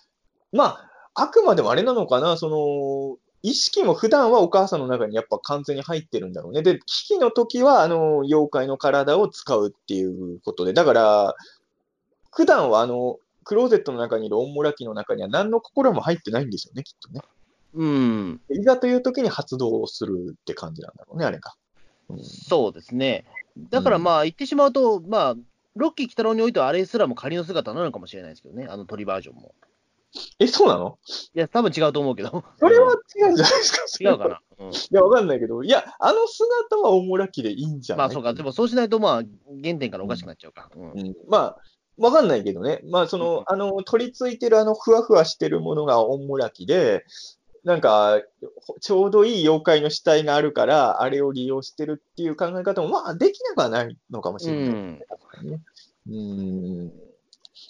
まあ、あくまでもあれなのかな、その、意識も普段はお母さんの中にやっぱ完全に入ってるんだろうね。で、危機の時は、あの、妖怪の体を使うっていうことで、だから、普段はあの、クローゼットの中にいるオンモラキの中には何の心も入ってないんでしょうね、きっとね。うん。いざという時に発動するって感じなんだろうね、あれが。うんそうですね。だからまあ、言ってしまうと、まあ、ロッキー・キタロウにおいてはあれすらも仮の姿なのかもしれないですけどね、あの鳥バージョンも。え、そうなの？いや、多分違うと思うけど。それは違うんじゃないですか？違うかな？うん、いや、わかんないけど、いや、あの姿はおもらきでいいんじゃない？まあそうか、でもそうしないと、まあ、原点からおかしくなっちゃうか。うんうん、まあ、わかんないけどね。まあ、その、あの、取り付いてるあの、ふわふわしてるものがおもらきで、なんか、ちょうどいい妖怪の死体があるから、あれを利用してるっていう考え方も、まあ、できなくはないのかもしれない。うんうん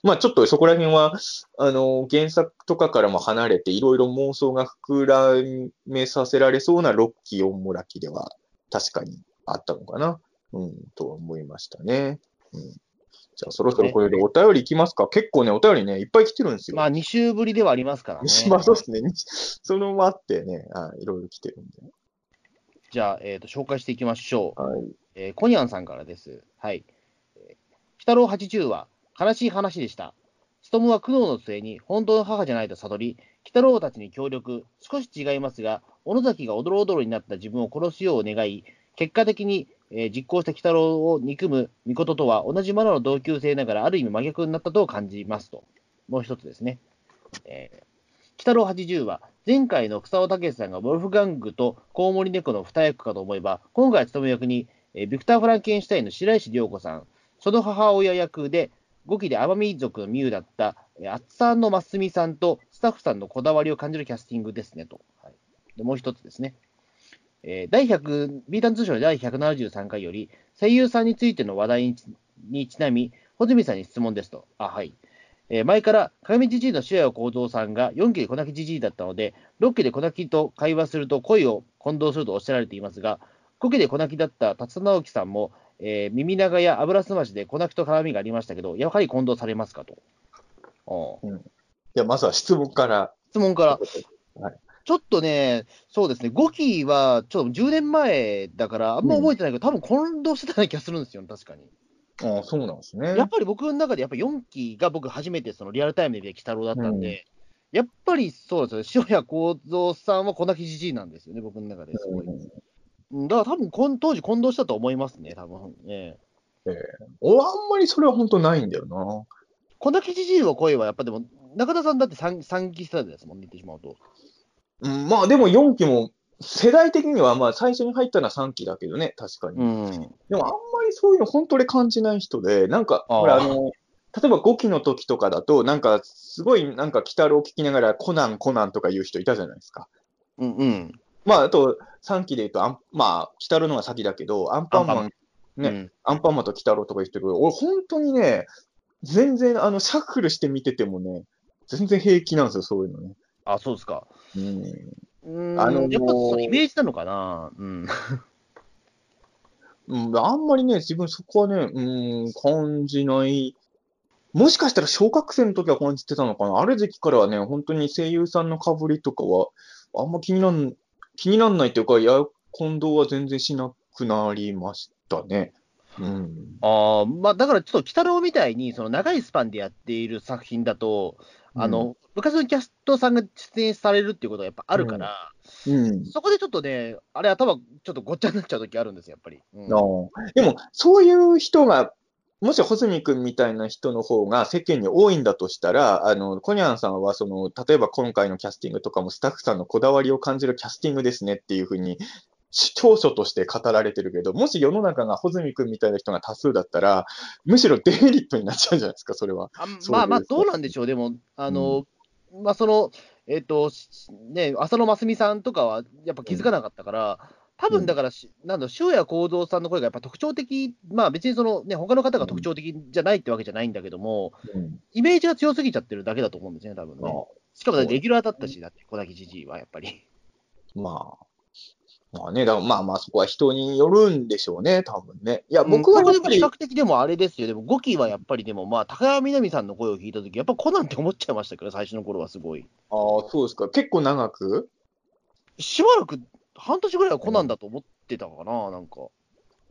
まあちょっとそこら辺は、あの、原作とかからも離れて、いろいろ妄想が膨らめさせられそうなロッキー・オンモラキでは確かにあったのかな、うん、と思いましたね。うん、じゃあそろそろこれでお便りいきますか。結構ね、お便りね、いっぱい来てるんですよ。まあ、2週ぶりではありますからね。<laughs> まあそうですね。そのもあってね、あいろいろ来てるんで。じゃあ、えっ、と、紹介していきましょう。はい。えーコニャンさんからです。はい。えー、鬼太郎80は悲しい話でした。ストムは苦悩の末に本当の母じゃないと悟り、鬼太郎たちに協力、少し違いますが、小野崎がおどろおどろになった自分を殺すよう願い、結果的に、えー実行した鬼太郎を憎む御事とは同じマナの同級生ながらある意味真逆になったと感じますと。もう一つですね。えー鬼太郎80は、前回の草尾武さんがウォルフガングとコウモリ猫の二役かと思えば、今回務め役に、えービクター・フランケンシュタインの白石涼子さん、その母親役で、5期で奄美族のミュウだった、えー、厚さんのますみさんとスタッフさんのこだわりを感じるキャスティングですねと。はい、でもう一つですね。えー第100、ビータン通称第173回より、声優さんについての話題にちなみ、穂積さんに質問ですと。あ、はい。えー前から鏡じじいの塩谷幸三さんが4期で小泣きじじいだったので、6期で小泣きと会話すると声を混同するとおっしゃられていますが、5期で小泣きだった辰田直樹さんも、えー耳長や油すましで小泣きと絡みがありましたけど、やはり混同されますかと。おうじゃあまずは質問から。質問から、はいちょっとね、そうですね、5期はちょっと10年前だから、あんま覚えてないけど、多分混同してたような気がするんですよ、確かに。ああ、そうなんですね。やっぱり僕の中で、やっぱ4期が僕、初めてそのリアルタイムで見た鬼太郎だったんで、やっぱりそうですよね、塩谷幸三さんは小泣きじじいなんですよね、僕の中ですごい。うんだから多分こん当時混同したと思いますね、多分ね。俺あんまりそれは本当ないんだよな。小泣きじじいの声はやっぱでも、中田さんだって 3, 3期世代ですもんね、言ってしまうと。うん、まあでも4期も、世代的にはまあ最初に入ったのは3期だけどね、確かに。うん。でもあんまりそういうの本当に感じない人で、なんか、ほら、あの、例えば5期の時とかだと、なんか、すごい、なんか、鬼太郎を聞きながら、コナン、コナンとか言う人いたじゃないですか。うんうん。まあ、あと、3期で言うと、あんまあ、鬼太郎の方が先だけど、アンパンマン、ねうんアンパンマンと鬼太郎とか言ってるけど、俺、本当にね、全然、あの、シャッフルして見ててもね、全然平気なんですよ、そういうのね。あ、そうですか。うん。うん、あのーやっぱそのイメージなのかな。うん。<laughs> うん、あんまりね、自分そこはね、うん、感じない。もしかしたら小学生の時は感じてたのかな。ある時期からはね、本当に声優さんの被りとかは、あんま気になん、気になんないというか、いや、混同は全然しなくなりましたね。うん。ああ、まあだからちょっと、鬼太郎みたいに、その長いスパンでやっている作品だと、あの、昔のキャストさんが出演されるっていうことがやっぱあるから、うん。そこでちょっとね、あれ頭ちょっとごっちゃになっちゃう時あるんですよ、やっぱり。うんでも、そういう人が、もし穂積君みたいな人の方が世間に多いんだとしたら、あの、コニャンさんは、その、例えば今回のキャスティングとかもスタッフさんのこだわりを感じるキャスティングですねっていうふうに、長所として語られてるけど、もし世の中が穂積君みたいな人が多数だったら、むしろデメリットになっちゃうんじゃないですか、それは。あまあまあ、どうなんでしょう、でも、あの、まあその、えっ、と、しね、浅野真澄さんとかはやっぱ気づかなかったから、多分だからし、なんだ塩谷幸三さんの声がやっぱ特徴的、まあ別にそのね、他の方が特徴的じゃないってわけじゃないんだけども、うん。イメージが強すぎちゃってるだけだと思うんですね、多分ね。しかもレギュラーだったし、だって、小崎じじいはやっぱり。まあ。まあね、だまあまあそこは人によるんでしょうね、多分ね。いや、僕はやっぱり比、較的でもあれですよ、でも5期はやっぱりでも、まあ、高山みなみさんの声を聞いたとき、やっぱコナンって思っちゃいましたけど、最初の頃はすごい。ああ、そうですか。結構長く？しばらく半年ぐらいはコナンだと思ってたかな、なんか。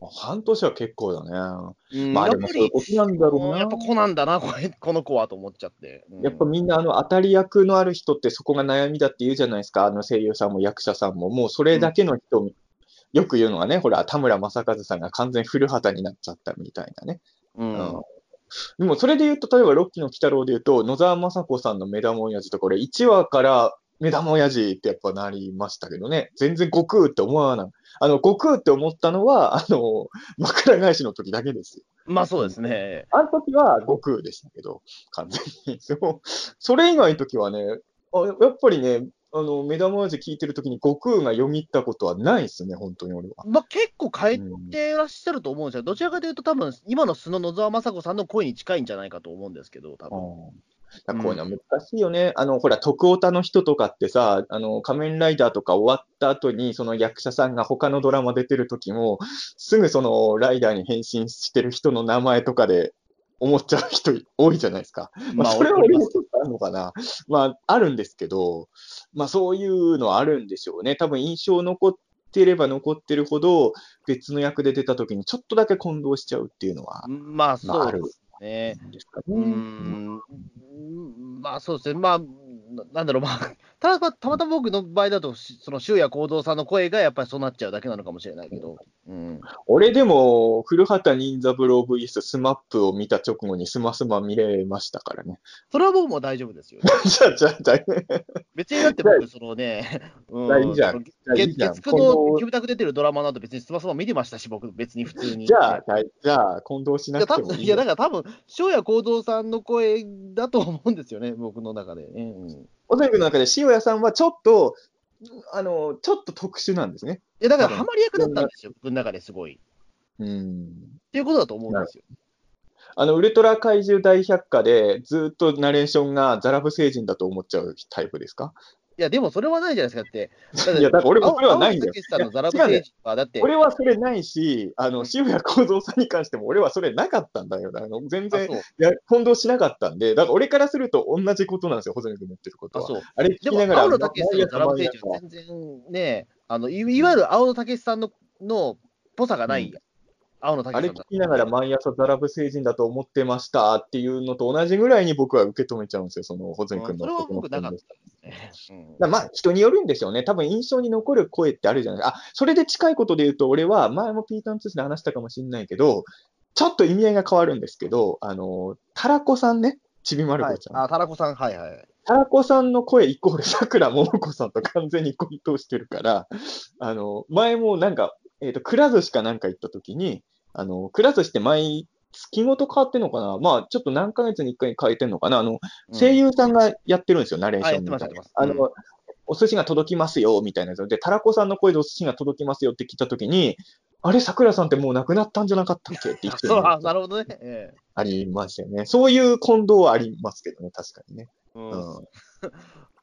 半年は結構だね。うんまあやっぱりでもそういう、ことなんだろうな。やっぱコナンだな、これこの子はと思っちゃって。うんやっぱみんなあの当たり役のある人ってそこが悩みだって言うじゃないですか。あの声優さんも役者さんも。もうそれだけの人よく言うのがね、ほら、田村正和さんが完全古畑になっちゃったみたいなね。うん。うんでもそれで言うと、例えばロッキーの鬼太郎で言うと、野沢雅子さんの目玉親父とこれ1話から目玉親父ってやっぱなりましたけどね。全然悟空って思わない。あの、悟空って思ったのは、<laughs> あの、枕返しの時だけですよ。まあそうですね。あの時は悟空でしたけど、完全に。そうそれ以外の時はね、あやっぱりね、あの、目玉親父聞いてる時に悟空が読み入ったことはないですね、本当に俺は。まあ結構変えてらっしゃると思うんですよ。どちらかというと多分、今の素の野沢雅子さんの声に近いんじゃないかと思うんですけど、多分。こういうのは難しいよね。あの、ほら、徳オタの人とかってさ、あの、仮面ライダーとか終わった後に、その役者さんが他のドラマ出てる時も、すぐそのライダーに変身してる人の名前とかで思っちゃう人多いじゃないですか。まあ、それは俺にちょっとあるのかな。まあ、あるんですけど、まあ、そういうのはあるんでしょうね。多分印象残ってれば残ってるほど、別の役で出た時にちょっとだけ混同しちゃうっていうのは、まあそうですね。まあそうですね。まあ、ななんだろう、まあ、<laughs> ただたまたま僕の場合だと、しその周夜行動さんの声がやっぱりそうなっちゃうだけなのかもしれないけど。うん。俺でも、古畑任三郎 VS スマップを見た直後にスマスマ見れましたからね。それは僕も大丈夫ですよ。<laughs> じゃあ、じゃあ、じゃあ、別にだって僕、そのね、うんいい月9のキムタク出てるドラマなど別にスマスマ見てましたし、僕別に普通に。じゃあ、はいじゃあ、混同しなくてもいいいやだから多分、翔也行動さんの声だと思うんですよね、僕の中でね。うんおそらくの中で塩谷さんはちょっと、あの、ちょっと特殊なんですね。いや、だからハマり役だったんですよ、僕の中ですごい。っうん。ていうことだと思うんですよ。あの、ウルトラ怪獣大百科でずっとナレーションがザラブ星人だと思っちゃうタイプですか？いや、でもそれはないじゃないですか。だって、いやだから俺もそれはないんだよ。青木さんのザラブ星人は、だって、俺はそれないし、あの、塩谷幸三さんに関しても俺はそれなかったんだよ。あの、全然混同しなかったんで、だから俺からすると同じことなんですよ、細野君の言ってることは。あそう。あれ聞きながら、青野武さんのザラブ毎星人は朝全然ね、あのいいわゆる青野武さんののぽさがない、うん青野あれ聞きながら毎朝ザラブ星人だと思ってましたっていうのと同じぐらいに僕は受け止めちゃうんですよ、その細野君のうんそれは僕なかったですね。まあ、人によるんでしょうね。多分印象に残る声ってあるじゃないですか。あ、それで近いことで言うと、俺は前もピーターン通信で話したかもしれないけど、ちょっと意味合いが変わるんですけど、あの、タラコさんね、ちびまるはい子ちゃん。あ、タラコさん、はいはい。タラコさんの声イコールさくらももこさんと完全に混同してるから、あの、前もなんか、えっ、と、くら寿司かなんか行った時に、あの、くら寿司って毎月ごと変わってんのかな？まあ、ちょっと何ヶ月に一回変えてんのかな？あの、うん。声優さんがやってるんですよ、ナレーションみたいな。あの、お寿司が届きますよ、みたいなやつ。で、タラコさんの声でお寿司が届きますよって聞いたときに、あれ、桜さんってもう亡くなったんじゃなかったっけ？って言ってるそう、なるほどね。ええ。ありましたよね。そういう混同はありますけどね、確かにね。うん。うん。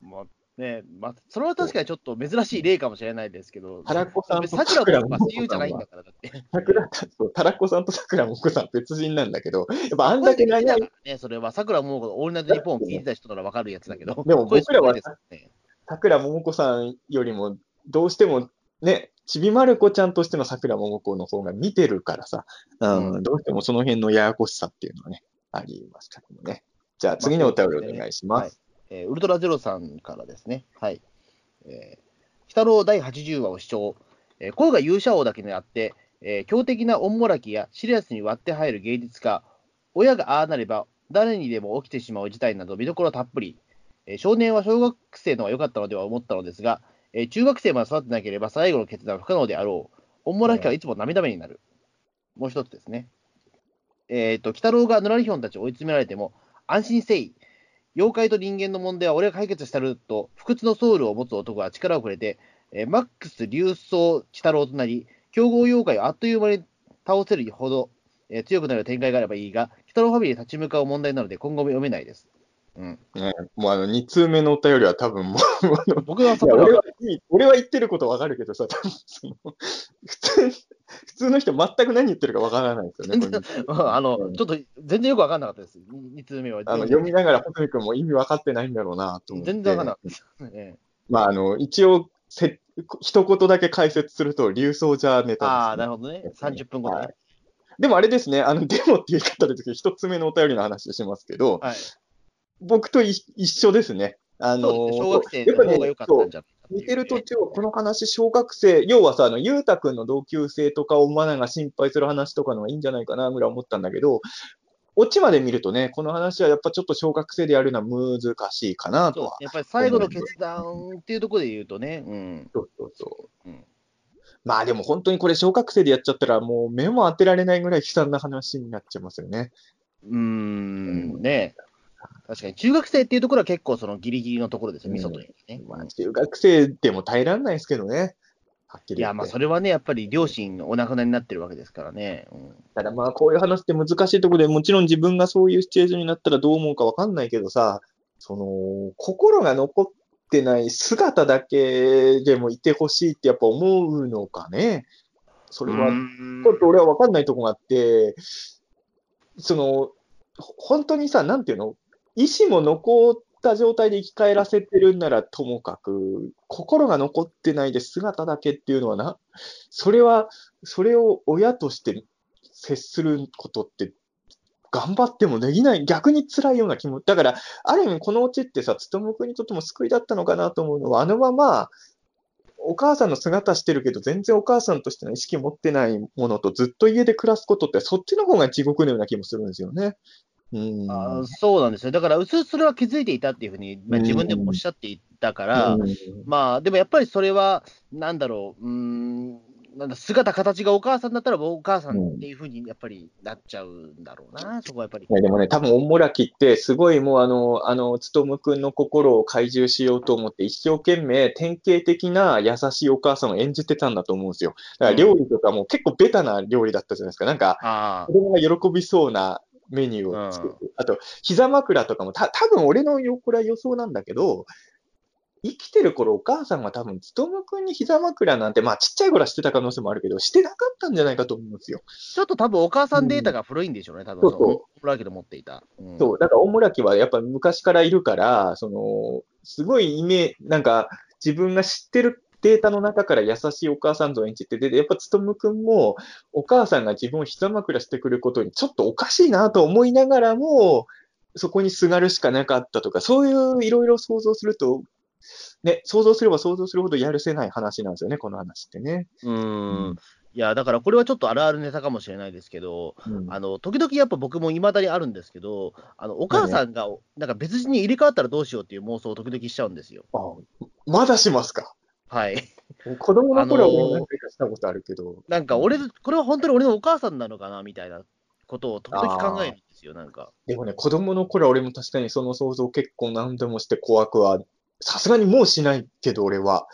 <laughs> まあね、まあ、それは確かにちょっと珍しい例かもしれないですけど、タラコさんとさくらもじゃないんだから、だって。桜そうタラコさんと桜もこさん別人なんだけど、やっぱあんだけ長い声で聞いたからね、それは、さくらももこのオールナイトニッポンを聞いてた人ならわかるやつだけど、でも僕らは声すごいですね桜ももこさんよりも、どうしてもね、ちびまる子ちゃんとしての桜ももこの方が見てるからさ、うんうんどうしてもその辺のややこしさっていうのはね、ありますけどもね。じゃあ次のお便りお願いします。えーウルトラゼロさんからですね。はい。えー、鬼太郎第80話を視聴。えー声が勇者王だけであって、えー強敵なオンモラキやシリアスに割って入る芸術家、親がああなれば誰にでも起きてしまう事態など見どころたっぷり。えー少年は小学生の方が良かったのでは思ったのですが、えー中学生まで育ってなければ最後の決断は不可能であろう。オンモラキはいつも涙目になる。もう一つですね。えっ、と、鬼太郎がヌラリヒョンたちを追い詰められても、安心せい。妖怪と人間の問題は俺が解決したると、不屈のソウルを持つ男は力をくれて、えーマックス竜装鬼太郎となり、競合妖怪をあっという間に倒せるほど、えー強くなる展開があればいいが、鬼太郎ファミリーに立ち向かう問題なので今後も読めないです。うん、ね、もうあの、2通目のお便りは多分もう、僕はいさや俺は俺は言ってることわかるけどさ、多分その普通、普通の人全く何言ってるかわからないですよね。<laughs> あの、うんちょっと全然よく分かんなかったです。2通目は。あの読みながら、ホテル君も意味分かってないんだろうなと思って。全然分かんなかったです。ええまあ、あの、一応、せ一言だけ解説すると、流送じゃネタです、ね。ああ、なるほどね。30分後でね。はいでもあれですね、あの、デモって言い方で一つ目のお便りの話をしますけど、はい。僕とい一緒ですね。あの小学生の方が良かったんじゃ見てる途中、この話、小学生、要はさ、あの、ゆうたくんの同級生とかをマナが心配する話とかのがいいんじゃないかなぐらい思ったんだけど、オチまで見るとね、この話はやっぱちょっと小学生でやるのは難しいかなとは。やっぱり最後の決断っていうところで言うとね、うん。そうそうそう。うんまあでも本当にこれ小学生でやっちゃったらもう目も当てられないぐらい悲惨な話になっちゃいますよね。うーん、ね確かに中学生っていうところは結構そのギリギリのところですよ、うんミソというね。まあ中学生でも耐えられないですけどね。はっきり言って。いや、まあそれはね、やっぱり両親お亡くなりになってるわけですからね。うんただまあこういう話って難しいところで、もちろん自分がそういうシチュエーションになったらどう思うかわかんないけどさ、その、心が残ってない姿だけでもいてほしいってやっぱ思うのかね。それは、ちょっと俺はわかんないとこがあって、その、ほ本当にさ、なんていうの？意志も残った状態で生き返らせてるんならともかく、心が残ってないで姿だけっていうのはな、それは、それを親として接することって、頑張ってもできない、逆に辛いような気も、だから、ある意味このオチってさ、つとむくんにとっても救いだったのかなと思うのは、あのまま、お母さんの姿してるけど、全然お母さんとしての意識持ってないものとずっと家で暮らすことって、そっちの方が地獄のような気もするんですよね。うん。あーそうなんですよ。だから、うすうすそれは気づいていたっていうふうに、まあ、うん自分でもおっしゃっていたから、うんまあ、でもやっぱりそれは、なんだろう、うーん、なんだ姿、形がお母さんだったら、お母さんっていうふうにやっぱりなっちゃうんだろうな、そこはやっぱり。いやでもね、多分、おもらきって、すごいもう、あの、あの、つとむくんの心を怪獣しようと思って、一生懸命、典型的な優しいお母さんを演じてたんだと思うんですよ。だから、料理とかも結構ベタな料理だったじゃないですか。なんか、あ子供が喜びそうなメニューを作る。あと、膝枕とかも、た、多分俺のよ、これは予想なんだけど、生きてる頃お母さんが多分、つとむくんに膝枕なんて、まあちっちゃい頃はしてた可能性もあるけど、してなかったんじゃないかと思うんですよ。ちょっと多分お母さんデータが古いんでしょうね、多分そうそうその、プラ持っていた。うんそう、だから、大村家はやっぱ昔からいるから、その、すごいイメなんか、自分が知ってるデータの中から優しいお母さん像を演じてて、で、やっぱつとむくんも、お母さんが自分を膝枕してくることにちょっとおかしいなと思いながらも、そこにすがるしかなかったとか、そういういろいろ想像すると、ね、想像すれば想像するほどやるせない話なんですよね、この話ってね。うーん。いや、だからこれはちょっとあるあるネタかもしれないですけど、うんあの、時々やっぱ僕も未だにあるんですけど、あの、お母さんが、なんか別人に入れ替わったらどうしようっていう妄想を時々しちゃうんですよ。あまだしますか？はい。<laughs> 子供の頃はあのー俺も何回かしたことあるけど。なんか俺、これは本当に俺のお母さんなのかなみたいなことを時々考えるんですよ、なんか。でもね、子供の頃は俺も確かにその想像結構何でもして怖くは、さすがにもうしないけど俺は、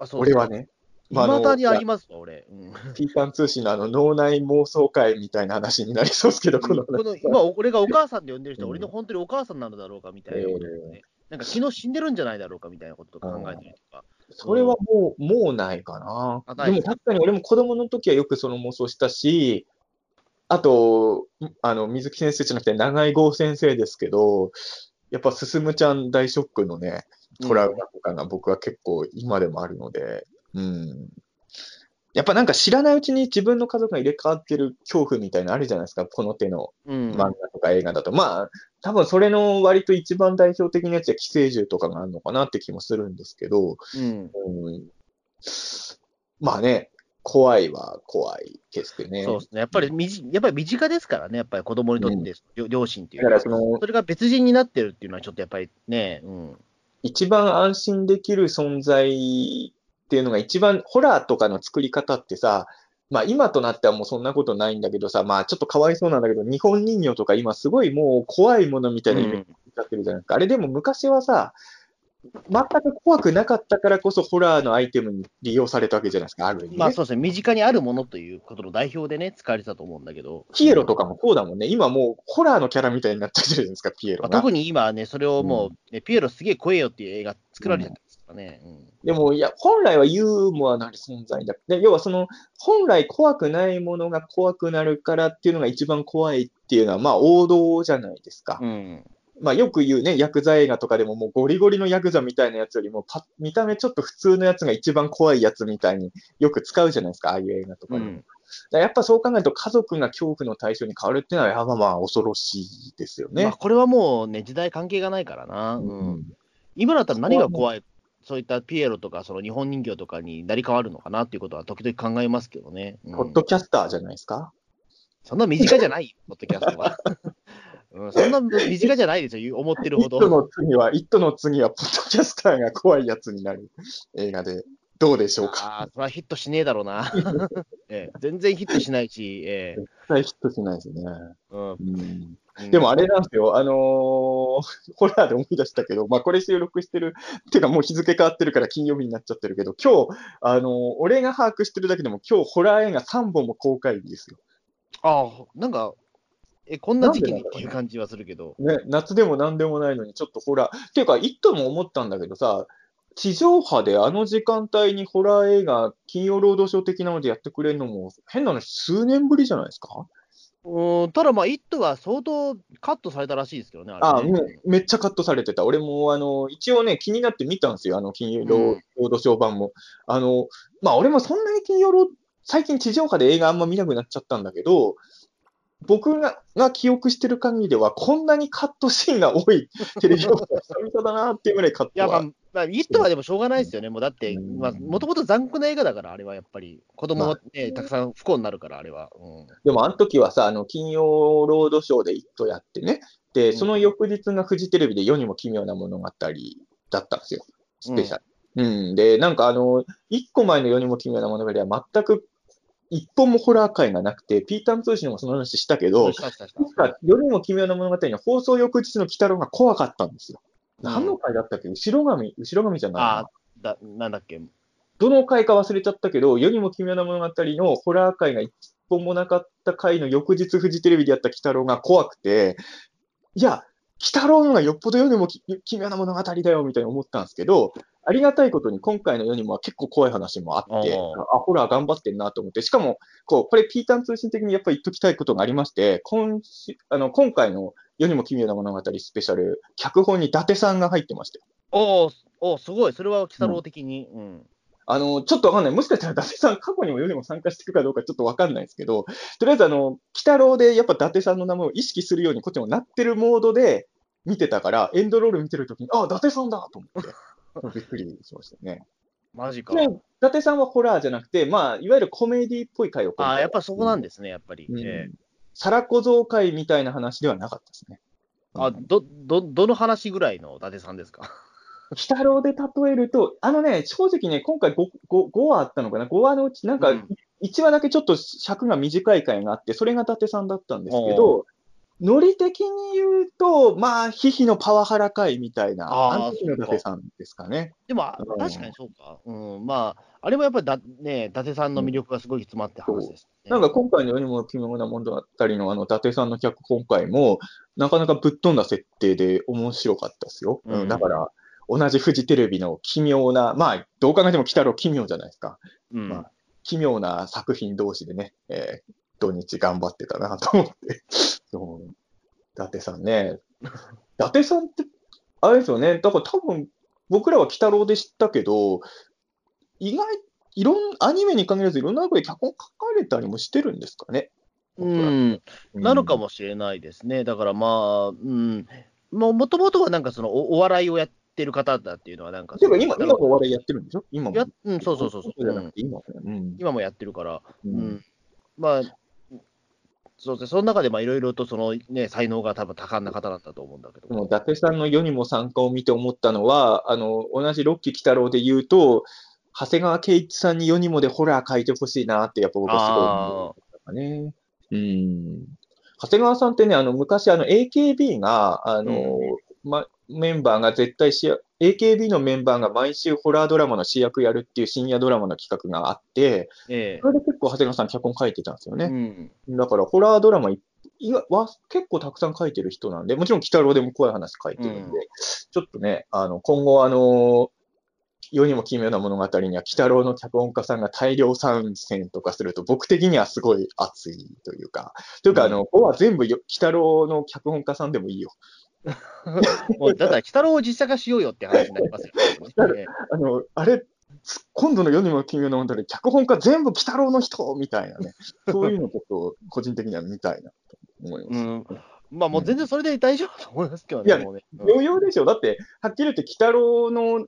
あそう俺は。ね、まあ未だにありまますわ、俺。うんピータン通信のあの脳内妄想会みたいな話になりそうですけど、このこの話。今、俺がお母さんで呼んでる人は、うん俺の本当にお母さんなのだろうかみたいなね、なんか昨日死んでるんじゃないだろうかみたいなこととか考えたりとか。それはもう、もうないかなあ。ないでも確かに俺も子供の時はよくその妄想したし、あと、あの、水木先生じゃなくて長井剛先生ですけど、やっぱ進むちゃん大ショックのね、トラウマとかが僕は結構今でもあるので、うん。やっぱなんか知らないうちに自分の家族が入れ替わってる恐怖みたいなのあるじゃないですか、この手のうん。漫画とか映画だと。まあ、多分それの割と一番代表的なやつは寄生獣とかがあるのかなって気もするんですけど、うん。うん、まあね、怖いは怖い、決してね。そうですね。やっぱりみじ、やっぱり身近ですからね、やっぱり子供にとって、両両親っていうのはだからその、それが別人になってるっていうのは、ちょっとやっぱりね、うん。一番安心できる存在っていうのが一番、ホラーとかの作り方ってさ、まあ今となってはもうそんなことないんだけどさ、まあちょっとかわいそうなんだけど、日本人形とか今すごいもう怖いものみたいなイメージになってるじゃないですか。あれでも昔はさ、全く怖くなかったからこそホラーのアイテムに利用されたわけじゃないですか、ある意味、ね。まあそうですね、身近にあるものということの代表でね、使われてたと思うんだけど。ピエロとかもそうだもんね。今もうホラーのキャラみたいになっちゃってるじゃないですか、ピエロまあ、が。特に今はね、それをもう、ねピエロすげえ怖えよっていう映画作られちゃってますからね。うんでも、いや、本来はユーモアのある存在だ。で要はその、本来怖くないものが怖くなるからっていうのが一番怖いっていうのは、まあ王道じゃないですか。うん。まあよく言うね、ヤクザ映画とかでももうゴリゴリのヤクザみたいなやつよりもパッ、見た目ちょっと普通のやつが一番怖いやつみたいによく使うじゃないですか、ああいう映画とかでも。うん。やっぱそう考えると家族が恐怖の対象に変わるっていうのは、やっぱまあ恐ろしいですよね。まあこれはもうね、時代関係がないからな。うん。い今だったら何が怖い、そういったピエロとか、その日本人形とかになり変わるのかなっていうことは時々考えますけどね。うんポッドキャスターじゃないですか？そんな身近じゃないよ、ポッドキャストは。<laughs> うん、そんな身近じゃないですよ、思ってるほイットど。の次は、イットの次は、ポッドキャスターが怖いやつになる映画で、どうでしょうか？ああ、それはヒットしねえだろうな。<laughs> ええ全然ヒットしないし、ええ絶対ヒットしないですね。うんうんうんでもあれなんですよ、あのー <laughs> ホラーで思い出したけど、まあこれ収録してる、っていうかもう日付変わってるから金曜日になっちゃってるけど、今日、あのー俺が把握してるだけでも今日ホラー映画3本も公開日ですよ。ああ、なんか、え、こんな時期にっていう感じはするけど。ね、夏でも何でもないのにちょっとホラー、っていうか、イットも思ったんだけどさ、地上波であの時間帯にホラー映画、金曜ロードショー的なのでやってくれるのも、変なの数年ぶりじゃないですか？うん、ただまあ、イットは相当カットされたらしいですけどね、ああれね。めめっちゃカットされてた。俺も、あの、一応ね、気になって見たんですよ、あの、金曜ロうんードショー版も。あの、まあ、俺もそんなに金曜ロー最近地上波で映画あんま見なくなっちゃったんだけど、僕がが記憶してる限りでは、こんなにカットシーンが多いテレビ番組は久々だなっていうぐらいカットは。まあ、まあ、イットはでもしょうがないですよね。もうだって、もともと残酷な映画だから、あれはやっぱり。子供もね、たくさん不幸になるから、あれは。うん。でも、あの時はさ、あの、金曜ロードショーで一とやってね。で、んその翌日がフジテレビで世にも奇妙な物語だったんですよ。スペシャル。うん。で、なんかあの、一個前の世にも奇妙な物語は全く一本もホラー回がなくて、ピーターン通信もその話したけど、なんか世にも奇妙な物語の放送翌日の鬼太郎が怖かったんですよ。何の回だったっけ？後ろ髪、後ろ髪じゃないな。あだ、なんだっけ？どの回か忘れちゃったけど、世にも奇妙な物語のホラー回が一本もなかった回の翌日フジテレビでやった鬼太郎が怖くて、いや、鬼太郎のがよっぽど世にもき奇妙な物語だよみたいに思ったんですけど、ありがたいことに今回の世にもは結構怖い話もあって、ああ、ホラー頑張ってんなと思って、しかも、こう、これピーターン通信的にやっぱり言っときたいことがありまして、今しあの今回の世にも奇妙な物語スペシャル、脚本に伊達さんが入ってまして、おおおすごい。それは、鬼太郎的に。うん。あの、ちょっとわかんない。もしかしたら伊達さん過去にも世にも参加してるかどうかちょっとわかんないですけど、とりあえずあの、鬼太郎でやっぱ伊達さんの名前を意識するようにこっちもなってるモードで見てたから、エンドロール見てるときに、あ、伊達さんだと思って、<laughs> びっくりしましたね。マジか。で伊達さんはホラーじゃなくて、まあ、いわゆるコメディっぽい回をああ、やっぱそこなんですね、やっぱり。うんええサラ小僧会みたいな話ではなかったですね。あ、ど、ど、どの話ぐらいの伊達さんですか？<laughs> 鬼太郎で例えると、あのね、正直ね、今回 5, 5, 5話あったのかな ?5 話のうち、なんかうん1話だけちょっと尺が短い回があって、それが伊達さんだったんですけど、ノリ的に言うと、まあ、ヒヒのパワハラ回みたいな、あーあの時の伊達さんですかね。でも、あうん確かにそうか。うん、まあ、あれもやっぱりだ、ね、伊達さんの魅力がすごい詰まって話です、ね。なんか今回の世にも奇妙な物語のあの伊達さんの脚本回も、なかなかぶっ飛んだ設定で面白かったですよ。うんうん、だから、同じフジテレビの奇妙な、まあ、どう考えても鬼太郎奇妙じゃないですか。うん、まあ奇妙な作品同士でね、えー土日頑張ってたなと思って。そう伊達さんね。<laughs> 伊達さんって、あれですよね。だから多分、僕らは鬼太郎で知ったけど、意外、いろん、アニメに限らずいろんなとこで脚本書かれたりもしてるんですかね。うん、なのかもしれないですね。だからまあ、うん、もともとはなんかそのおお笑いをやってる方だっていうのは、なんかそのていうか今、今もお笑いやってるんでしょ？今も。やうん、そうそうそうそう、今もね。うん。今もやってるから、ううんん、まあ、そうですね、その中でまあいろいろとその、ね、才能が多分多感な方だったと思うんだけど。伊達さんの世にも参加を見て思ったのは、あの、同じロッキー鬼太郎で言うと、長谷川圭一さんに世にもでホラー書いてほしいなって、やっぱ僕はすごい思ったね。うん。長谷川さんってね、あの、昔、あの、AKB が、あの、ま、メンバーが絶対し AKB のメンバーが毎週ホラードラマの主役やるっていう深夜ドラマの企画があって、えそれで結構長谷川さん脚本書いてたんですよえね。うん。だから、ホラードラマいいわは結構たくさん書いてる人なんで、もちろん、鬼太郎でも怖い話書いてるんで、うん。ちょっとね、あの、今後、あの、世にも奇妙な物語には、鬼太郎の脚本家さんが大量参戦とかすると、僕的にはすごい熱いというか、というか、あの、ここは全部よ、鬼太郎の脚本家さんでもいいよ。もうだから、鬼太郎を実写化しようよって話になりますよね。<laughs> あの、あれ、つ今度の世にも奇妙な物語、脚本家全部鬼太郎の人みたいなね、<laughs> そういうのちょっと個人的には見たいなと思います。うんまあもう全然それで大丈夫だと思いますけどね、いやもうん余裕でしょだって、はっきり言って、鬼太郎の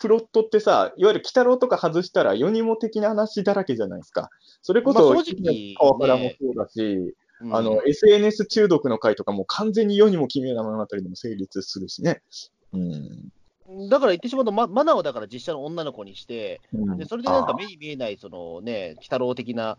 プロットってさ、いわゆる鬼太郎とか外したら、世にも的な話だらけじゃないですか。それこそ、まあ正直川原もそうだし、うんあの、SNS 中毒の回とかも完全に世にも奇妙な物語でも成立するしね。うん。だから言ってしまうと、ま、マナをだから実写の女の子にして、うんでそれでなんか目に見えない、そのね、鬼太郎的な、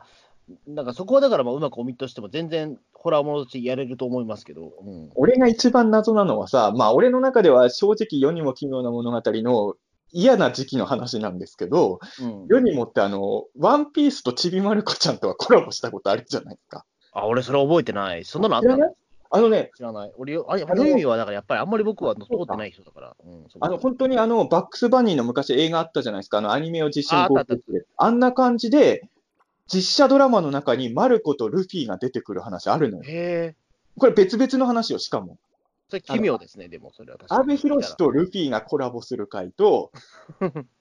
なんかそこはだからまあうまくオミットしても、全然ホラーものとしてやれると思いますけど、うん、俺が一番謎なのはさ、まあ俺の中では正直世にも奇妙な物語の嫌な時期の話なんですけど、うん世にもってあの、ワンピースとちびまる子ちゃんとはコラボしたことあるじゃないですか。あ、俺それ覚えてない。そんなのあったあのね、知らない。俺、あれ、あのあの意味はだからやっぱりあんまり僕は通ってない人だから。うん、あの、本当にあの、バックスバニーの昔映画あったじゃないですか、あの、アニメを実写に合成してあんな感じで、実写ドラマの中にマルコとルフィが出てくる話あるのよ。へえ、これ別々の話よ、しかも。それ奇妙ですね、でもそれは確かに。阿部寛とルフィがコラボする回と、<laughs>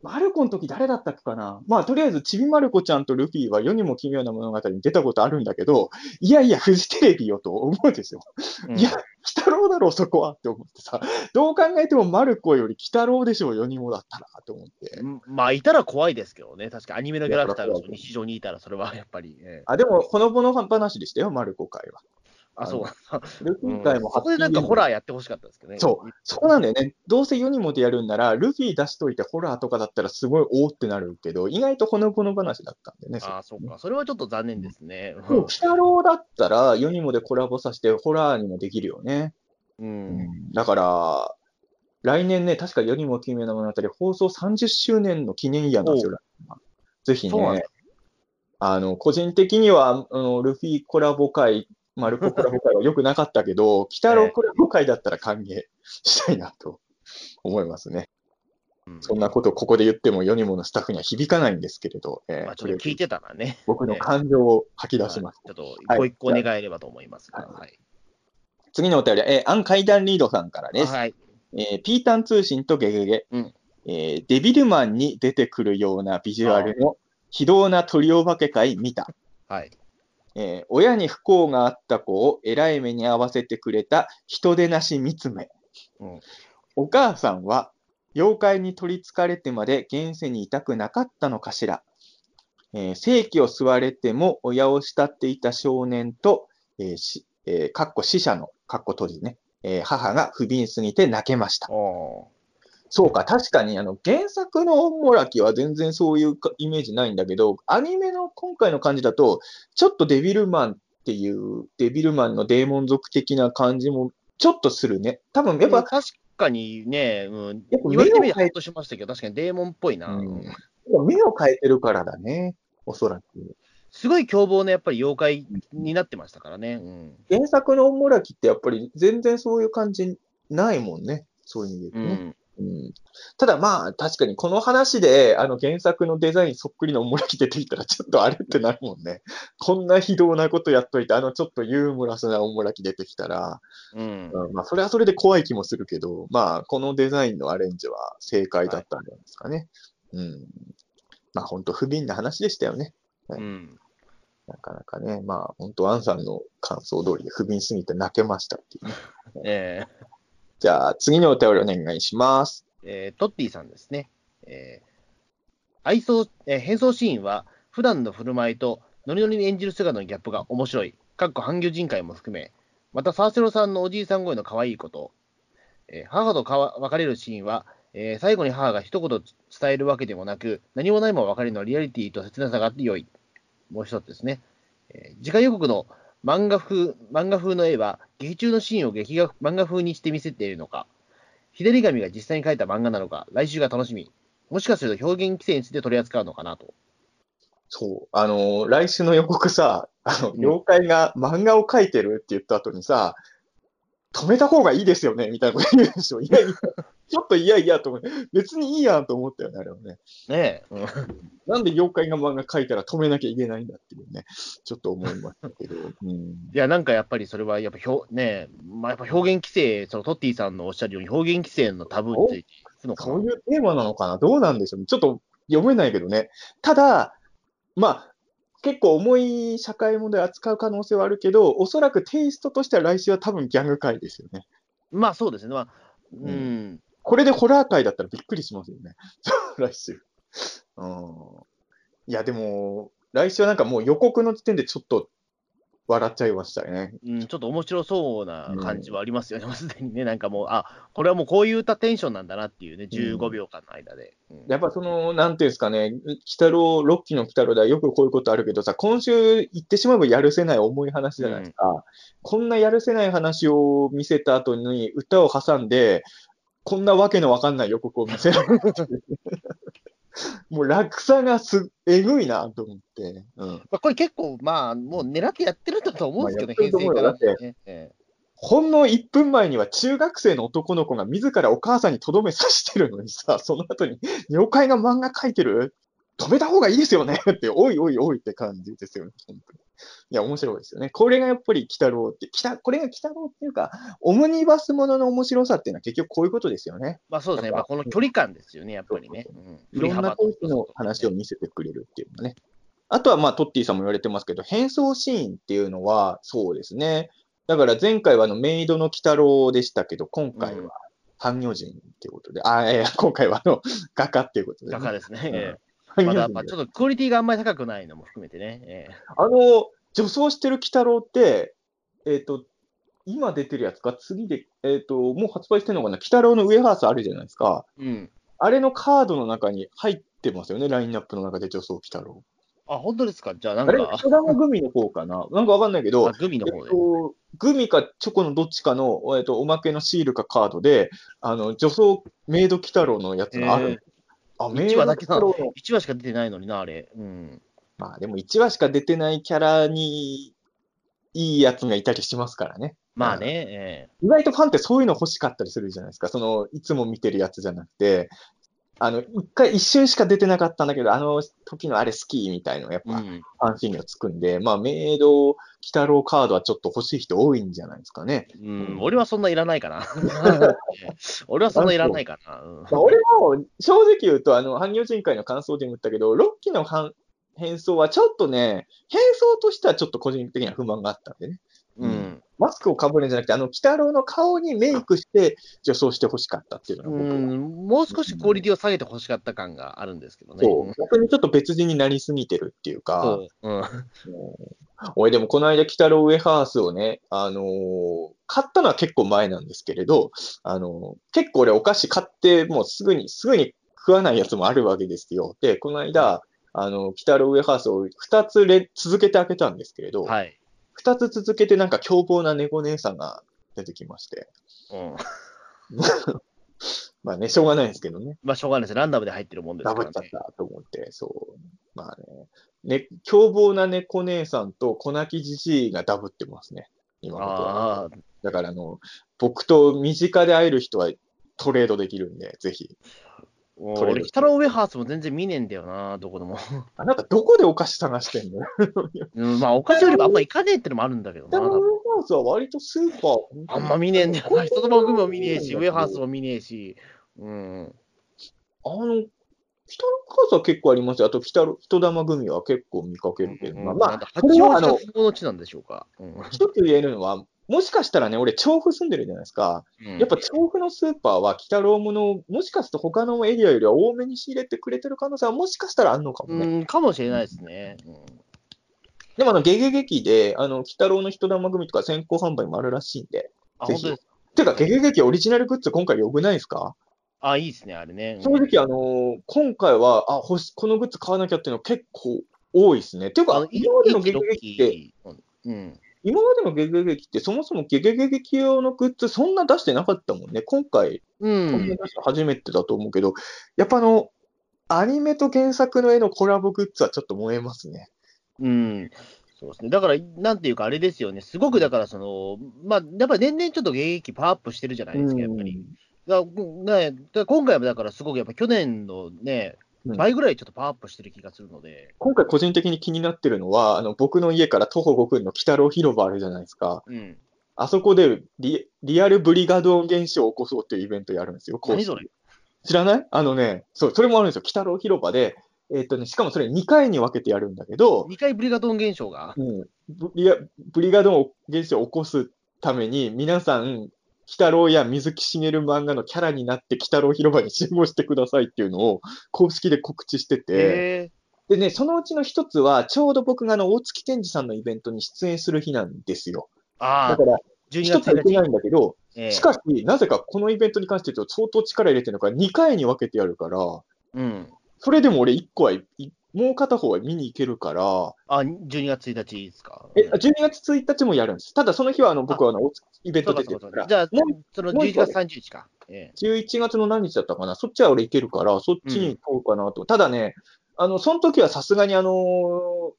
マルコの時誰だったっけかな？まあ、とりあえず、ちびまる子ちゃんとルフィは世にも奇妙な物語に出たことあるんだけど、いやいや、フジテレビよと思うんですよ。うんいや、鬼太郎だろ、そこはって思ってさ、どう考えてもマルコより鬼太郎でしょう、世にもだったらと思って。うんまあ、いたら怖いですけどね、確かアニメのキャラクターがいやそう日常にいたら、それはやっぱり。ええあ、でも、ほのぼの話でしたよ、マルコ会は。あ、そう。ルフうんィ会もそこでなんかホラーやってほしかったですけどね。そう、そこなんだよね。どうせ世にもでやるんなら、ルフィ出しといてホラーとかだったらすごいおーってなるけど、意外とほのぼの話だったんでね。あそうか。それはちょっと残念ですね。でも、鬼太郎だったら、世にもでコラボさせて、ホラーにもできるよね。うん。だから、来年ね、確か世にも奇妙な物語、放送30周年の記念イヤーなんですよ。ぜひね、あの、個人的には、あのルフィコラボ会、マルココラボ会は良くなかったけど、<laughs> 鬼太郎コラボ会だったら歓迎したいなと思いますね。うんそんなことをここで言っても世にものスタッフには響かないんですけれど、えーまあ、ちょっと聞いてたらね。僕の感情を吐き出します。ちょっと一個一個願えればと思いますが。はいはい。次のお便りは、えーアン階段リードさんからです。はい。えーピータン通信とゲゲゲ、うんえーデビルマンに出てくるようなビジュアルの非道な鳥お化け会見た。はい。えー親に不幸があった子を偉い目に合わせてくれた人でなし三つ目。うんお母さんは妖怪に取り憑かれてまで現世にいたくなかったのかしら。えー正気を吸われても親を慕っていた少年と、えーしえーかっこ死者の、かっこ閉じね、えー母が不憫すぎて泣けました。おそうか、確かにあの原作のモラキは全然そういうかイメージないんだけど、アニメの今回の感じだと、ちょっとデビルマンっていう、デビルマンのデーモン族的な感じもちょっとするね。多分ーやっぱ、確かにね、うん、やっぱ言われてみれ目を変えばとしましたけど、確かにデーモンっぽいな。うん目を変えてるからだね、おそらく。すごい凶暴なやっぱり妖怪になってましたからね。うん。原作のモラキってやっぱり全然そういう感じないもんね。そういう意味でう言う。ん。うんただまあ、確かにこの話で、あの原作のデザインそっくりのオムラキ出てきたら、ちょっとあれってなるもんね。<laughs> こんな非道なことやっといて、あのちょっとユーモラスなオムラキ出てきたら、うん。うんまあ、それはそれで怖い気もするけど、まあ、このデザインのアレンジは正解だったんじゃないですかね。うん。まあ、本当不憫な話でしたよね。うん。なかなかね、まあ、本当アンさんの感想通りで不憫すぎて泣けましたっていうね。<laughs> えじゃあ、次のお便りお願いします。えートッティさんですね。えー愛想、えー変装シーンは、普段の振る舞いとノリノリに演じる姿のギャップが面白い。かっこ半魚人会も含め、また、沢城さんのおじいさん声の可愛いこと、えー母とかわ別れるシーンは、えー最後に母が一言伝えるわけでもなく、何もないまま別れのリアリティと切なさがあって良い。もう一つですね。えー次回予告の漫画風漫画風の絵は、劇中のシーンを劇画漫画風にして見せているのか、日照り紙が実際に描いた漫画なのか、来週が楽しみ。もしかすると表現規制について取り扱うのかなと。そう。あのー来週の予告さ、あの、うん妖怪が漫画を描いてるって言った後にさ、止めた方がいいですよねみたいなこと言うでしょ。いやいや、<laughs> ちょっといやいやと思って、別にいいやんと思ったよね、あれはね。ねえ。うんなんで妖怪が漫画描いたら止めなきゃいけないんだっていうね、ちょっと思いましたけど。うん。いや、なんかやっぱりそれは、やっぱ表、ねえ、まあ、やっぱ表現規制、そのトッティさんのおっしゃるように、表現規制のタブーについていくのかなそういうテーマなのかなどうなんでしょうね。ちょっと読めないけどね。ただ、まあ、結構重い社会問題を扱う可能性はあるけど、おそらくテイストとしては来週は多分ギャグ界ですよね。まあそうですね。まあ、ううんん。これでホラー界だったらびっくりしますよね。<laughs> 来週。うん。いや、でも、来週はなんかもう予告の時点でちょっと笑っちゃいましたね。うん、ちょっと面白そうな感じはありますよね、もうすでにね。なんかもう、あ、これはもうこういう歌テンションなんだなっていうね、15秒間の間で。うんやっぱその、なんていうんですかね、鬼太郎、ロッキーの鬼太郎ではよくこういうことあるけどさ、今週言ってしまえばやるせない重い話じゃないですか。こんなやるせない話を見せた後に歌を挟んで、こんなわけのわかんない予告を見せられる。<laughs> もう落差がす、えぐいなと思って。うん。まあ、これ結構、まあ、もう狙ってやってるんだと思うんですけどね、まあからだってね。えほんの1分前には中学生の男の子が自らお母さんにとどめ刺してるのにさ、<laughs> その後に、妖怪が漫画描いてる止めた方がいいですよねって、おいおいおいって感じですよね、本当に。いや、面白いですよね。これがやっぱり鬼太郎って、きたこれが鬼太郎っていうか、オムニバスものの面白さっていうのは結局こういうことですよね。まあそうですね、まあ、この距離感ですよね、やっぱりね。うんいろんなトークの話を見せてくれるっていうのね。あとは、まあ、トッティさんも言われてますけど、変装シーンっていうのは、そうですね。だから前回はあのメイドの鬼太郎でしたけど、今回うんは半魚人っていうことで、あ、いやいや、今回はあの、画家っていうことで、画家ですね。ええ半まだまあちょっとクオリティがあんまり高くないのも含めてね。ええあの、女装してる鬼太郎って、えっ、と、今出てるやつか、次で、えっ、と、もう発売してるのかな、鬼太郎のウェハースあるじゃないですか。うん。あれのカードの中に入ってますよね、ラインナップの中で女装鬼太郎。あ、本当ですか？じゃあなんあれ、か、人玉グミの方かな？<laughs> なんかわかんないけどあ、グミの方で。えっと、グミかチョコのどっちかの、えっと、おまけのシールかカードで、あの、女装メイド鬼太郎のやつがある。あ、メイ1ド鬼話だけなの？1話しか出てないのにな、あれ。うん。まあでも1話しか出てないキャラに、いいやつがいたりしますからね。まあね、え意外とファンってそういうの欲しかったりするじゃないですか。その、いつも見てるやつじゃなくて、あの、一回一瞬しか出てなかったんだけど、あの時のあれ好きみたいのやっぱ。ファン心理をつくんで、まあ、メイド、鬼太郎カードはちょっと欲しい人多いんじゃないですかね。うん、俺はそんないらないかな。<laughs> 俺はそんないらないかな。うんまあ、俺も正直言うと、あの、半魚人会の感想でも言ったけど、ロッキーの反変装はちょっとね、変装としてはちょっと個人的には不満があったんでね。うん。マスクをかぶるんじゃなくて、あの、鬼太郎の顔にメイクして女装してほしかったっていうのうが僕もう少しクオリティを下げてほしかった感があるんですけどね。そう。逆にちょっと別人になりすぎてるっていうか、そう。うん。俺でもこの間、鬼太郎ウェハースをね、あのー買ったのは結構前なんですけれど、あのー結構俺お菓子買って、もうすぐに、すぐに食わないやつもあるわけですよ。で、この間、あの、鬼太郎ウェハースを2つれ続けて開けたんですけれど、はい。2つ続けてなんか凶暴な猫姉さんが出てきまして。うん。<laughs> まあね、しょうがないんですけどね。まあ、しょうがないです。ランダムで入ってるもんですからねダブっちゃっ。たと思って、そう。まあね。ね、凶暴な猫姉さんと小泣きじじいがダブってますね。今僕は。ああ、だからあの、僕と身近で会える人はトレードできるんで、ぜひ。俺、北郎ウェハースも全然見ねえんだよな、どこでも。<laughs> あなたどこでお菓子探してんの？<laughs> うん、まあ、お菓子よりもあんま行かねえってのもあるんだけどな。北のウェハースは割とスーパー。あんま見ねえんだよな。人ともグミも見ねえし、ウェハースも見ねえし。うん。あの、北のカースは結構ありますよ。あと、北の人玉グミは結構見かけるけど、まあ、まあ、こ八王子の、地なんでしょうか。うん一つ言えるのは、もしかしたらね、俺、調布住んでるじゃないですか。やっぱ調布のスーパーは、北ロームの、もしかすると他のエリアよりは多めに仕入れてくれてる可能性はもしかしたらあるのかもね。うん、かもしれないですね。うんでもあの、ゲゲゲキで、あの、北郎の人玉組とか先行販売もあるらしいんで。あ、ぜひ本当ですてか、ゲゲゲキオリジナルグッズ今回良くないですか？あ、いいですね、あれね。正直、あのー今回は、あ、このグッズ買わなきゃっていうの結構多いですね。ていうかあの、、今までのゲゲゲキって、うん。今までのゲゲゲキってそもそもゲゲゲキ用のグッズそんな出してなかったもんね。今回、うこん初めてだと思うけど、やっぱあの、アニメと原作の絵のコラボグッズはちょっと燃えますね。うん。そうですね。だから、なんていうか、あれですよね。すごく、だから、その、まあ、やっぱり年々ちょっと現役パワーアップしてるじゃないですか、やっぱり。うんね、だから今回もだから、すごくやっぱ去年のね、うん倍ぐらいちょっとパワーアップしてる気がするので、今回個人的に気になってるのは、あの、僕の家から徒歩5分の北郎広場あるじゃないですか。うん。あそこでリリアルブリガドン現象を起こそうっていうイベントやるんですよ。何それ？知らない？あのね、そう、それもあるんですよ。北郎広場で、えっ、とね、しかもそれ2回に分けてやるんだけど、2回ブリガドン現象が？うん、ブリガブリガドン現象を起こすために、皆さん、鬼太郎や水木しげる漫画のキャラになって、鬼太郎広場に集合してくださいっていうのを公式で告知してて、へでね、そのうちの一つは、ちょうど僕があの、大月健二さんのイベントに出演する日なんですよ。ーああだか、ら、12一月1つはいけない日。んだけど、ええしかし、なぜかこのイベントに関して言うと相当力入れてるのが2回に分けてやるから、うん。それでも俺1個はもう片方は見に行けるから、あ、12月1日ですか？え、12月1日もやるんです。ただその日はあの僕はあの、イベント出てるから、かじゃあ、もうその11もう一個月30日か。え11月の何日だったかな、そっちは俺行けるから、そっちに行こうかなと。ただね、あの、その時はさすがにあのー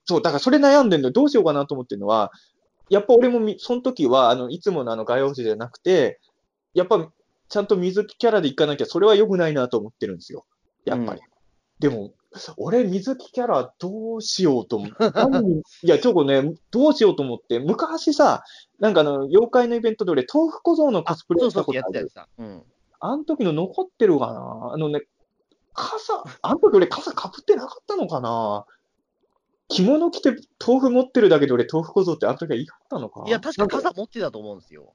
そう、だからそれ悩んでるのどうしようかなと思ってるのは、やっぱ俺もみその時は、あの、いつものあの、画用紙じゃなくて、やっぱ、ちゃんと水木キャラで行かなきゃ、それは良くないなと思ってるんですよ。やっぱり。でも、俺、水木キャラどうしようと思って、いや、ちょっとね、どうしようと思って、昔さ、なんかあの、妖怪のイベントで俺、豆腐小僧のコスプレしたことある。うん。あの時の残ってるかなあのね、傘、あの時俺傘かぶってなかったのかな着物着て豆腐持ってるだけで俺豆腐小僧ってあの時は言い張ったのかいや、確か傘持ってたと思うんですよ。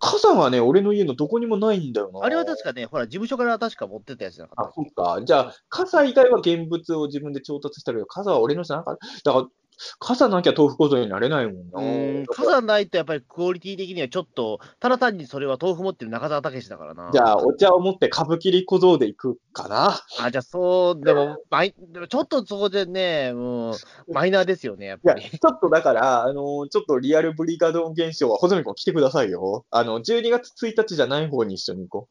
傘がね、俺の家のどこにもないんだよな。あれは確かね、ほら、事務所から確か持ってたやつじゃなかっ、あそっか。じゃあ、傘以外は現物を自分で調達したけど、傘は俺のじゃなかった。だから、傘なきゃ豆腐小僧になれないもんた。な。うん、傘ないとやっぱりクオリティ的にはちょっと、ただ単にそれは豆腐持ってる中澤武史だからな。じゃあ、お茶を持って歌舞伎り小僧で行くかな。あ、じゃあそう、でも、マイでもちょっとそこでね、うん、マイナーですよね、やっいや、ぱり。ちょっとだから、あのーちょっとリアルブリガドン現象は、ほずみくん来てくださいよ。あの、12月1日じゃない方に一緒に行こ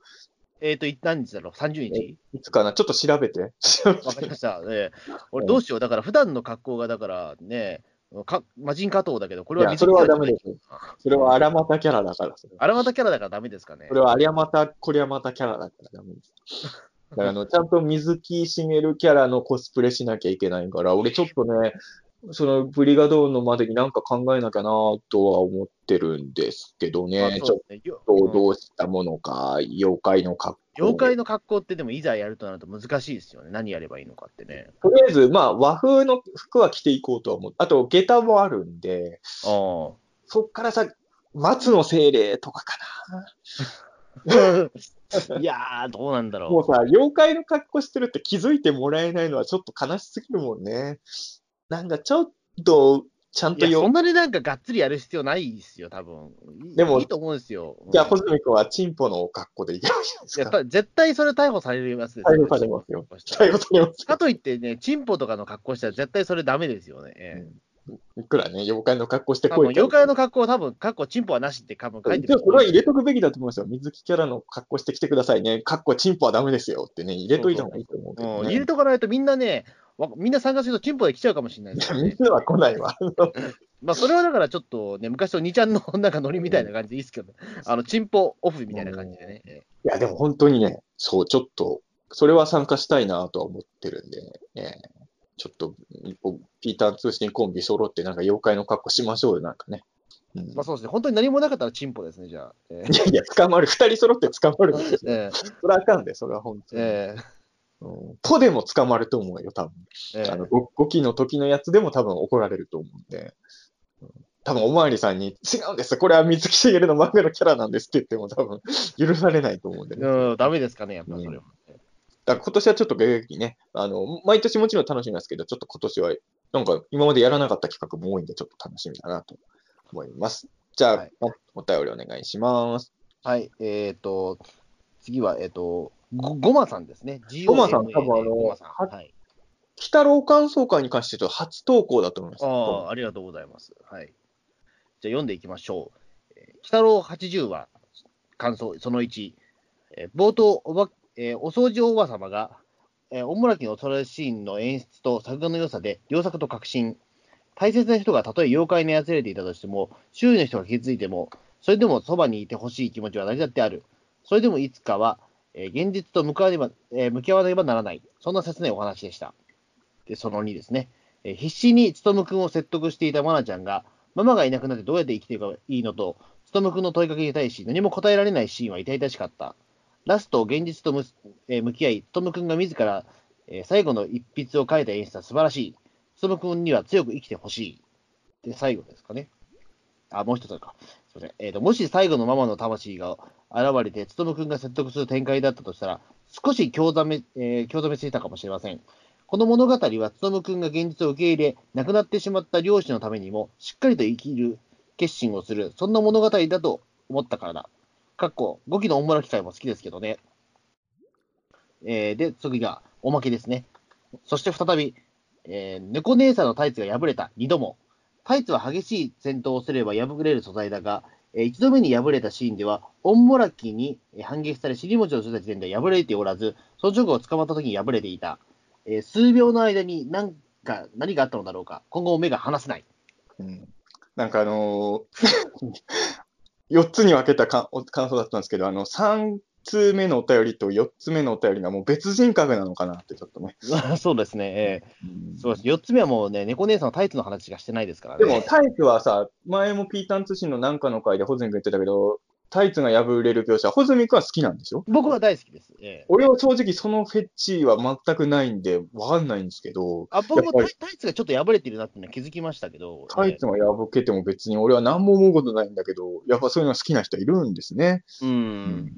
えっと、い何日だろう ?30 日？う。いつかな？ちょっと調べて。わかりてました。<laughs> ええ俺どうしよう？だから普段の格好が、だからね、か魔人加藤だけど、これはいや、それはダメです。あそれは荒俣キャラだから。荒俣キャラだからダメですかねそ。れは有山こりゃまたキャラだからダメです。だからあの、ちゃんと水木しげるキャラのコスプレしなきゃいけないから、俺ちょっとね、そのブリガドーンのまでになんか考えなきゃなとは思ってるんですけどあね、ちょっとうんどうしたものか、妖怪の格好。妖怪の格好ってでもいざやるとなると難しいですよね。何やればいいのかってね。とりあえず、まあ、和風の服は着ていこうとは思う。あと、下駄もあるんで、あそっからさ、松の精霊とかかあ。<laughs> いやー、どうなんだな。もうろさ、妖怪の格好してるって気づいてもらえないのはちょっと悲しすぎるもんね。なんかちょっと、ちゃんう。いや、そんなになんかがっつりやる必要ないですよ、多分。いでもいいと思うんですよ。うんじゃあ、ホズミ君はチンポの格好でいけばいいじゃないですか。やっぱり絶対それ逮捕されますよ。逮捕されますよ。最後されますかといってね、チンポとかの格好したら絶対それダメですよね。ええいくらね、妖怪の格好して多こい妖怪の格好は多分、格好チンポはなしって多分書いてる。でもそれは入れとくべきだと思いますよ。水木キャラの格好してきてくださいね。格好チンポはダメですよってね、入れといた方がいいと思うね。うん入れとかないとみんなね、わみんな参加するとチンポで来ちゃうかもしれないですよね。水は来ないわ。<laughs> まあ、それはだからちょっとね、昔の2ちゃんのなんかノリみたいな感じでいいですけど、あの、チンポオフみたいな感じでね。えいや、でも本当にね、そう、ちょっと、それは参加したいなとは思ってるんで、ね、ちょっと、ピーターン通信コンビ揃ってなんか妖怪の格好しましょうよ、なんかね。うんえまあそうですね、本当に何もなかったらチンポですね、じゃあ。えいやいや、捕まる。二人揃って捕まるんですよ。<laughs> ええそれはあかんで、それは本当に。えうんポでも捕まると思うよ、多分。えええあの、ご5期の時のやつでも多分怒られると思うんで。うん多分おまわりさんに、違うんです、これは水木しげるの漫画のキャラなんですって言っても多分 <laughs> 許されないと思うんでね。うん、ダメですかね、やっぱそれは。だから今年はちょっと劇ね、あの、毎年もちろん楽しみなんですけど、ちょっと今年は、なんか今までやらなかった企画も多いんで、ちょっと楽しみだなと思います。じゃあ、はいおお便りお願いします。はい、えっ、と、次は、えっ、と、ごごまさんですね。ごまさん多分んははい。鬼太郎感想会に関して初投稿だと思います。ああ、ありがとうございます。はい。じゃあ読んでいきましょう。えー鬼太郎80話、感想、その1。えー冒頭おば、えーお掃除おば様が、えーおもらきのトラシーンの演出と作画の良さで、良作と確信。大切な人がたとえ妖怪に操られていたとしても、周囲の人が気づいても、それでもそばにいてほしい気持ちは成り立ってある。それでもいつかは、えー現実と向かわねば、えー向き合わねばならない。そんな切ないお話でした。で、その2ですね。えー必死につとむくんを説得していたまなちゃんが、ママがいなくなってどうやって生きていけばいいのと、つとむくんの問いかけに対し何も答えられないシーンは痛々しかった。ラスト、現実とむ、えー向き合い、つとむくんが自ら、えー最後の一筆を書いた演出は素晴らしい。勉君には強く生きてほしい。で、最後ですかね。あ、もう一つか。すいません。えーと、もし最後のママの魂が現れて、勉君が説得する展開だったとしたら、少し興ざめ、えー興ざめすぎたかもしれません。この物語は、勉君が現実を受け入れ、亡くなってしまった両親のためにも、しっかりと生きる決心をする、そんな物語だと思ったからだ。かっこ、5期の大村機会も好きですけどね。えーで、次が、おまけですね。そして再び、えー猫姉さんのタイツが破れた、2度も。タイツは激しい戦闘をすれば破れる素材だが、え1度目に破れたシーンでは、オンモラキに反撃され尻餅をついた時点では破れておらず、その直後捕まった時に破れていた。えー数秒の間に何か、何があったのだろうか。今後も目が離せない。うんなんかあのー、<laughs> 4つに分けたか感想だったんですけど、あの、3通目のお便りと4つ目のお便りがもう別人格なのかなってちょっとね。<laughs> そうですね。えーそうです。4つ目はもうね、猫姉さんのタイツの話しかしてないですからね。でもタイツはさ、前もピータン通信のなんかの回でホズミ君言ってたけど、タイツが破れる描写、ホズミ君は好きなんでしょ？僕は大好きです。えー俺は正直そのフェッチは全くないんで、わかんないんですけど、あ僕もタイツがちょっと破れてるなっていうのは気づきましたけど、タイツが破けても別に俺は何も思うことないんだけど、やっぱそういうの好きな人いるんですね。えーうん、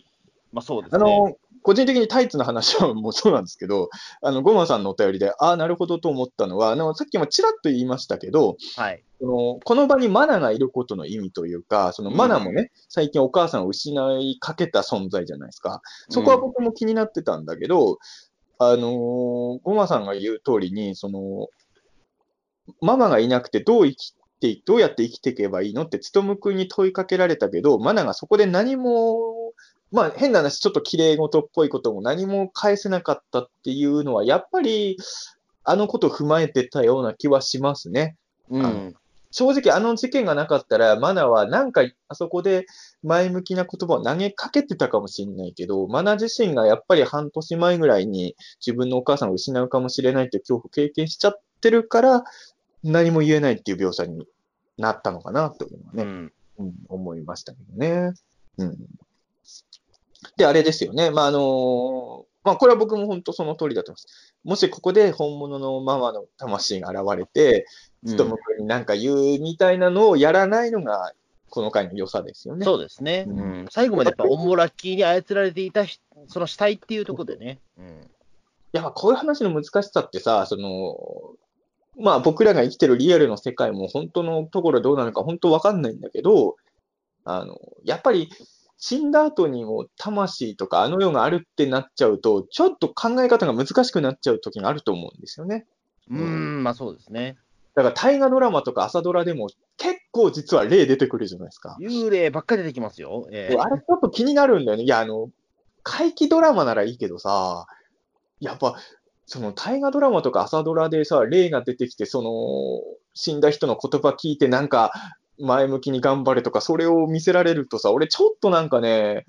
まあそうですね。あの、個人的にタイツの話はもうそうなんですけど、あの、ゴマさんのお便りで、ああ、なるほどと思ったのは、あの、さっきもちらっと言いましたけど、はい。そのこの場にマナがいることの意味というか、そのマナもね、最近お母さんを失いかけた存在じゃないですか。そこは僕も気になってたんだけど、あのーゴマさんが言う通りに、その、ママがいなくてどう生きて、どうやって生きていけばいいのって、つとむくんに問いかけられたけど、マナがそこで何も、まあ変な話、ちょっと綺麗事っぽいことも何も返せなかったっていうのは、やっぱり、あのことを踏まえてたような気はしますね。うん。正直あの事件がなかったら、マナはなんかあそこで前向きな言葉を投げかけてたかもしれないけど、マナ自身がやっぱり半年前ぐらいに自分のお母さんを失うかもしれないっていう恐怖を経験しちゃってるから、何も言えないっていう描写になったのかなっていうのはね、うん。うん思いましたけどね。うん。で、あれですよね。まあ、あのまあ、これは僕も本当その通りだと思います。もしここで本物のママの魂が現れて、うんつとむくんになんか言うみたいなのをやらないのが、この回の良さですよね。そうですね。ううんん。最後までやっぱオモラッキーに操られていたひその死体っていうところでね。うん。やっぱこういう話の難しさってさ、その、まあ僕らが生きてるリアルの世界も本当のところどうなのか本当わかんないんだけど、あの、やっぱり死んだ後にも魂とかあの世があるってなっちゃうと、ちょっと考え方が難しくなっちゃう時があると思うんですよね。うん、まあそうですね。だから大河ドラマとか朝ドラでも結構実は例出てくるじゃないですか。幽霊ばっかり出てきますよ。ええあれちょっと気になるんだよね。いや、あの、怪奇ドラマならいいけどさ、やっぱ、その大河ドラマとか朝ドラでさ、霊が出てきて、その、死んだ人の言葉聞いて、なんか、前向きに頑張れとか、それを見せられるとさ、俺ちょっとなんかね、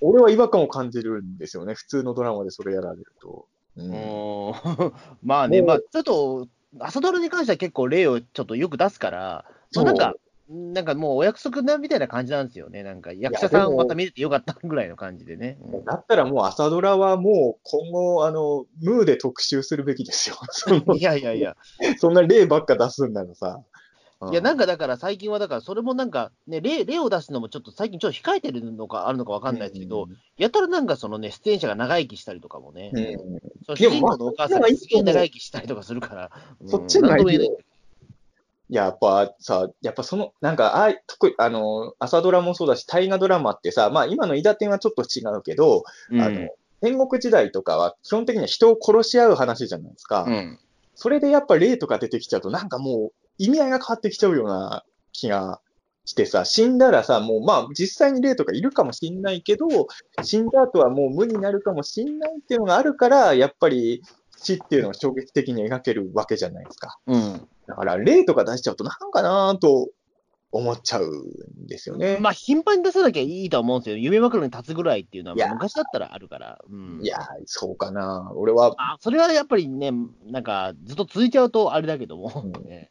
俺は違和感を感じるんですよね。普通のドラマでそれやられると。ううんん <laughs> まあね、まあちょっと、朝ドラに関しては結構例をちょっとよく出すから、そうまあなんか、なんかもうお約束なみたいな感じなんですよね。なんか役者さんまた見れてよかったぐらいの感じでね。うんだったらもう朝ドラはもう今後、あの、ムーで特集するべきですよ。<laughs> いやいやいや、<laughs> そんな例ばっか出すんならさ。いやなんか、かだから最近はだからそれもなんかね、例例を出すのもちょっと最近ちょっと控えてるのかあるのかわかんないですけど、やたらなんかそのね、出演者が長生きしたりとかもね、うんその主人公のお母さんがすげえ長生きしたりとかするから、そっちの方がい。い。やっぱさ、やっぱその、なんか、あい特にあの、朝ドラもそうだし、大河ドラマってさ、まあ今の伊達天はちょっと違うけど、うん。あの、戦国時代とかは基本的には人を殺し合う話じゃないですか。うん。それでやっぱ霊とか出てきちゃうと、なんかもう意味合いが変わってきちゃうような気がしてさ、死んだらさ、もうまあ実際に霊とかいるかもしんないけど、死んだ後はもう無になるかもしんないっていうのがあるから、やっぱり死っていうのを衝撃的に描けるわけじゃないですか。うんだから、例とか出しちゃうと、なんかなと思っちゃうんですよね。まあ、頻繁に出さなきゃいいとは思うんですよ。夢枕に立つぐらいっていうのは、昔だったらあるから。うん、いや、そうかな。俺は、あそれはやっぱりね、なんか、ずっと続いちゃうとあれだけども。うん <laughs> ね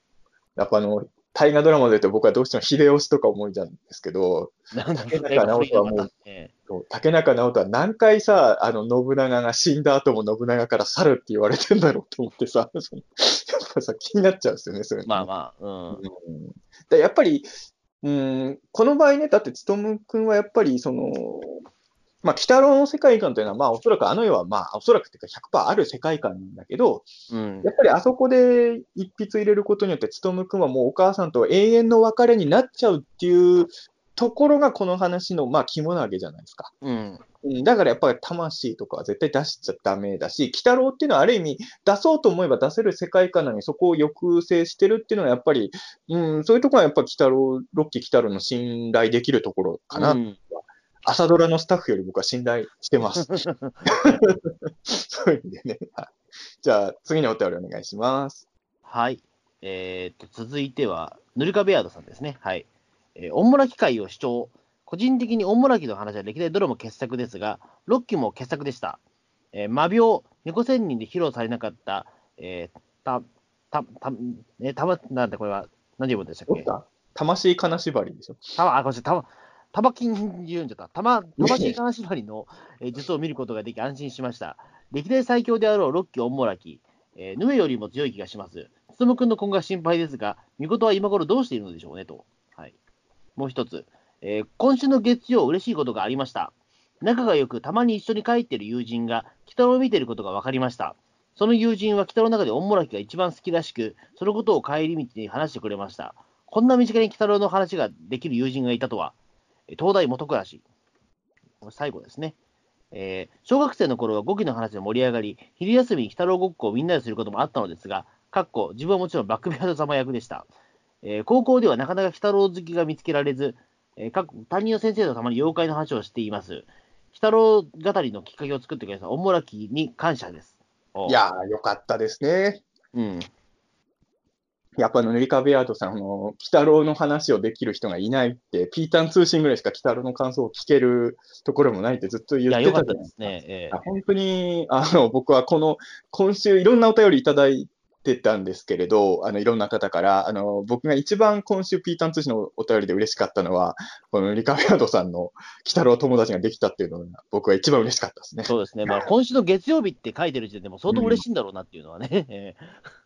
やっぱあの、大河ドラマで言うと僕はどうしても秀吉とか思いじゃうんですけど、竹中直人はもう竹中直人は何回さ、あの、信長が死んだ後も信長から去るって言われてんだろうと思ってさ、<laughs> やっぱさ、気になっちゃうんですよね、それ。まあまあ、うん。うんでやっぱり、うん、この場合ね、だって、つとむくんはやっぱり、その、まあ、鬼太郎の世界観というのは、まあ、おそらくあの世は、まあ、おそらくっていうか100%ある世界観なんだけど、うんやっぱりあそこで一筆入れることによって、つとむくんはもうお母さんと永遠の別れになっちゃうっていうところが、この話の、まあ、肝なわけじゃないですか。うん。うんだからやっぱり魂とかは絶対出しちゃダメだし、鬼太郎っていうのはある意味出そうと思えば出せる世界観なのにそこを抑制してるっていうのはやっぱり、うん、そういうところはやっぱり鬼太郎、ロッキー鬼太郎の信頼できるところかな。うん朝ドラのスタッフより僕は信頼してます。<laughs> そういう意味でね。はいじゃあ次のお便りお願いします。はい。えーっと、続いては、ヌルカベアードさんですね。はい。えー、オンモラ機会を主張。個人的にオンモラキの話は歴代どれも傑作ですが、6期も傑作でした。えー、魔病、猫仙人で披露されなかった、えー、た、た、た、え、たま、なんだこれは、何て読むんでしたっけ？魂金縛りでしょ。たま、あ、ごめんなさい、たま、たま金言うんじゃった。たま、魂金縛りの、えー術を見ることができ安心しました。歴代最強であろうロッキーオンモラキ、えー、ヌエよりも強い気がします。つとむくんの今後が心配ですが、見事は今頃どうしているのでしょうねと。はい。もう一つ、えー今週の月曜、嬉しいことがありました。仲が良く、たまに一緒に帰っている友人が、北野を見ていることが分かりました。その友人は北の中でオンモラキが一番好きらしく、そのことを帰り道に話してくれました。こんな身近に北郎の話ができる友人がいたとは、えー東大元暮らし。最後ですね。えー小学生の頃は語気の話で盛り上がり、昼休みに北郎ごっこをみんなですることもあったのですが、かっこ自分はもちろんバックビアード様役でした。えー高校ではなかなか鬼太郎好きが見つけられず、えーか担任の先生とたまに妖怪の話をしています。鬼太郎語りのきっかけを作ってくれたオンモラキに感謝です。おいやー、よかったですね。うん。やっぱ塗り壁アートさん、あの、鬼太郎の話をできる人がいないって、ピータン通信ぐらいしか鬼太郎の感想を聞けるところもないってずっと言ってたじゃですね。えあ本当に、あの、僕はこの、今週いろんなお便りいただいてたんですけれど、あの、いろんな方から、あの、僕が一番今週ピータン通信のお便りで嬉しかったのは、このリカベアードさんの鬼太郎友達ができたっていうのが、僕は一番嬉しかったですねー。そうですね。まあ、今週の月曜日って書いてる時点でも相当嬉しいんだろうなっていうのはね。えー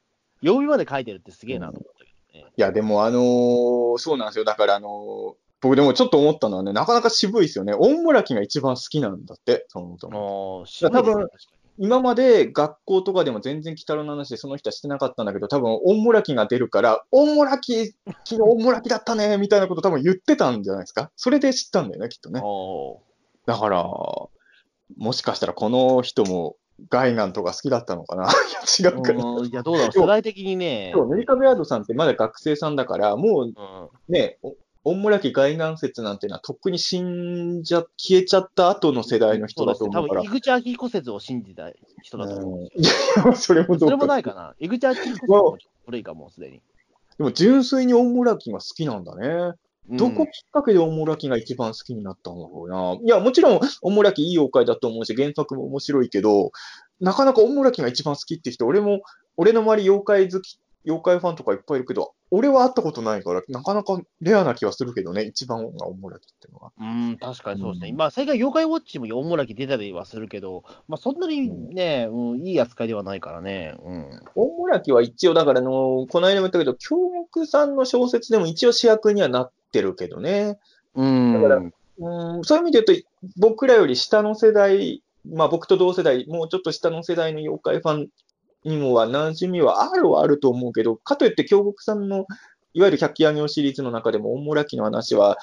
曜日まで書いてるってすげえなと思ったけどね。いや、でもあのーそうなんですよ。だからあのー僕でもちょっと思ったのはね、なかなか渋いですよね。オンモラキが一番好きなんだって、そのもとももう、渋いですね多分今まで学校とかでも全然鬼太郎の話でその人はしてなかったんだけど、多分オンモラキが出るから、オンモラキ、昨日オンモラキだったね、みたいなこと多分言ってたんじゃないですか？それで知ったんだよね、きっとね。おだから、もしかしたらこの人もガイガンとか好きだったのかな？<laughs> 違うかな。いや、どうだろう、世代的にね、そう、メリカベアードさんってまだ学生さんだから、もううん、ね、おオンモラキ外眼説なんてのはとっくに死んじゃ、消えちゃった後の世代の人だと思うから。多分井口明彦説を信じた人だと思う。うんいや、それもどそうれもか。ないかな。井口明彦説も古いかも、すでに。でも純粋にオンモラキが好きなんだね。どこきっかけでオンモラキが一番好きになったんだろうな。いや、もちろんオンモラキいい妖怪だと思うし、原作も面白いけど、なかなかオンモラキが一番好きって人、俺も、俺の周り妖怪好き、妖怪ファンとかいっぱいいるけど、俺は会ったことないから、なかなかレアな気はするけどね、一番がオンモラキっていうのは。うん、確かにそうですね。うんまあ、最近、妖怪ウォッチも4モラキ出たりはするけど、まあ、そんなにね、うん、いい扱いではないからね。うん。オンモラキは一応、だからあの、この間も言ったけど、京極さんの小説でも一応主役にはなってるけどね。うん。だからうんそういう意味で言うと、僕らより下の世代、まあ僕と同世代、もうちょっと下の世代の妖怪ファンにもは馴染みはあるはあると思うけど、かといって京極さんのいわゆる百鬼夜行シリーズの中でも、オンモラキの話は、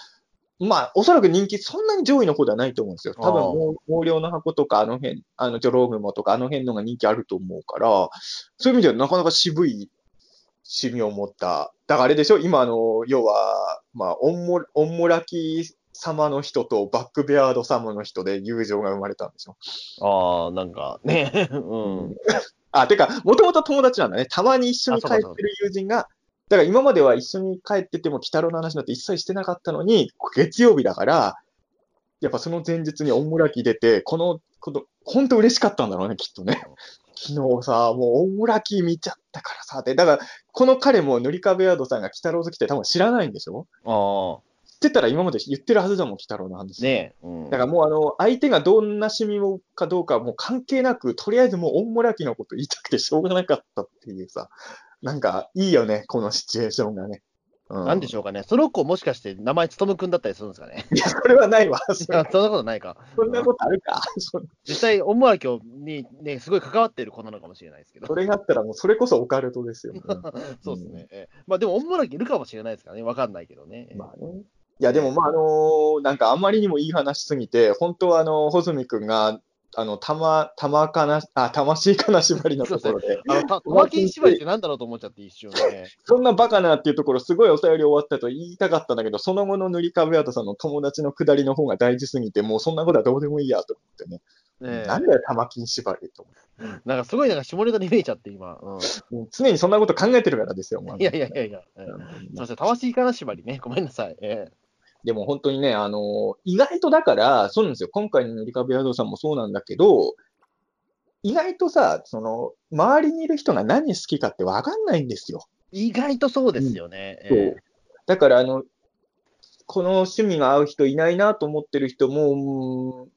まあ、おそらく人気そんなに上位の方ではないと思うんですよ。多分毛量の箱とか、あの辺、あの、ジョローグモとか、あの辺のが人気あると思うから、そういう意味ではなかなか渋い趣味を持った。だからあれでしょ？今、あの、要は、まあ、オンモ、オンモラキ様の人とバックベアード様の人で友情が生まれたんでしょ？ああ、なんかね、<laughs> うん。あ、てか、もともと友達なんだね。たまに一緒に帰ってる友人が、だから今までは一緒に帰ってても、鬼太郎の話なんて一切してなかったのに、月曜日だから、やっぱその前日にオンモラキ出て、この、この、本当嬉しかったんだろうね、きっとね。鬼昨日さ、もう大村木見ちゃったからさ、で、だから、この彼も塗り壁ヤードさんが鬼太郎好きって多分知らないんでしょ？あ知ってたら今まで言ってるはずだもん、鬼太郎の話。あ、ねえ。うんだからもうあの、相手がどんな趣味をかどうかはもう関係なく、とりあえずもう大村木のこと言いたくてしょうがなかったっていうさ、なんかいいよね、このシチュエーションがね。うなんでしょうかね。その子もしかして名前つとむくんだったりするんですかね。<laughs> いや、それはないわ。<laughs> そんなことないか。そんなことあるか。そ <laughs> 実際、オムラキョにね、すごい関わっている子なのかもしれないですけど。それがあったらもうそれこそオカルトですよ。うんそうですね。ええまあでも、オムラキいるかもしれないですからね。わかんないけどね。まあね。いや、でもまあ、あのーなんかあんまりにもいい話すぎて、本当はあの、穂積君が、あの、たま、たまかな、あ、魂金縛りのところで、あの、た、<laughs> 玉金縛りってなんだろうと思っちゃって一瞬ね。そんなバカなっていうところ、すごいお便り終わったと言いたかったんだけど、その後の塗り壁アートさんの友達の下りの方が大事すぎて、もうそんなことはどうでもいいやと思ってね。ねえなんだよ、玉金縛りと思ってなんかすごいなんか下ネタに見えちゃって今。うん。もう常にそんなこと考えてるからですよ、いやいやいやいや。ええうんそして、魂金縛りね。ごめんなさい。ええでも本当にね、あのー意外とだから、そうなんですよ。今回の塗り壁宿さんもそうなんだけど、意外とさ、その、周りにいる人が何好きかってわかんないんですよ。意外とそうですよね。そうええだから、あの、この趣味が合う人いないなと思ってる人も、うん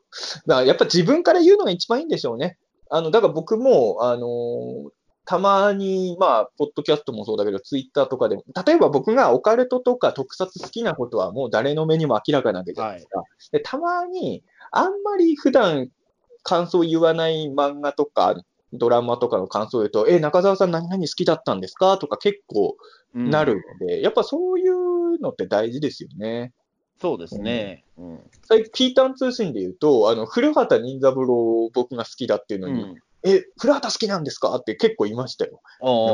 だからやっぱ自分から言うのが一番いいんでしょうね。あの、だから僕も、あのーたまに、まあ、ポッドキャストもそうだけど、ツイッターとかでも、例えば僕がオカルトとか特撮好きなことはもう誰の目にも明らかなわけじゃないですか。で、たまに、あんまり普段感想言わない漫画とか、ドラマとかの感想を言うと、え、中澤さん何々好きだったんですか？とか結構うんなるので、やっぱそういうのって大事ですよね。そうですね。うん。最近、ピータン通信で言うと、あの、古畑任三郎僕が好きだっていうのに、うんえ、古畑好きなんですか？って結構いましたよ。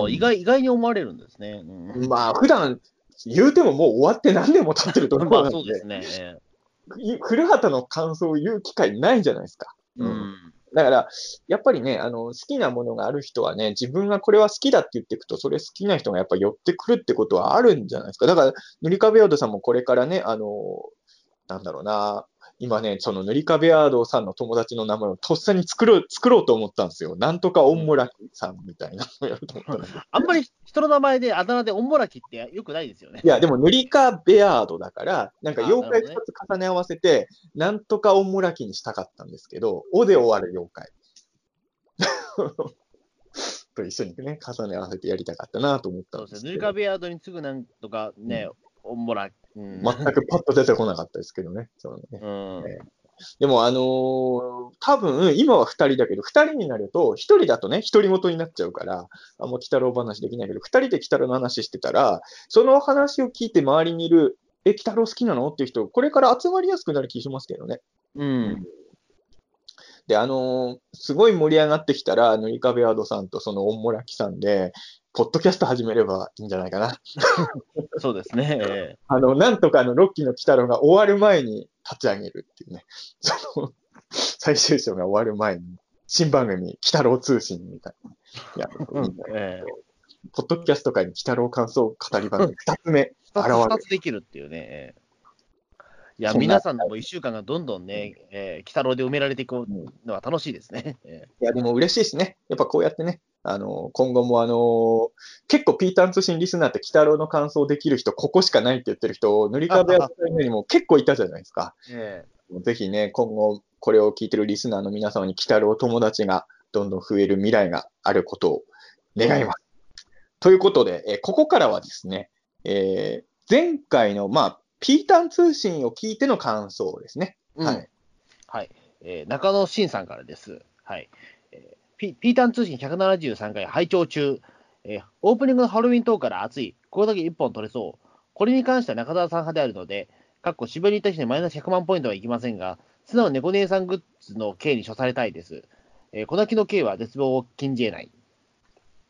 意外、意外に思われるんですね。うんまあ、普段言うてももう終わって何年も経ってると思うそうですね。古畑の感想を言う機会ないじゃないですか。えうん。だから、やっぱりね、あの、好きなものがある人はね、自分がこれは好きだって言っていくと、それ好きな人がやっぱ寄ってくるってことはあるんじゃないですか。だから、塗り壁ヤードさんもこれからね、あの、なんだろうな、今ね、その塗り壁ヤードさんの友達の名前をとっさに作ろう、作ろうと思ったんですよ。なんとかオンモラキさんみたいなのをやると思ったんですよ。<laughs> あんまり人の名前であだ名でオンモラキってよくないですよね。いや、でも塗り壁ヤードだから、なんかあ妖怪なるほ2つ重ね合わせて、なんとかオンモラキにしたかったんですけど、おで終わる妖怪。<laughs> と一緒にね、重ね合わせてやりたかったなと思ったそうんですね。ですけど、塗り壁ヤードに次ぐなんとかね、オンモラキ。うん。全くパッと出てこなかったですけどね。そうねうん。でも、あのー多分、今は2人だけど、2人になると、1人だとね、独り言になっちゃうから、あんま鬼太郎話できないけど、2人で鬼太郎の話してたら、その話を聞いて周りにいる、え、鬼太郎好きなの？っていう人、これから集まりやすくなる気しますけどね。うん。で、あのーすごい盛り上がってきたら、塗り壁アードさんとそのオンモラキさんで、ポッドキャスト始めればいいんじゃないかな。<laughs> そうですね。<laughs> えあの、なんとかあの、ロッキーの鬼太郎が終わる前に立ち上げるっていうね。その、最終章が終わる前に、新番組、鬼太郎通信みたいな。いや、えうんええポッドキャスト界に鬼太郎感想語り番組、二つ目、現れる二つできるっていうね。ええいや、皆さんのも一週間がどんどんね、えー、鬼太郎で埋められていくのは楽しいですね。えいや、でも嬉しいですね。やっぱこうやってね、あの、今後もあの、結構ピーターン通信リスナーって鬼太郎の感想できる人、ここしかないって言ってる人、塗り壁やったよにも結構いたじゃないですか。ええぜひね、今後、これを聞いてるリスナーの皆様に、鬼太郎友達がどんどん増える未来があることを願います。ということで、えーここからはですね、えー前回の、まあ、ピーターン通信を聞いての感想ですね。うんはい。はい。えー中野慎さんからです。はい。えーピータン通信173回拝聴中、えーオープニングのハロウィントークから熱い。これだけ一本取れそう。これに関しては中澤さん派であるので、かっこ渋谷に行った人にマイナス100万ポイントはいきませんが、素直に猫姉さんグッズの刑に処されたいです。えー、小泣きの刑は絶望を禁じ得ない。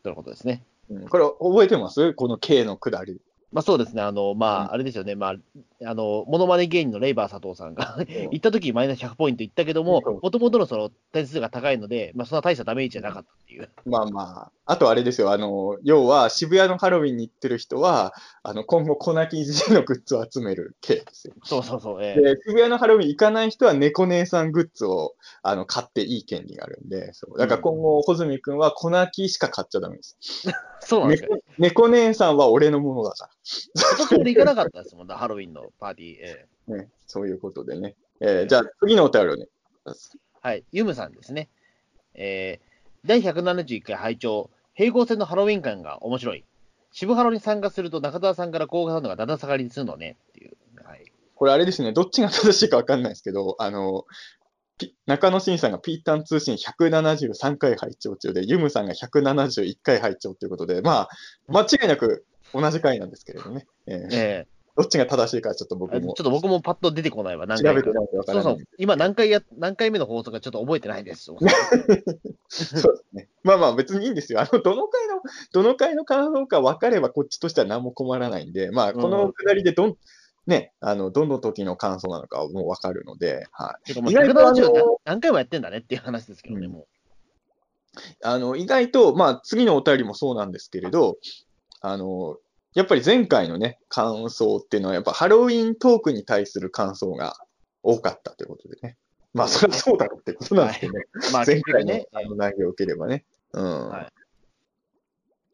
ということですね。うんこれ覚えてます？この K のくだり。まあそうですね。あの、まうんあ、あれですよね。まあ、あの、モノマネ芸人のレイバー佐藤さんが行った時マイナス100ポイント行ったけどもうん、もともとのその点数が高いので、まあ、そんな大したダメージじゃなかったっていう。まあまあ、あとあれですよ、あの、要は渋谷のハロウィンに行ってる人は、あの、今後、粉木いじりのグッズを集める系ですよ。そうそうそう。ええで、渋谷のハロウィン行かない人は猫姉さんグッズをあの買っていい権利があるんで、そうだから今後、穂積君は粉木しか買っちゃダメです。<laughs> そうなんですよ。猫猫姉さんは俺のものだか今年俺行かなかったですもんね、ハロウィンのパーティー。ええら。ね、そういうことでね。えーじゃあ、次のお便りをね。はい、ユムさんですね。えー第171回拝聴平行線のハロウィン感が面白い。渋ハロに参加すると中澤さんから高画さんのがだだ下がりにするのねっていう。はい、これあれですね、どっちが正しいかわかんないですけど、あの、ピ中野慎さんがピータン通信173回拝聴中で、ユムさんが171回拝聴ということで、まあ、間違いなく同じ回なんですけれどね。えーえどっちが正しいかはちょっとー僕もちょっと僕もパッと出てこないわ、何調回かべてないかそうそう今何回や、何回目の放送かちょっと覚えてないです。<laughs> そうですね。まあまあ別にいいんですよ。あの、どの回の、どの回の感想か分かればこっちとしては何も困らないんで、まあこのくだりでどん、ね、あの、どの時の感想なのかはもう分かるので、はい。意外とあの170何何回もやってんだねっていう話ですけどね、うんもあの、意外と、まあ次のお便りもそうなんですけれど、あの、やっぱり前回のね、感想っていうのは、やっぱハロウィントークに対する感想が多かったということでね。まあ、それはそうだろうってことなんですけどね。う。まあ、前回のね、あの内容を受ければね。うん。はい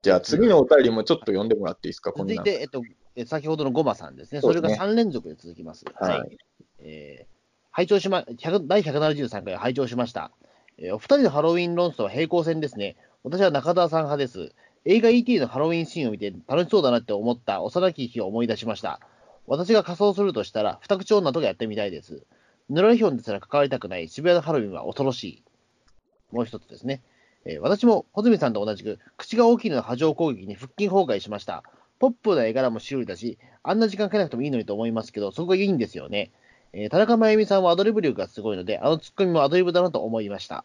じゃあ次のお便りもちょっと読んでもらっていいですか。続いて、えっと、え先ほどのゴマさんですね。そねれが3連続で続きます。はいえー拝聴しま、100第173回拝聴しました。えーお二人のハロウィン論争は平行線ですね。私は中澤さん派です。映画 ET のハロウィンシーンを見て楽しそうだなって思った幼き日を思い出しました。私が仮装するとしたら、二口女とかやってみたいです。ヌラリヒョンですら関わりたくない渋谷のハロウィンは恐ろしい。もう一つですね。えー私も穂積さんと同じく、口が大きいの波状攻撃に腹筋崩壊しました。ポップな絵柄も修理だし、あんな時間かけなくてもいいのにと思いますけど、そこがいいんですよね。えー田中真由美さんはアドリブ力がすごいので、あのツッコミもアドリブだなと思いました。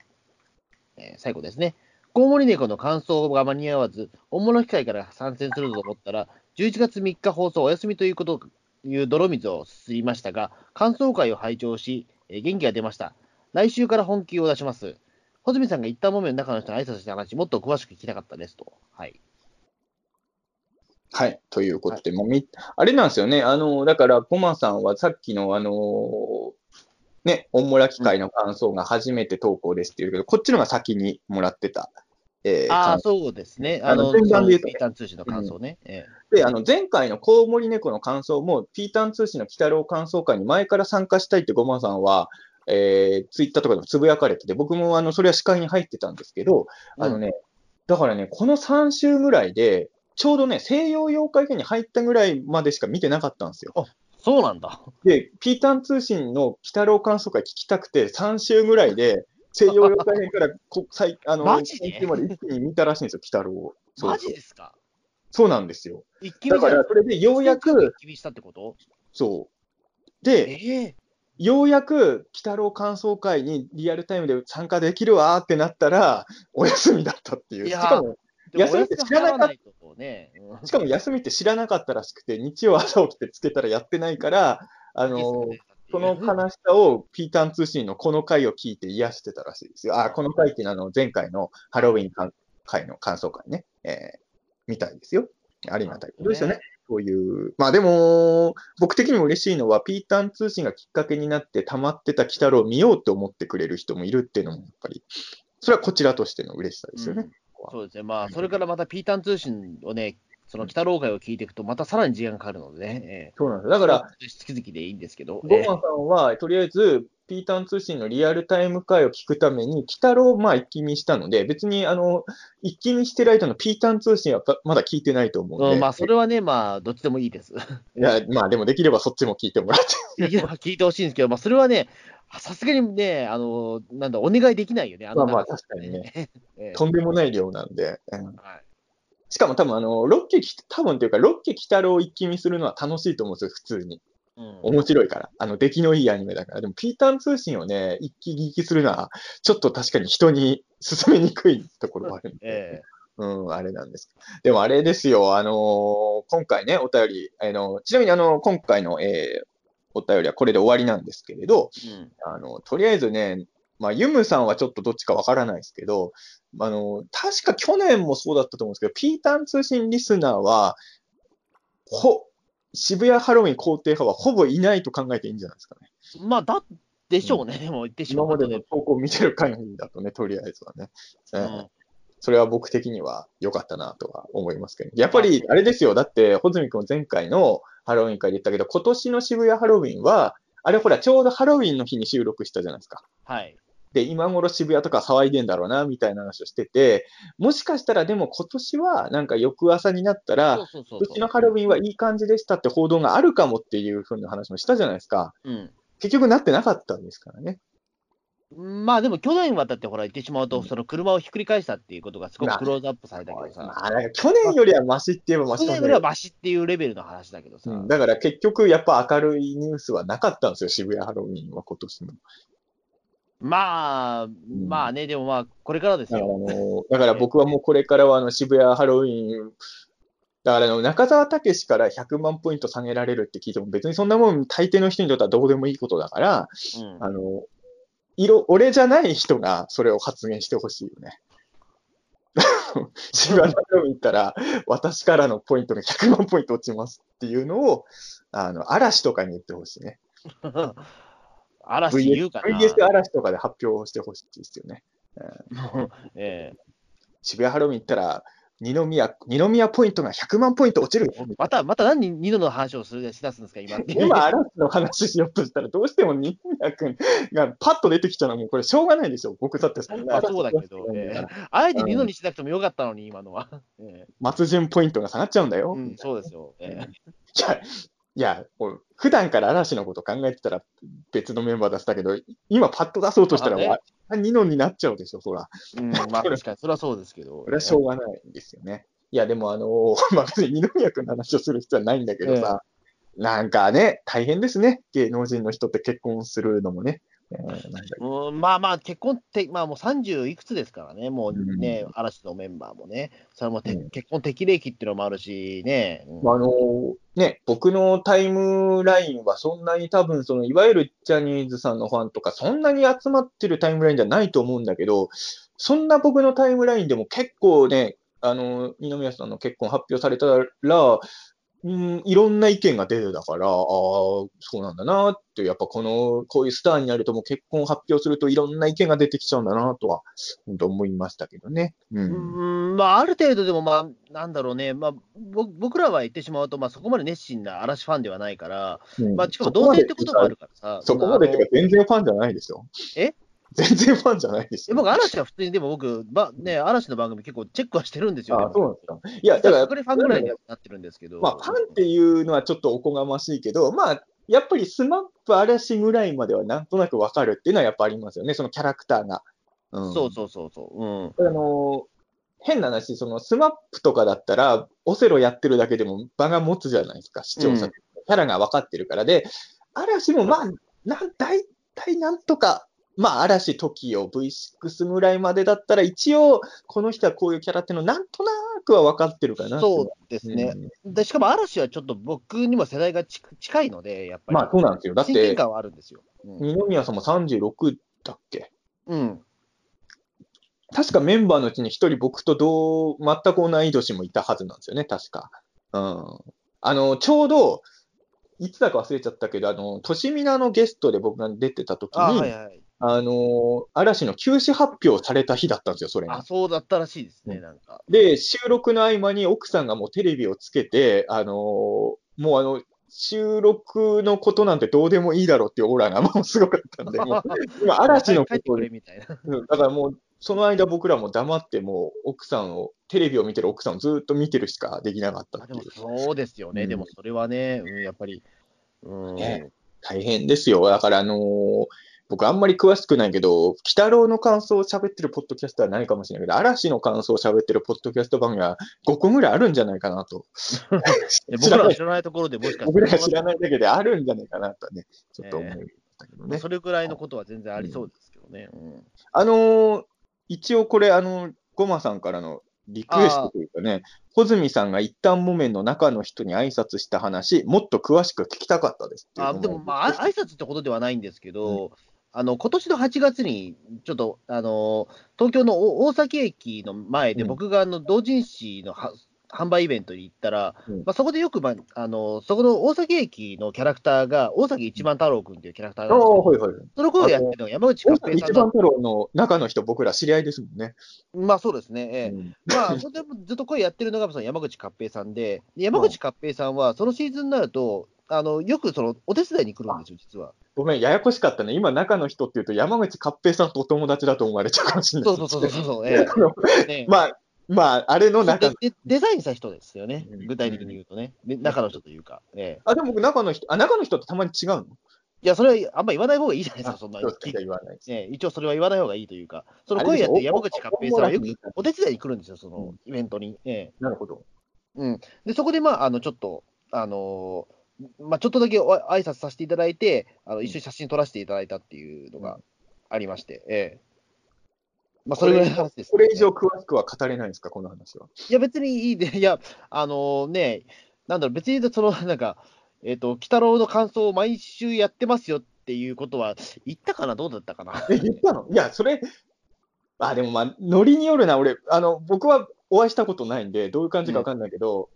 えー最後ですね。コウモリ猫の感想が間に合わず、大物機会から参戦すると思ったら、11月3日放送お休みというこという泥水をすすりましたが、感想会を拝聴し、え元気が出ました。来週から本気を出します。穂積さんが一旦もめの中の人に挨拶した話、もっと詳しく聞きたかったですと。はい。はい。ということで、もみ、あれなんですよね。あの、だから、コマさんはさっきの、あのね、オンモラ機会の感想が初めて投稿ですっていうけど、こっちのが先にもらってた。えーあそうですね。あのあの、順番で言うとねピータン通信の感想ね。えで、あの、前回のコウモリ猫の感想も、ピータン通信の鬼太郎感想会に前から参加したいってゴマさんは、えー、ツイッターとかでもつぶやかれてて、僕もあの、それは視界に入ってたんですけど、あのね、だからね、この3週ぐらいで、ちょうどね、西洋妖怪圏に入ったぐらいまでしか見てなかったんですよ。そうなんだ。で、ピータン通信の鬼太郎感想会聞きたくて、3週ぐらいで、西洋妖怪編からこ最あの <laughs> マジまで一気に見たらしいんですよ、鬼太郎を。マジですか？そうなんですよ。一気見だから、それでようやく、一気見したってこと？そう。で、ええようやく、鬼太郎感想会にリアルタイムで参加できるわーってなったら、お休みだったっていう。いしかも休みって知らなかったしかも休みって知らなかったらしくて、日曜朝起きてつけたらやってないから、あのーその悲しさをピータン通信のこの回を聞いて癒してたらしいですよ。あ、この回っていうのはあの前回のハロウィンか回の感想会ね、えー、みたいですよ。ありがたいことですよね。そういう。まあでも、僕的にも嬉しいのは、ピータン通信がきっかけになって溜まってた鬼太郎を見ようって思ってくれる人もいるっていうのも、やっぱり、それはこちらとしての嬉しさですよね。そうですね。まあ、それからまたピータン通信をね、その北老会を聞いていくと、またさらに時間がかかるのでね。ええそうなんです。だから、、月々でいいんですけど。ゴーマンさんは、とりあえず、ピータン通信のリアルタイム回を聞くために、鬼太郎をまあ一気見したので、別に、あの、一気見してる間のピータン通信はまだ聞いてないと思うんで。うん、まあ、それはね、まあ、どっちでもいいです。<laughs> いや、まあでもできればそっちも聞いてもらって。聞いてほしいんですけど、まあ、それはね、さすがにね、あの、なんだ、お願いできないよね。あのまあまあ確かにね。ええとんでもない量なんで。うんはいしかも多分あの、ロッケき、多分というか、ロッケ鬼太郎を一気見するのは楽しいと思うんですよ、普通に。うん面白いから。あの、出来のいいアニメだから。でも、ピータン通信をね、一気聞きするのは、ちょっと確かに人に勧めにくいところがあるんで。えうん、あれなんです。でもあれですよ、あのー今回ね、お便り、あのちなみにあの、今回の、えーお便りはこれで終わりなんですけれど、うん。あの、とりあえずね、まあ、ユムさんはちょっとどっちかわからないですけど、あの、確か去年もそうだったと思うんですけど、ピータン通信リスナーは、ほ、渋谷ハロウィン肯定派はほぼいないと考えていいんじゃないですかね。まあ、だでしょうね、でも言ってしま今まで。の投稿を見てる限りだとね、とりあえずはね。ええうんそれは僕的には良かったなとは思いますけど、やっぱりあれですよ、だって、穂積君前回のハロウィン会で言ったけど、今年の渋谷ハロウィンは、あれほら、ちょうどハロウィンの日に収録したじゃないですか。はい。で、今頃渋谷とか騒いでんだろうな、みたいな話をしてて、もしかしたらでも今年は、なんか翌朝になったら、そうそうそううちのハロウィンはいい感じでしたって報道があるかもっていうふうな話もしたじゃないですか。うん。結局なってなかったんですからね。まあでも去年はだってほら言ってしまうと、うんその車をひっくり返したっていうことがすごまあくクローズアップされたけどさ、まあ、去年よりはマシって言えばマシ去年よりはマシっていうレベルの話だけどさ、うん、だから結局やっぱ明るいニュースはなかったんですよ、渋谷ハロウィンは今年も。まあ、まあね、でもまあ、これからですだからあよ。のだから僕はもうこれからはあの渋谷ハロウィン、だからあの中澤武史から100万ポイント下げられるって聞いても別にそんなもん大抵の人にとってはどうでもいいことだから、うんあの、色、俺じゃない人がそれを発言してほしいよね。<laughs> 渋谷ハロウィン行ったら、私からのポイントが100万ポイント落ちますっていうのを、あの、嵐とかに言ってほしいね。<laughs> 嵐言うかな。VS 嵐とかで発表してほしいですよね。ええ渋谷ハロウィン行ったら、二宮、二宮ポイントが100万ポイント落ちるまた、また何ニノの話をするしだすんですか、今 <laughs> 今、嵐の話しようとしたら、どうしても二宮君がパッと出てきちゃうのはもうこれしょうがないでしょ。僕だってそんなまあそうだけど、ええあえてニノにしなくてもよかったのに、今のは。ええ松潤ポイントが下がっちゃうんだよ。うん、そうですよ。ええいや、いや、普段から嵐のこと考えてたら別のメンバー出したけど、今パッと出そうとしたら、まあねわニノになっちゃうでしょ、そら。うん、まあ <laughs> 確かに、それはそうですけど。これはしょうがないんですよね。いや、でもあの <laughs> まあ別に二宮君の話をする必要はないんだけどさ、なんかね、大変ですね。芸能人の人って結婚するのもね。うん、まあまあ、結婚って、まあもう30いくつですからね、もうね、嵐のメンバーもね、それもて、うん。結婚適齢期っていうのもあるしね、ああのね、僕のタイムラインはそんなに多分、その、いわゆるジャニーズさんのファンとか、そんなに集まってるタイムラインじゃないと思うんだけど、そんな僕のタイムラインでも結構ね、あの、二宮さんの結婚発表されたら、うん、いろんな意見が出てたから、ああ、そうなんだなって、やっぱこの、こういうスターになるともう結婚発表するといろんな意見が出てきちゃうんだなとは、本当思いましたけどね。うん。うんまあ、ある程度でも、まあ、なんだろうね、まあ、ぼ僕らは言ってしまうと、まあ、そこまで熱心な嵐ファンではないから、うんまあ、しかも同性ってこともあるからさ、そこまでってか全然ファンじゃないですよ。え？全然ファンじゃないですよ。え僕、嵐は普通に、でも僕、ばね、嵐の番組結構チェックはしてるんですよ。あそうなんですか。いや、だから、隠れファンぐらいにはなってるんですけど。まあ、ファンっていうのはちょっとおこがましいけど、まあ、やっぱりスマップ嵐ぐらいまではなんとなくわかるっていうのはやっぱありますよね、そのキャラクターが。うん、そうそうそうそう。うん。あの変な話、そのスマップとかだったら、オセロやってるだけでも場が持つじゃないですか、視聴者、うんキャラが分かってるから。で、嵐もまあ、なん大体なんとか、まあ、嵐、TOKIO、V6 ぐらいまでだったら、一応、この人はこういうキャラっていうのなんとなくは分かってるかなそうですね。うんでしかも嵐はちょっと僕にも世代がち近いので、やっぱり。まあ、そうなんですよ。だって、親はあるんですよ。うん。二宮さんも36だっけ？うん、確かメンバーのうちに一人僕と同、全く同い年もいたはずなんですよね、確か。うん。あの、ちょうど、いつだか忘れちゃったけど、あの、としみなのゲストで僕が出てた時に、はいはい。の、嵐の休止発表された日だったんですよ、それがあ、。そうだったらしいですね、うんなんか。で、収録の合間に奥さんがもうテレビをつけて、あのもうあの、収録のことなんてどうでもいいだろうっていうオーラがもうすごかったんで、も <laughs> う今、嵐のことでれみたいな。うんだからもう、その間僕らも黙ってもう奥さんを、テレビを見てる奥さんをずっと見てるしかできなかったっていうも。そうですよね、うんでもそれはね、うん、やっぱり。うん、ね大変ですよ。だからあのー僕あんまり詳しくないけど、鬼太郎の感想を喋ってるポッドキャストはないかもしれないけど、嵐の感想を喋ってるポッドキャスト番組は5個ぐらいあるんじゃないかなと。で <laughs> 僕らが知らないところでもしかした僕らが知らないだけであるんじゃないかなとね、ちょっと思いましたけどね。それぐらいのことは全然ありそうですけどね。うんあのー一応これ、あの、ゴマさんからのリクエストというかね、穂積さんが一旦木綿の中の人に挨拶した話、もっと詳しく聞きたかったですあでも、まあ、あ挨拶ってことではないんですけど、あの今年の8月に、ちょっとあの東京のお大崎駅の前で、うん。僕があの同人誌のは販売イベントに行ったら、うん。まあ、そこでよく、まあ、あのそこの大崎駅のキャラクターが、大崎一番太郎君っていうキャラクターああ、なんですけど、はいはい。その頃やってるのが山口大勝平さん一番太郎の中の人、僕ら知り合いですもんね。まあそうですね、ええ。うん。まあ、ずっと声やってるのがその山口勝平さんで、で山口勝平さんはそのシーズンになると、あのよくそのお手伝いに来るんですよ、実は。ごめん、ややこしかったね。今、中の人っていうと、山口勝平さんとお友達だと思われちゃうかもしれない。そうそうそうそうそう、ええ <laughs> ねまあ、まあ、あれの中の。ででデザインした人ですよねうん、具体的に言うとね、で中の人というか、ええあ、でも僕、中の人、あ、中の人ってたまに違うの？いや、それはあんま言わない方がいいじゃないですか、そんな言わないです。ええ一応それは言わない方がいいというか、その声やってる山口勝平さんはよくお手伝いに来るんですよ、そのうんイベントに。ええなるほど。うん、でそこで、まあ、あのちょっと、あのーまあ、ちょっとだけお挨拶させていただいて、あの一緒に写真撮らせていただいたっていうのがありまして、ええ。まあ、それぐらいの話です、これ以上詳しくは語れないんですか、この話は。いや、別にいいで、いや、あのね、なんだろう、別にその、なんか、えっ、と、鬼太郎の感想を毎週やってますよっていうことは、言ったかな、どうだったかな？え、言ったの？いや、それ、あ、でもまあ、ノリによるな、俺、あの、僕はお会いしたことないんで、どういう感じかわかんないけど、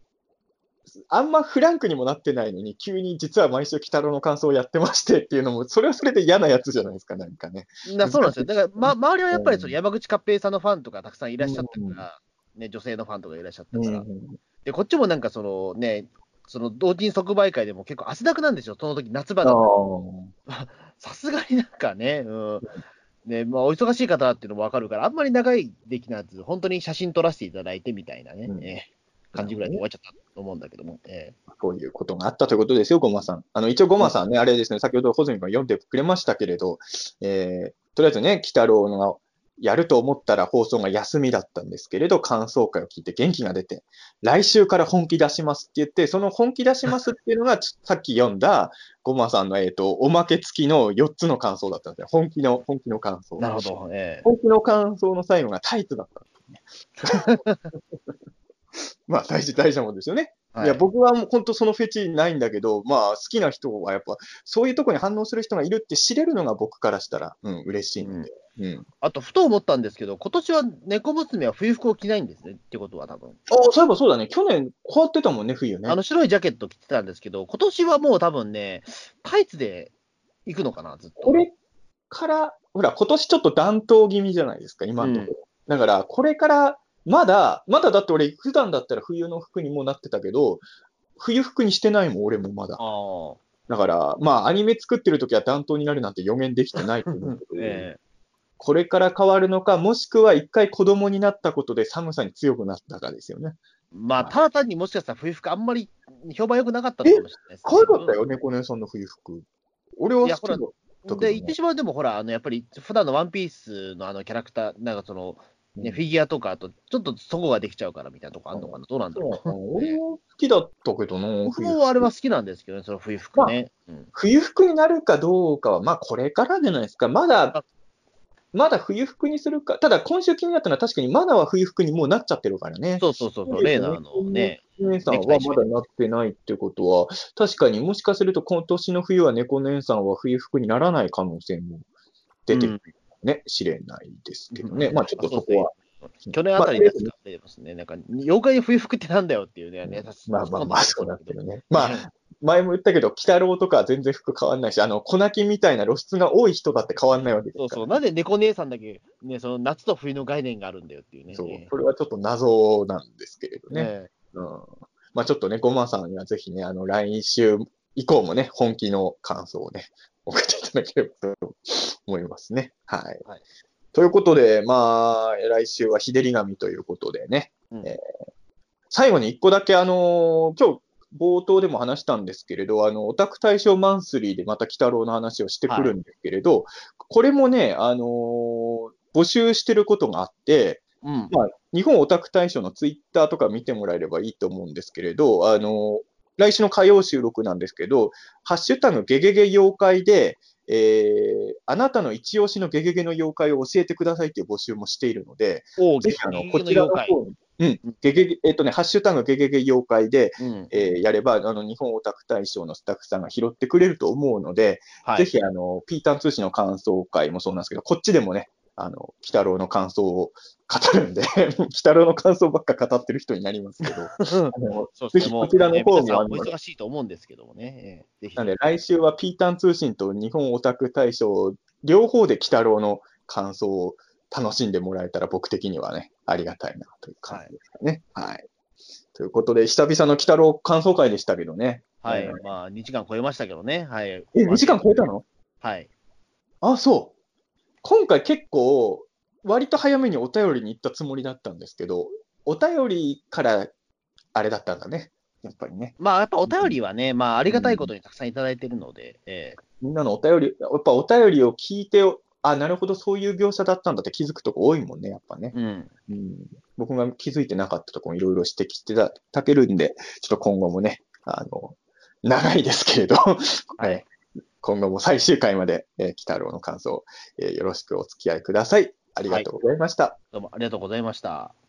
あんまフランクにもなってないのに、急に実は毎週、鬼太郎の感想をやってましてっていうのも、それはそれで嫌なやつじゃないですか、なんかね。なそうなんですよ。だから、ま、周りはやっぱりその山口勝平さんのファンとかたくさんいらっしゃったから、ね、女性のファンとかいらっしゃったから、で、こっちもなんかそのね、その同人即売会でも結構汗だくなんですよ、その時夏場あだあ。<laughs> さすがになんかね、うん。ね、まあ、お忙しい方だっていうのもわかるから、あんまり長いできなず、本当に写真撮らせていただいてみたいなね、うんえー感じぐらいで終わっちゃったと思うんだけども、えこういうことがあったということですよ、ゴマさん。あの、一応ゴマさんね、あれですね、先ほど穂積君が読んでくれましたけれど、えー、とりあえずね、鬼太郎のやると思ったら放送が休みだったんですけれど、感想会を聞いて元気が出て、来週から本気出しますって言って、その本気出しますっていうのが、つ <laughs> さっき読んだゴマさんの、えっ、と、おまけ付きの4つの感想だったんですよ。本気の、本気の感想。ーなるほど、え本気の感想の最後がタイツだったんですね。<laughs> まあ、大事、大事なもんですよね。ーいや、僕はもう本当そのフェチないんだけど、まあ、好きな人はやっぱ、そういうとこに反応する人がいるって知れるのが僕からしたら、うん、嬉しいんで。うん。あと、ふと思ったんですけど、今年は猫娘は冬服を着ないんですねってことは多分。ああ、そういえばそうだね。去年、変わってたもんね、冬ね。あの白いジャケット着てたんですけど、今年はもう多分ね、タイツで行くのかな、ずっと。これから、ほら、今年ちょっと暖冬気味じゃないですか、今のところ。だから、これから、まだ、まだだって俺、普段だったら冬の服にもなってたけど、冬服にしてないもん、俺もまだ。だから、まあ、アニメ作ってる時は暖冬になるなんて予言できてないと思うけど、<laughs> えこれから変わるのか、もしくは一回子供になったことで寒さに強くなったかですよね。えまあ、ただ単にもしかしたら冬服あんまり評判良くなかったのかもしれないです可愛かったよ、猫姉さんの冬服。俺は好きだで、言ってしまうでも、ほら、あのやっぱり普段のワンピースのあのキャラクター、なんかその、ね、フィギュアとか、あと、ちょっとそこができちゃうからみたいなとこあるのかな、どうなんだろう？俺は好きだったけどな、僕もあれは好きなんですけどね、その冬服ね。うん冬服になるかどうかは、まあこれからじゃないですか。まだ、まだ冬服にするか。ただ今週気になったのは確かにまだは冬服にもうなっちゃってるからね。そうそうそうそう、レーナーのね。姉さんはまだなってないってことは、確かにもしかすると今年の冬は猫姉さんは冬服にならない可能性も出てくるね、しれないですけどね。まあちょっとそこは。去年あたりですか、ますね。なんか、妖怪に冬服ってなんだよっていうね。まあまあまあ、そうなね。まあ、前も言ったけど、鬼太郎とかは全然服変わんないし、あの、粉木みたいな露出が多い人だって変わんないわけですから。そうそう。なんで猫姉さんだけ、ね、その夏と冬の概念があるんだよっていうね。そうねそれはちょっと謎なんですけれどね。ねうん。まあちょっとね、ごまさんにはぜひね、あの、来週以降もね、本気の感想をね、送っていただければと思いますね。はい。はいということで、まあ、来週は日照り紙ということでね、うんえー最後に一個だけ、あのー今日、冒頭でも話したんですけれど、あの、オタク大賞マンスリーでまた鬼太郎の話をしてくるんですけれど、これもね、あのー募集してることがあって、うん。まあ、日本オタク大賞のツイッターとか見てもらえればいいと思うんですけれど、あの、来週の火曜収録なんですけど、ハッシュタグゲゲゲ妖怪で、えー、あなたの一押しのゲゲゲの妖怪を教えてくださいっていう募集もしているので、おぜひあの、こちらの方に、うん。ゲゲゲ、えっとね、ハッシュタグゲゲゲ妖怪で、うん。えーやれば、あの、日本オタク大賞のスタッフさんが拾ってくれると思うので、はい。ぜひ、あの、ピータン通信の感想会もそうなんですけど、こっちでもね、あの、鬼太郎の感想を語るんで、<laughs> 鬼太郎の感想ばっか語ってる人になりますけど、あのそうですね。もう、ぜひこちらのね方にあの皆さんお忙しいと思うんですけどもね。ええぜひ。なんで、来週はピータン通信と日本オタク大賞、両方で鬼太郎の感想を楽しんでもらえたら僕的にはね、ありがたいなという感じですかね。はい。ということで、久々の鬼太郎感想会でしたけどね。はいえー。まあ、2時間超えましたけどね。はい。え、2時間超えたの？はい。あ、そう。今回結構、割と早めにお便りに行ったつもりだったんですけど、お便りからあれだったんだね。やっぱりね。まあ、やっぱお便りはね、まあ、ありがたいことにたくさんいただいてるので、ええみんなのお便り、やっぱお便りを聞いて、あ、なるほど、そういう描写だったんだって気づくとこ多いもんね、やっぱね。うん。うん、僕が気づいてなかったところもいろいろ指摘していただけるんで、ちょっと今後もね、あの、長いですけれど、はい。今後も最終回まで、えー、鬼太郎の感想、えーよろしくお付き合いください。ありがとうございました。どうもありがとうございました。